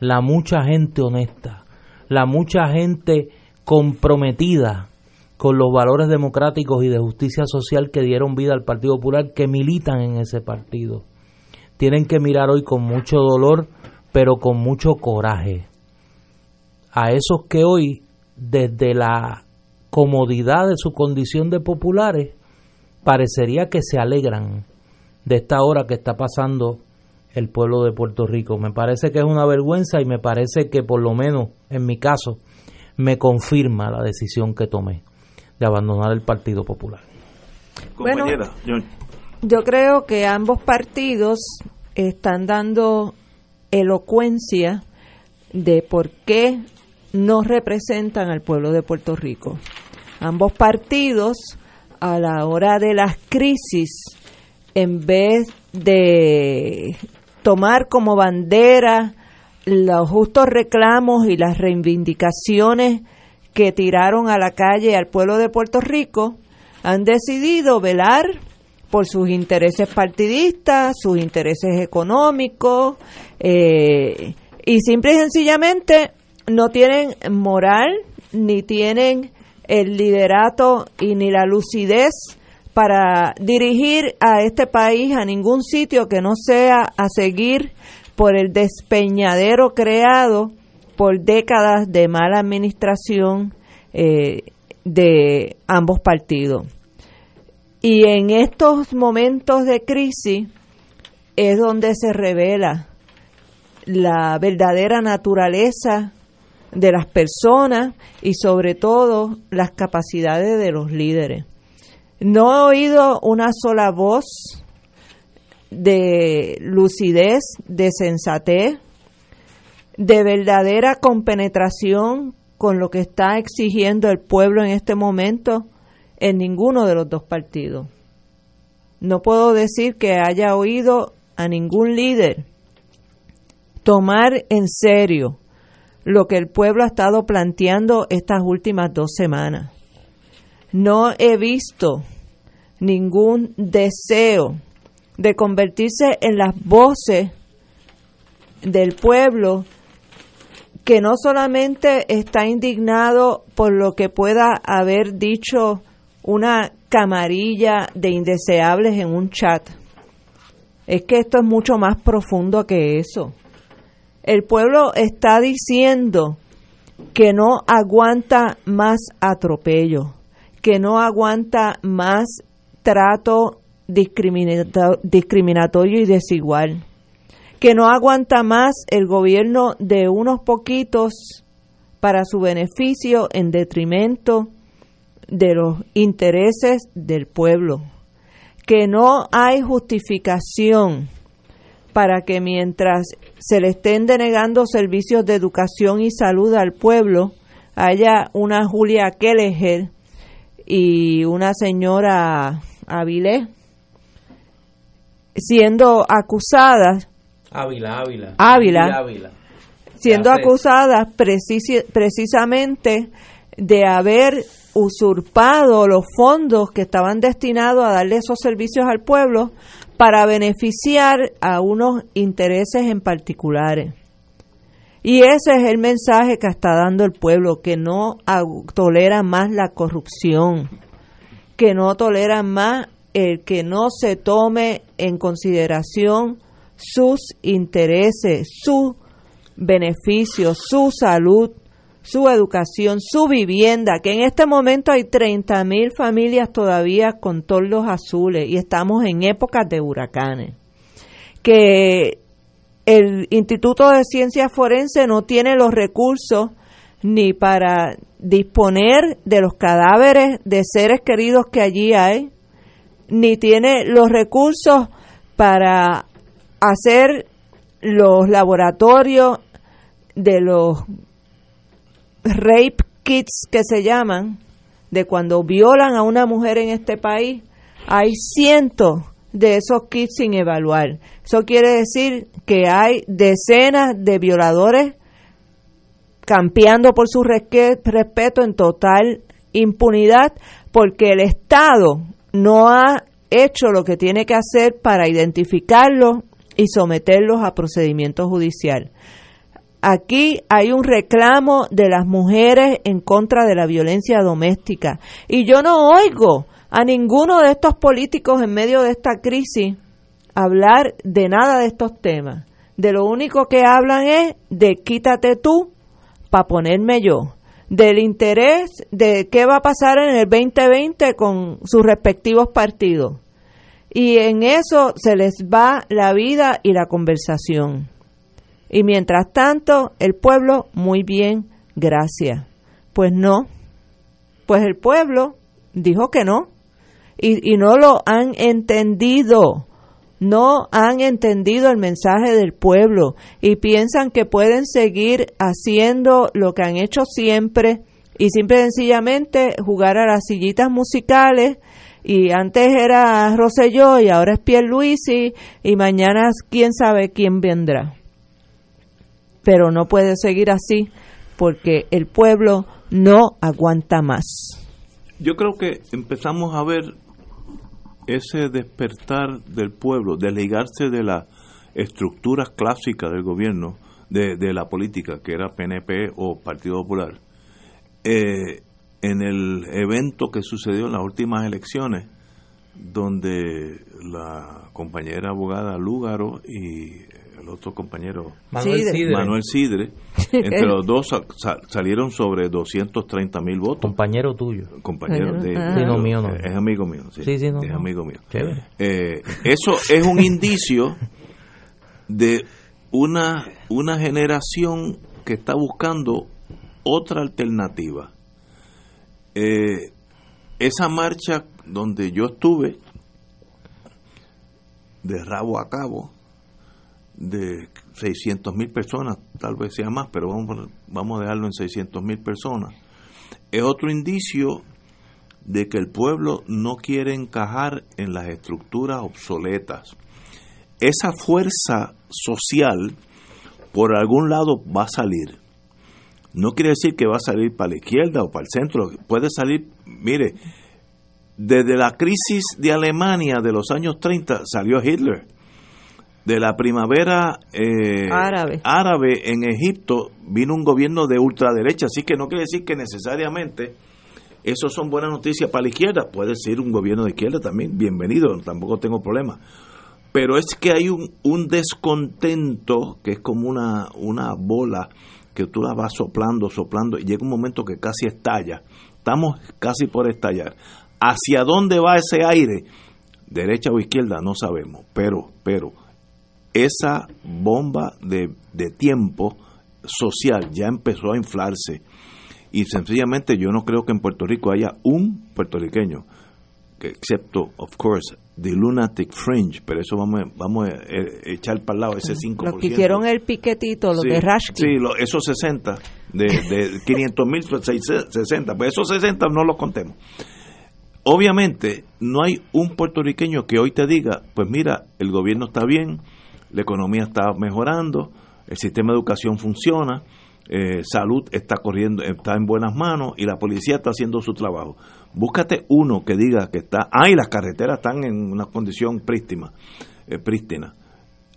la mucha gente honesta, la mucha gente comprometida con los valores democráticos y de justicia social que dieron vida al Partido Popular, que militan en ese partido. Tienen que mirar hoy con mucho dolor, pero con mucho coraje, a esos que hoy, desde la comodidad de su condición de populares, parecería que se alegran de esta hora que está pasando el pueblo de Puerto Rico. Me parece que es una vergüenza y me parece que por lo menos en mi caso me confirma la decisión que tomé de abandonar el Partido Popular. Bueno, yo creo que ambos partidos están dando elocuencia de por qué no representan al pueblo de Puerto Rico. Ambos partidos, a la hora de las crisis, en vez de tomar como bandera los justos reclamos y las reivindicaciones que tiraron a la calle al pueblo de Puerto Rico, han decidido velar por sus intereses partidistas, sus intereses económicos, eh, y simple y sencillamente no tienen moral, ni tienen el liderato y ni la lucidez para dirigir a este país a ningún sitio que no sea a seguir por el despeñadero creado por décadas de mala administración eh, de ambos partidos. Y en estos momentos de crisis es donde se revela la verdadera naturaleza de las personas y sobre todo las capacidades de los líderes. No he oído una sola voz de lucidez, de sensatez, de verdadera compenetración con lo que está exigiendo el pueblo en este momento en ninguno de los dos partidos. No puedo decir que haya oído a ningún líder tomar en serio lo que el pueblo ha estado planteando estas últimas dos semanas. No he visto ningún deseo de convertirse en las voces del pueblo que no solamente está indignado por lo que pueda haber dicho una camarilla de indeseables en un chat. Es que esto es mucho más profundo que eso. El pueblo está diciendo que no aguanta más atropello, que no aguanta más trato discriminatorio y desigual, que no aguanta más el gobierno de unos poquitos para su beneficio en detrimento de los intereses del pueblo, que no hay justificación para que mientras se le estén denegando servicios de educación y salud al pueblo, haya una Julia Kelleher y una señora Avilés siendo acusadas Ávila, Ávila. Ávila, siendo acusadas precisamente de haber usurpado los fondos que estaban destinados a darle esos servicios al pueblo para beneficiar a unos intereses en particulares. Y ese es el mensaje que está dando el pueblo, que no tolera más la corrupción, que no tolera más el que no se tome en consideración sus intereses, su beneficio, su salud, su educación, su vivienda, que en este momento hay 30 mil familias todavía con toldos azules y estamos en épocas de huracanes, que el Instituto de Ciencias Forenses no tiene los recursos ni para disponer de los cadáveres de seres queridos que allí hay, ni tiene los recursos para hacer los laboratorios de los rape kits que se llaman, de cuando violan a una mujer en este país, hay cientos de esos kits sin evaluar. Eso quiere decir que hay decenas de violadores campeando por su respeto en total impunidad porque el Estado no ha hecho lo que tiene que hacer para identificarlos y someterlos a procedimiento judicial. Aquí hay un reclamo de las mujeres en contra de la violencia doméstica. Y yo no oigo a ninguno de estos políticos en medio de esta crisis hablar de nada de estos temas. De lo único que hablan es de quítate tú para ponerme yo. Del interés de qué va a pasar en el 2020 con sus respectivos partidos. Y en eso se les va la vida y la conversación. Y mientras tanto, el pueblo, muy bien, gracias. Pues no, pues el pueblo dijo que no. Y, y no lo han entendido. No han entendido el mensaje del pueblo y piensan que pueden seguir haciendo lo que han hecho siempre y simple y sencillamente jugar a las sillitas musicales y antes era Rosselló y ahora es Pierluisi y mañana quién sabe quién vendrá pero no puede seguir así porque el pueblo no aguanta más. Yo creo que empezamos a ver ese despertar del pueblo, desligarse de las estructuras clásicas del gobierno, de, la política, que era PNP o Partido Popular. Eh, en el evento que sucedió en las últimas elecciones, donde la compañera abogada Lúgaro y el otro compañero Manuel Sidre, entre los dos salieron sobre 230 mil votos. Compañero tuyo. Compañero de... mío no. Es amigo mío, sí. es amigo mío. Eh, eso es un indicio de una, una generación que está buscando otra alternativa. Eh, esa marcha donde yo estuve, de rabo a cabo, de 600 mil personas, tal vez sea más, pero vamos, vamos a dejarlo en 600 mil personas, es otro indicio de que el pueblo no quiere encajar en las estructuras obsoletas. Esa fuerza social por algún lado va a salir. No quiere decir que va a salir para la izquierda o para el centro, puede salir, mire, desde la crisis de Alemania de los años 30 salió Hitler de la primavera eh, árabe. en Egipto vino un gobierno de ultraderecha, así que no quiere decir que necesariamente Eso son buenas noticias para la izquierda. Puede ser un gobierno de izquierda también, bienvenido, tampoco tengo problema. Pero es que hay un, un descontento que es como una, una bola que tú la vas soplando, soplando, y llega un momento que casi estalla. Estamos casi por estallar. ¿Hacia dónde va ese aire? Derecha o izquierda, no sabemos. Pero, pero, esa bomba de, de tiempo social ya empezó a inflarse y sencillamente yo no creo que en Puerto Rico haya un puertorriqueño, que, excepto, of course, the lunatic fringe, pero eso vamos, a- vamos a eh, echar para el lado ese 5%. Los que hicieron el piquetito, los Sí, de Rashki. Sí, lo- esos 60, de, de 500 mil, 60, pues esos 60 no los contemos. Obviamente, no hay un puertorriqueño que hoy te diga, pues mira, el gobierno está bien, la economía está mejorando, el sistema de educación funciona, eh, salud está corriendo, está en buenas manos y la policía está haciendo su trabajo. Búscate uno que diga que está, ah, y las carreteras están en una condición prístima, eh, prístina.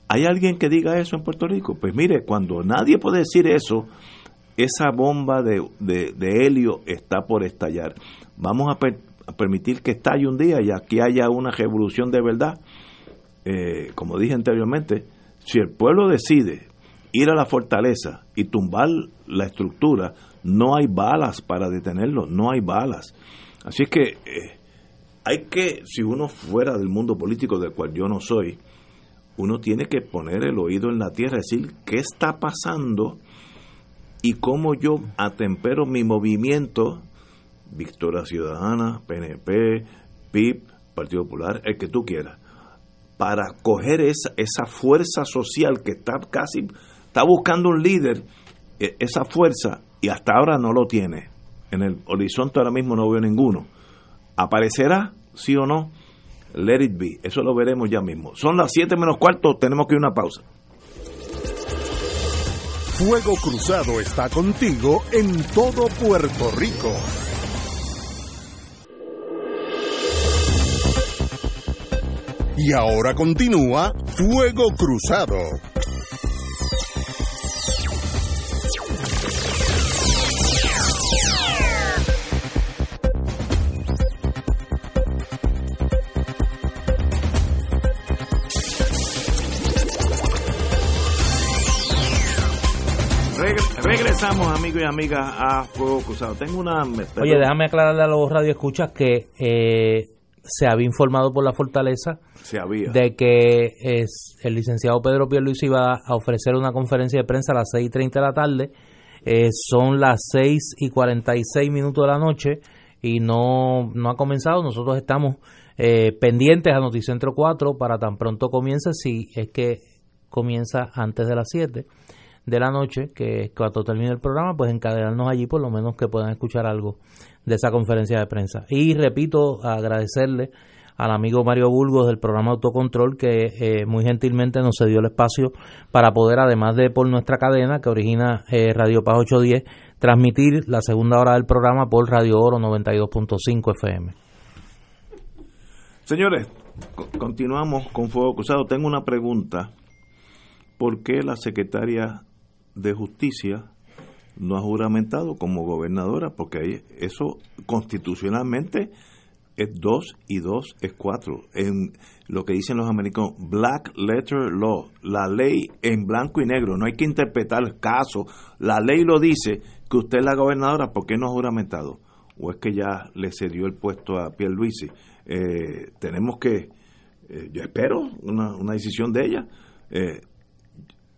¿Hay alguien que diga eso en Puerto Rico? Pues mire, cuando nadie puede decir eso, esa bomba de, de- helio está por estallar. Vamos a permitir que estalle un día y aquí haya una revolución de verdad. Eh, como dije anteriormente, si el pueblo decide ir a la fortaleza y tumbar la estructura, no hay balas para detenerlo, no hay balas. Así es que eh, hay que, si uno fuera del mundo político del cual yo no soy, uno tiene que poner el oído en la tierra, decir qué está pasando y cómo yo atempero mi movimiento, Victoria Ciudadana, PNP, PIB, Partido Popular, el que tú quieras, para coger esa, esa fuerza social que está casi, está buscando un líder, e- esa fuerza, y hasta ahora no lo tiene. En el horizonte ahora mismo no veo ninguno. ¿Aparecerá? ¿Sí o no? Let it be. Eso lo veremos ya mismo. Son las 7 menos cuarto, tenemos que ir a una pausa. Fuego Cruzado está contigo en todo Puerto Rico. Y ahora continúa Fuego Cruzado. Regre- regresamos, amigos y amigas, a Fuego Cruzado. Tengo una... Oye, déjame aclararle a los radioescuchas que eh, se había informado por la Fortaleza Se había. de que es, el licenciado Pedro Pierluisi iba a ofrecer una conferencia de prensa a las 6 y 30 de la tarde. Eh, son las 6 y 46 minutos de la noche y no, no ha comenzado. Nosotros estamos eh, pendientes a Noticentro 4 para tan pronto comience, si es que comienza antes de las 7 de la noche, que es cuando termine el programa, pues encadenarnos allí por lo menos que puedan escuchar algo de esa conferencia de prensa. Y repito, agradecerle al amigo Mario Burgos del programa Autocontrol que eh, muy gentilmente nos cedió el espacio para poder, además de por nuestra cadena que origina eh, Radio Paz 810, transmitir la segunda hora del programa por Radio Oro 92.5 FM. Señores, co- continuamos con Fuego Cruzado. Tengo una pregunta. ¿Por qué la secretaria de Justicia no ha juramentado como gobernadora? Porque ahí eso constitucionalmente es dos y dos es cuatro. En lo que dicen los americanos, black letter law, la ley en blanco y negro, no hay que interpretar el caso. La ley lo dice que usted es la gobernadora, ¿por qué no ha juramentado? ¿O es que ya le cedió el puesto a Pierluisi? Eh, tenemos que, eh, yo espero una, una decisión de ella. Eh,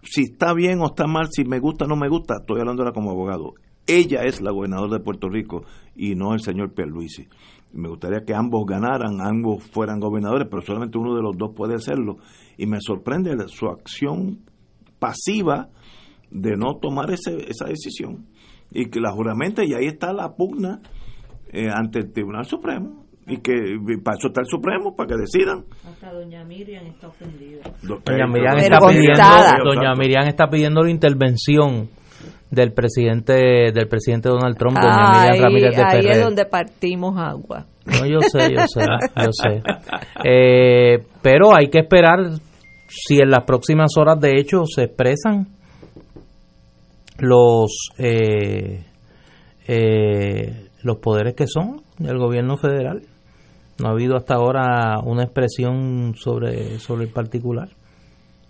si está bien o está mal, si me gusta o no me gusta, estoy hablando ahora como abogado. Ella es la gobernadora de Puerto Rico y no el señor Pierluisi. Me gustaría que ambos ganaran, ambos fueran gobernadores, pero solamente uno de los dos puede hacerlo. Y me sorprende su acción pasiva de no tomar ese, esa decisión. Y que la juramente, y ahí está la pugna eh, ante el Tribunal Supremo. Y que eso está el Supremo, para que decidan. Hasta doña Miriam está ofendida. Doña Miriam, está pidiendo, doña Miriam está pidiendo la intervención del presidente del presidente Donald Trump, doña Miriam Ramírez de ahí es donde partimos agua. No, yo sé, yo sé, yo sé. Eh, pero hay que esperar si en las próximas horas, de hecho, se expresan los eh, eh, los poderes que son el gobierno federal. No ha habido hasta ahora una expresión sobre, sobre el particular.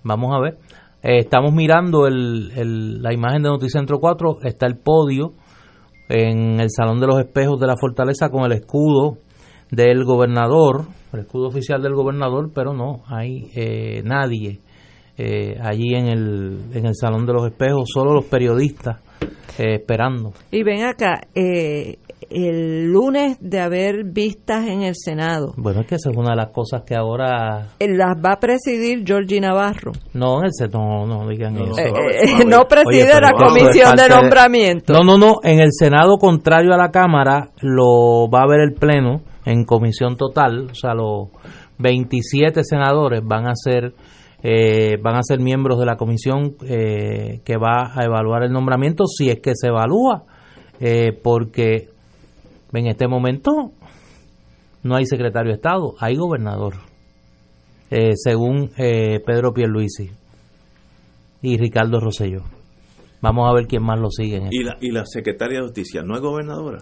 Vamos a ver. Eh, estamos mirando el, la imagen de Noticentro 4. Está el podio en el Salón de los Espejos de la Fortaleza con el escudo del gobernador, el escudo oficial del gobernador, pero no hay eh, nadie eh, allí en el, en el Salón de los Espejos, solo los periodistas eh, esperando. Y ven acá, eh, el lunes de haber vistas en el Senado, Bueno, es que esa es una de las cosas que ahora... eh, las va a presidir Georgie Navarro. No, en el Senado, no, no digan eso. Eh, eh, no preside Oye, la comisión de nombramiento. No, no, no. En el Senado, contrario a la Cámara, lo va a ver el Pleno en comisión total. O sea, los 27 senadores van a ser eh, van a ser miembros de la comisión eh, que va a evaluar el nombramiento, si es que se evalúa, eh, porque en este momento no hay secretario de Estado, hay gobernador, eh, según eh, Pedro Pierluisi y Ricardo Rosselló. Vamos a ver quién más lo sigue. en Y la, y la secretaria de Justicia no es gobernadora.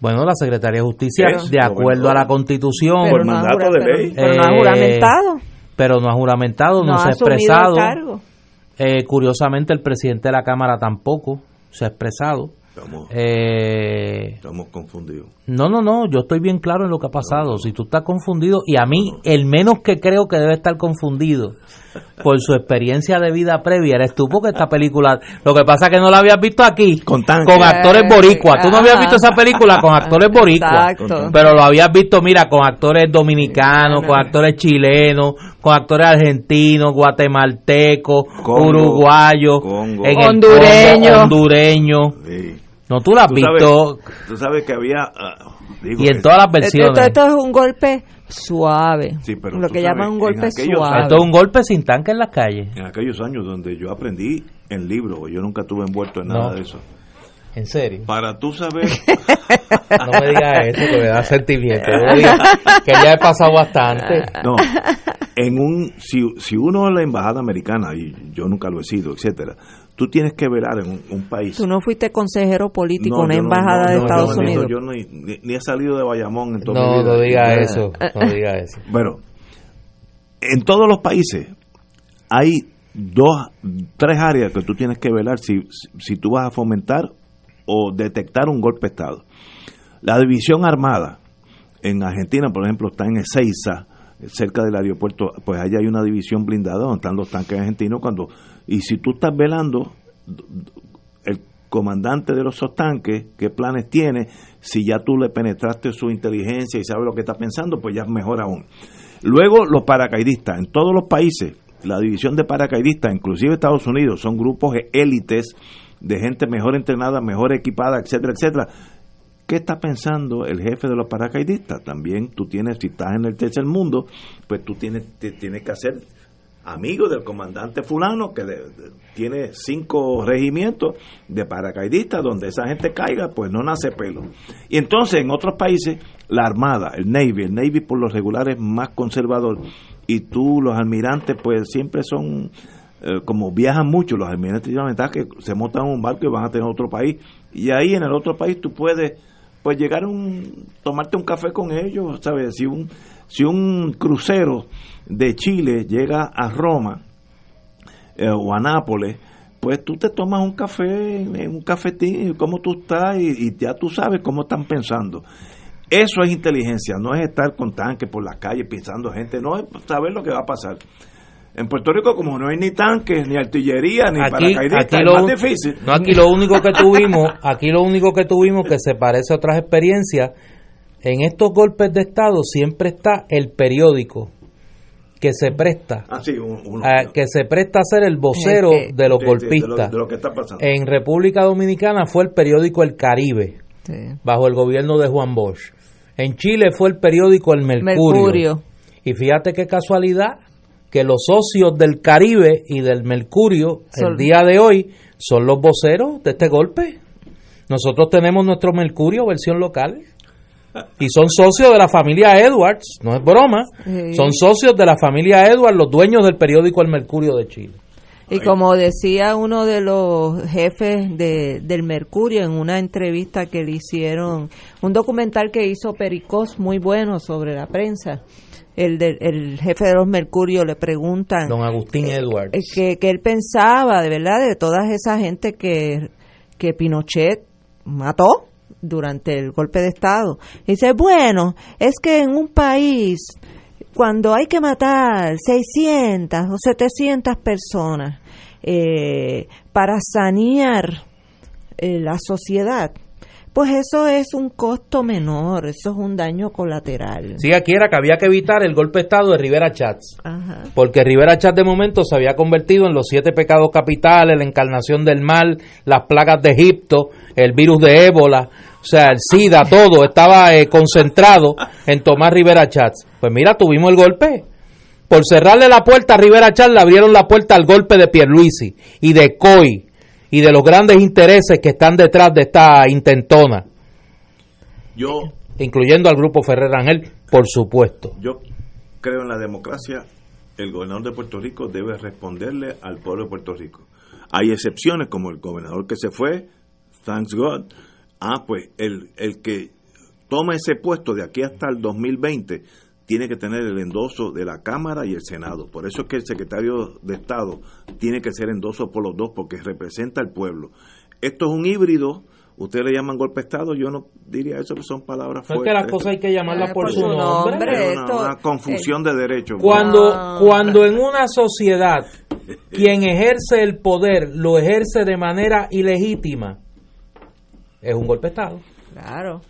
Bueno, la Secretaría de Justicia, Es de acuerdo a la Constitución, Por no mandato jura- de pero- ley. pero no ha eh, juramentado. Pero no ha juramentado, no, No se ha ha asumido el expresado. cargo. Eh, curiosamente, el presidente de la Cámara tampoco se ha expresado. Estamos, Eh, estamos confundidos. no, no, no, yo estoy bien claro en lo que ha pasado. Si tú estás confundido, y a mí, el menos que creo que debe estar confundido por su experiencia de vida previa, eres tú, porque esta película, lo que pasa es que no la habías visto aquí, con, actores boricuas. Tú no habías visto esa película con actores boricuas, Exacto. pero lo habías visto, mira, con actores dominicanos, con actores chilenos, con actores argentinos, guatemaltecos, uruguayos, Congo. en el Hondureño. Congo, hondureño. Sí. No, tú la has Tú visto. sabes- tú sabes que había... ah, digo Y en que- todas las versiones. esto es un golpe suave. Sí, pero lo que sabes, llaman un en golpe suave. Esto es un golpe sin tanque en las calles. En aquellos años donde yo aprendí en libros, yo nunca estuve envuelto en No. nada de eso. En serio. Para tú saber... No me digas eso, que me da sentimiento. Que ya he pasado bastante. No, en un si, si uno es la embajada americana y yo nunca lo he sido, etcétera, tú tienes que velar en un, un país. Tú no fuiste consejero político No, en una no- embajada no, de no, Estados Unidos. Yo no- ni, ni he salido de Bayamón en toda No, mi vida. no diga Eh, eso. No diga eso. Bueno, en todos los países hay dos, tres áreas que tú tienes que velar si, si tú vas a fomentar o detectar un golpe de Estado. La división armada en Argentina, por ejemplo, está en Ezeiza, cerca del aeropuerto, pues allá hay una división blindada donde están los tanques argentinos cuando y si tú estás velando el comandante de los tanques, qué planes tiene, si ya tú le penetraste su inteligencia y sabes lo que está pensando, pues ya es mejor aún. Luego los paracaidistas, en todos los países, la división de paracaidistas, inclusive Estados Unidos, son grupos élites de gente mejor entrenada, mejor equipada, etcétera, etcétera. ¿Qué está pensando el jefe de los paracaidistas? También tú tienes, si estás en el tercer mundo, pues tú tienes, te- tienes que hacer amigo del comandante fulano que de- tiene cinco regimientos de paracaidistas donde esa gente caiga pues no nace pelo. Y entonces en otros países la armada el navy el navy por los regulares más conservador y tú los almirantes pues siempre son eh, como viajan mucho los almirantes la ventaja que se montan un barco y van a tener otro país. Y ahí en el otro país tú puedes pues llegar a un tomarte un café con ellos sabes si un si un crucero de Chile llega a Roma eh, o a Nápoles pues tú te tomas un café en un cafetín cómo tú estás y, y ya tú sabes cómo están pensando. Eso es inteligencia no es estar con tanques por la calle pensando gente no es saber lo que va a pasar. En Puerto Rico como no hay ni tanques ni artillería ni Aquí, paracaidistas aquí es lo, más un- difícil. no, aquí lo único que tuvimos, aquí lo único que tuvimos que se parece a otras experiencias, en estos golpes de Estado siempre está el periódico que se presta Ah, sí, un- uno- a- que se presta a ser el vocero Sí, de los Sí, sí, de lo- golpistas. de lo que está pasando. En República Dominicana fue el periódico El Caribe, Sí. bajo el gobierno de Juan Bosch. En Chile fue el periódico El Mercurio. Mercurio. Y fíjate qué casualidad que los socios del Caribe y del Mercurio Son- el día de hoy son los voceros de este golpe. Nosotros tenemos nuestro Mercurio versión local y son socios de la familia Edwards, no es broma, Sí. son socios de la familia Edwards, los dueños del periódico El Mercurio de Chile. Y como decía uno de los jefes de, del Mercurio en una entrevista que le hicieron, un documental que hizo Pericos muy bueno sobre la prensa, el, del el jefe de los Mercurio le preguntan Don Agustín Edwards. eh, que, que él pensaba de verdad de toda esa gente que, que Pinochet mató durante el golpe de Estado. Dice, bueno, es que en un país, cuando hay que matar 600 o 700 personas eh, para sanear eh, la sociedad, pues eso es un costo menor, eso es un daño colateral. Sí, aquí era que había que evitar el golpe de Estado de Rivera Chats. Ajá. Porque Rivera Chat de momento se había convertido en los siete pecados capitales, la encarnación del mal, las plagas de Egipto, el virus de ébola, o sea, el SIDA, todo estaba eh, concentrado en tomar Rivera Chats. Pues mira, tuvimos el golpe. Por cerrarle la puerta a Rivera Chat, le abrieron la puerta al golpe de Pierluisi y de COI y de los grandes intereses que están detrás de esta intentona, Yo, incluyendo al grupo Ferrer Ángel, por supuesto. yo creo en la democracia. El gobernador de Puerto Rico debe responderle al pueblo de Puerto Rico. Hay excepciones como el gobernador que se fue, thanks God. Ah, pues el, el que toma ese puesto de aquí hasta el 2020 tiene que tener el endoso de la Cámara y el Senado. Por eso es que el secretario de Estado tiene que ser endoso por los dos porque representa al pueblo. Esto es un híbrido. Ustedes le llaman golpe de Estado, yo no diría eso, que son palabras No es fuertes. que las cosas hay que llamarlas Eh, por, por su nombre. nombre. Es una, confusión de derechos. Cuando, Ah. cuando en una sociedad quien ejerce el poder lo ejerce de manera ilegítima, es un golpe de Estado. Claro.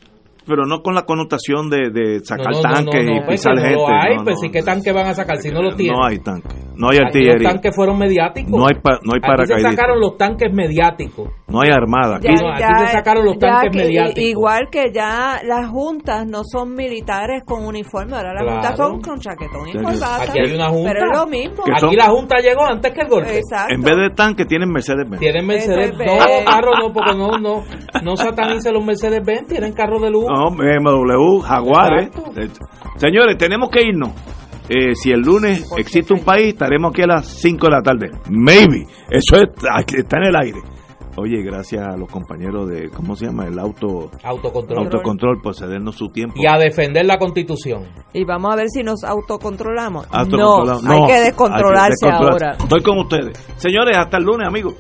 Pero no con la connotación de, de sacar No, no, no, tanques no, y no, pues pisar no gente. lo hay, no, pues no, sí, ¿qué tanque van a sacar si no lo tienen? No hay tanques, no hay Aquí artillería, los tanques fueron mediáticos. no hay, pa- no hay Aquí se paracaidistas, sacaron los tanques mediáticos. no hay armada. Aquí, no, aquí se sacaron los tanques que- mediáticos. Igual que ya las juntas no son militares con uniforme, ahora las Claro. juntas son con chaquetón y corbata. Aquí hay una junta. Pero es lo mismo. Aquí son- la Junta llegó antes que el golpe. Exacto. en vez de tanques tienen Mercedes-Benz. Tienen Mercedes. Mercedes-Benz. No, carro no, porque no, no, no satanice los Mercedes-Benz, tienen carro de luz. No, BMW, Jaguares. Eh, Señores, tenemos que irnos. Eh, si el lunes existe un país, estaremos aquí a las 5 de la tarde. Maybe. Eso es- está en el aire. Oye, gracias a los compañeros de, ¿cómo se llama? El auto Autocontrol. autocontrol por cedernos su tiempo. Y a defender la constitución. Y vamos a ver si nos autocontrolamos. No, hay No, que descontrolarse hay que descontrolarse. ahora. Estoy con ustedes. Señores, hasta el lunes, amigos.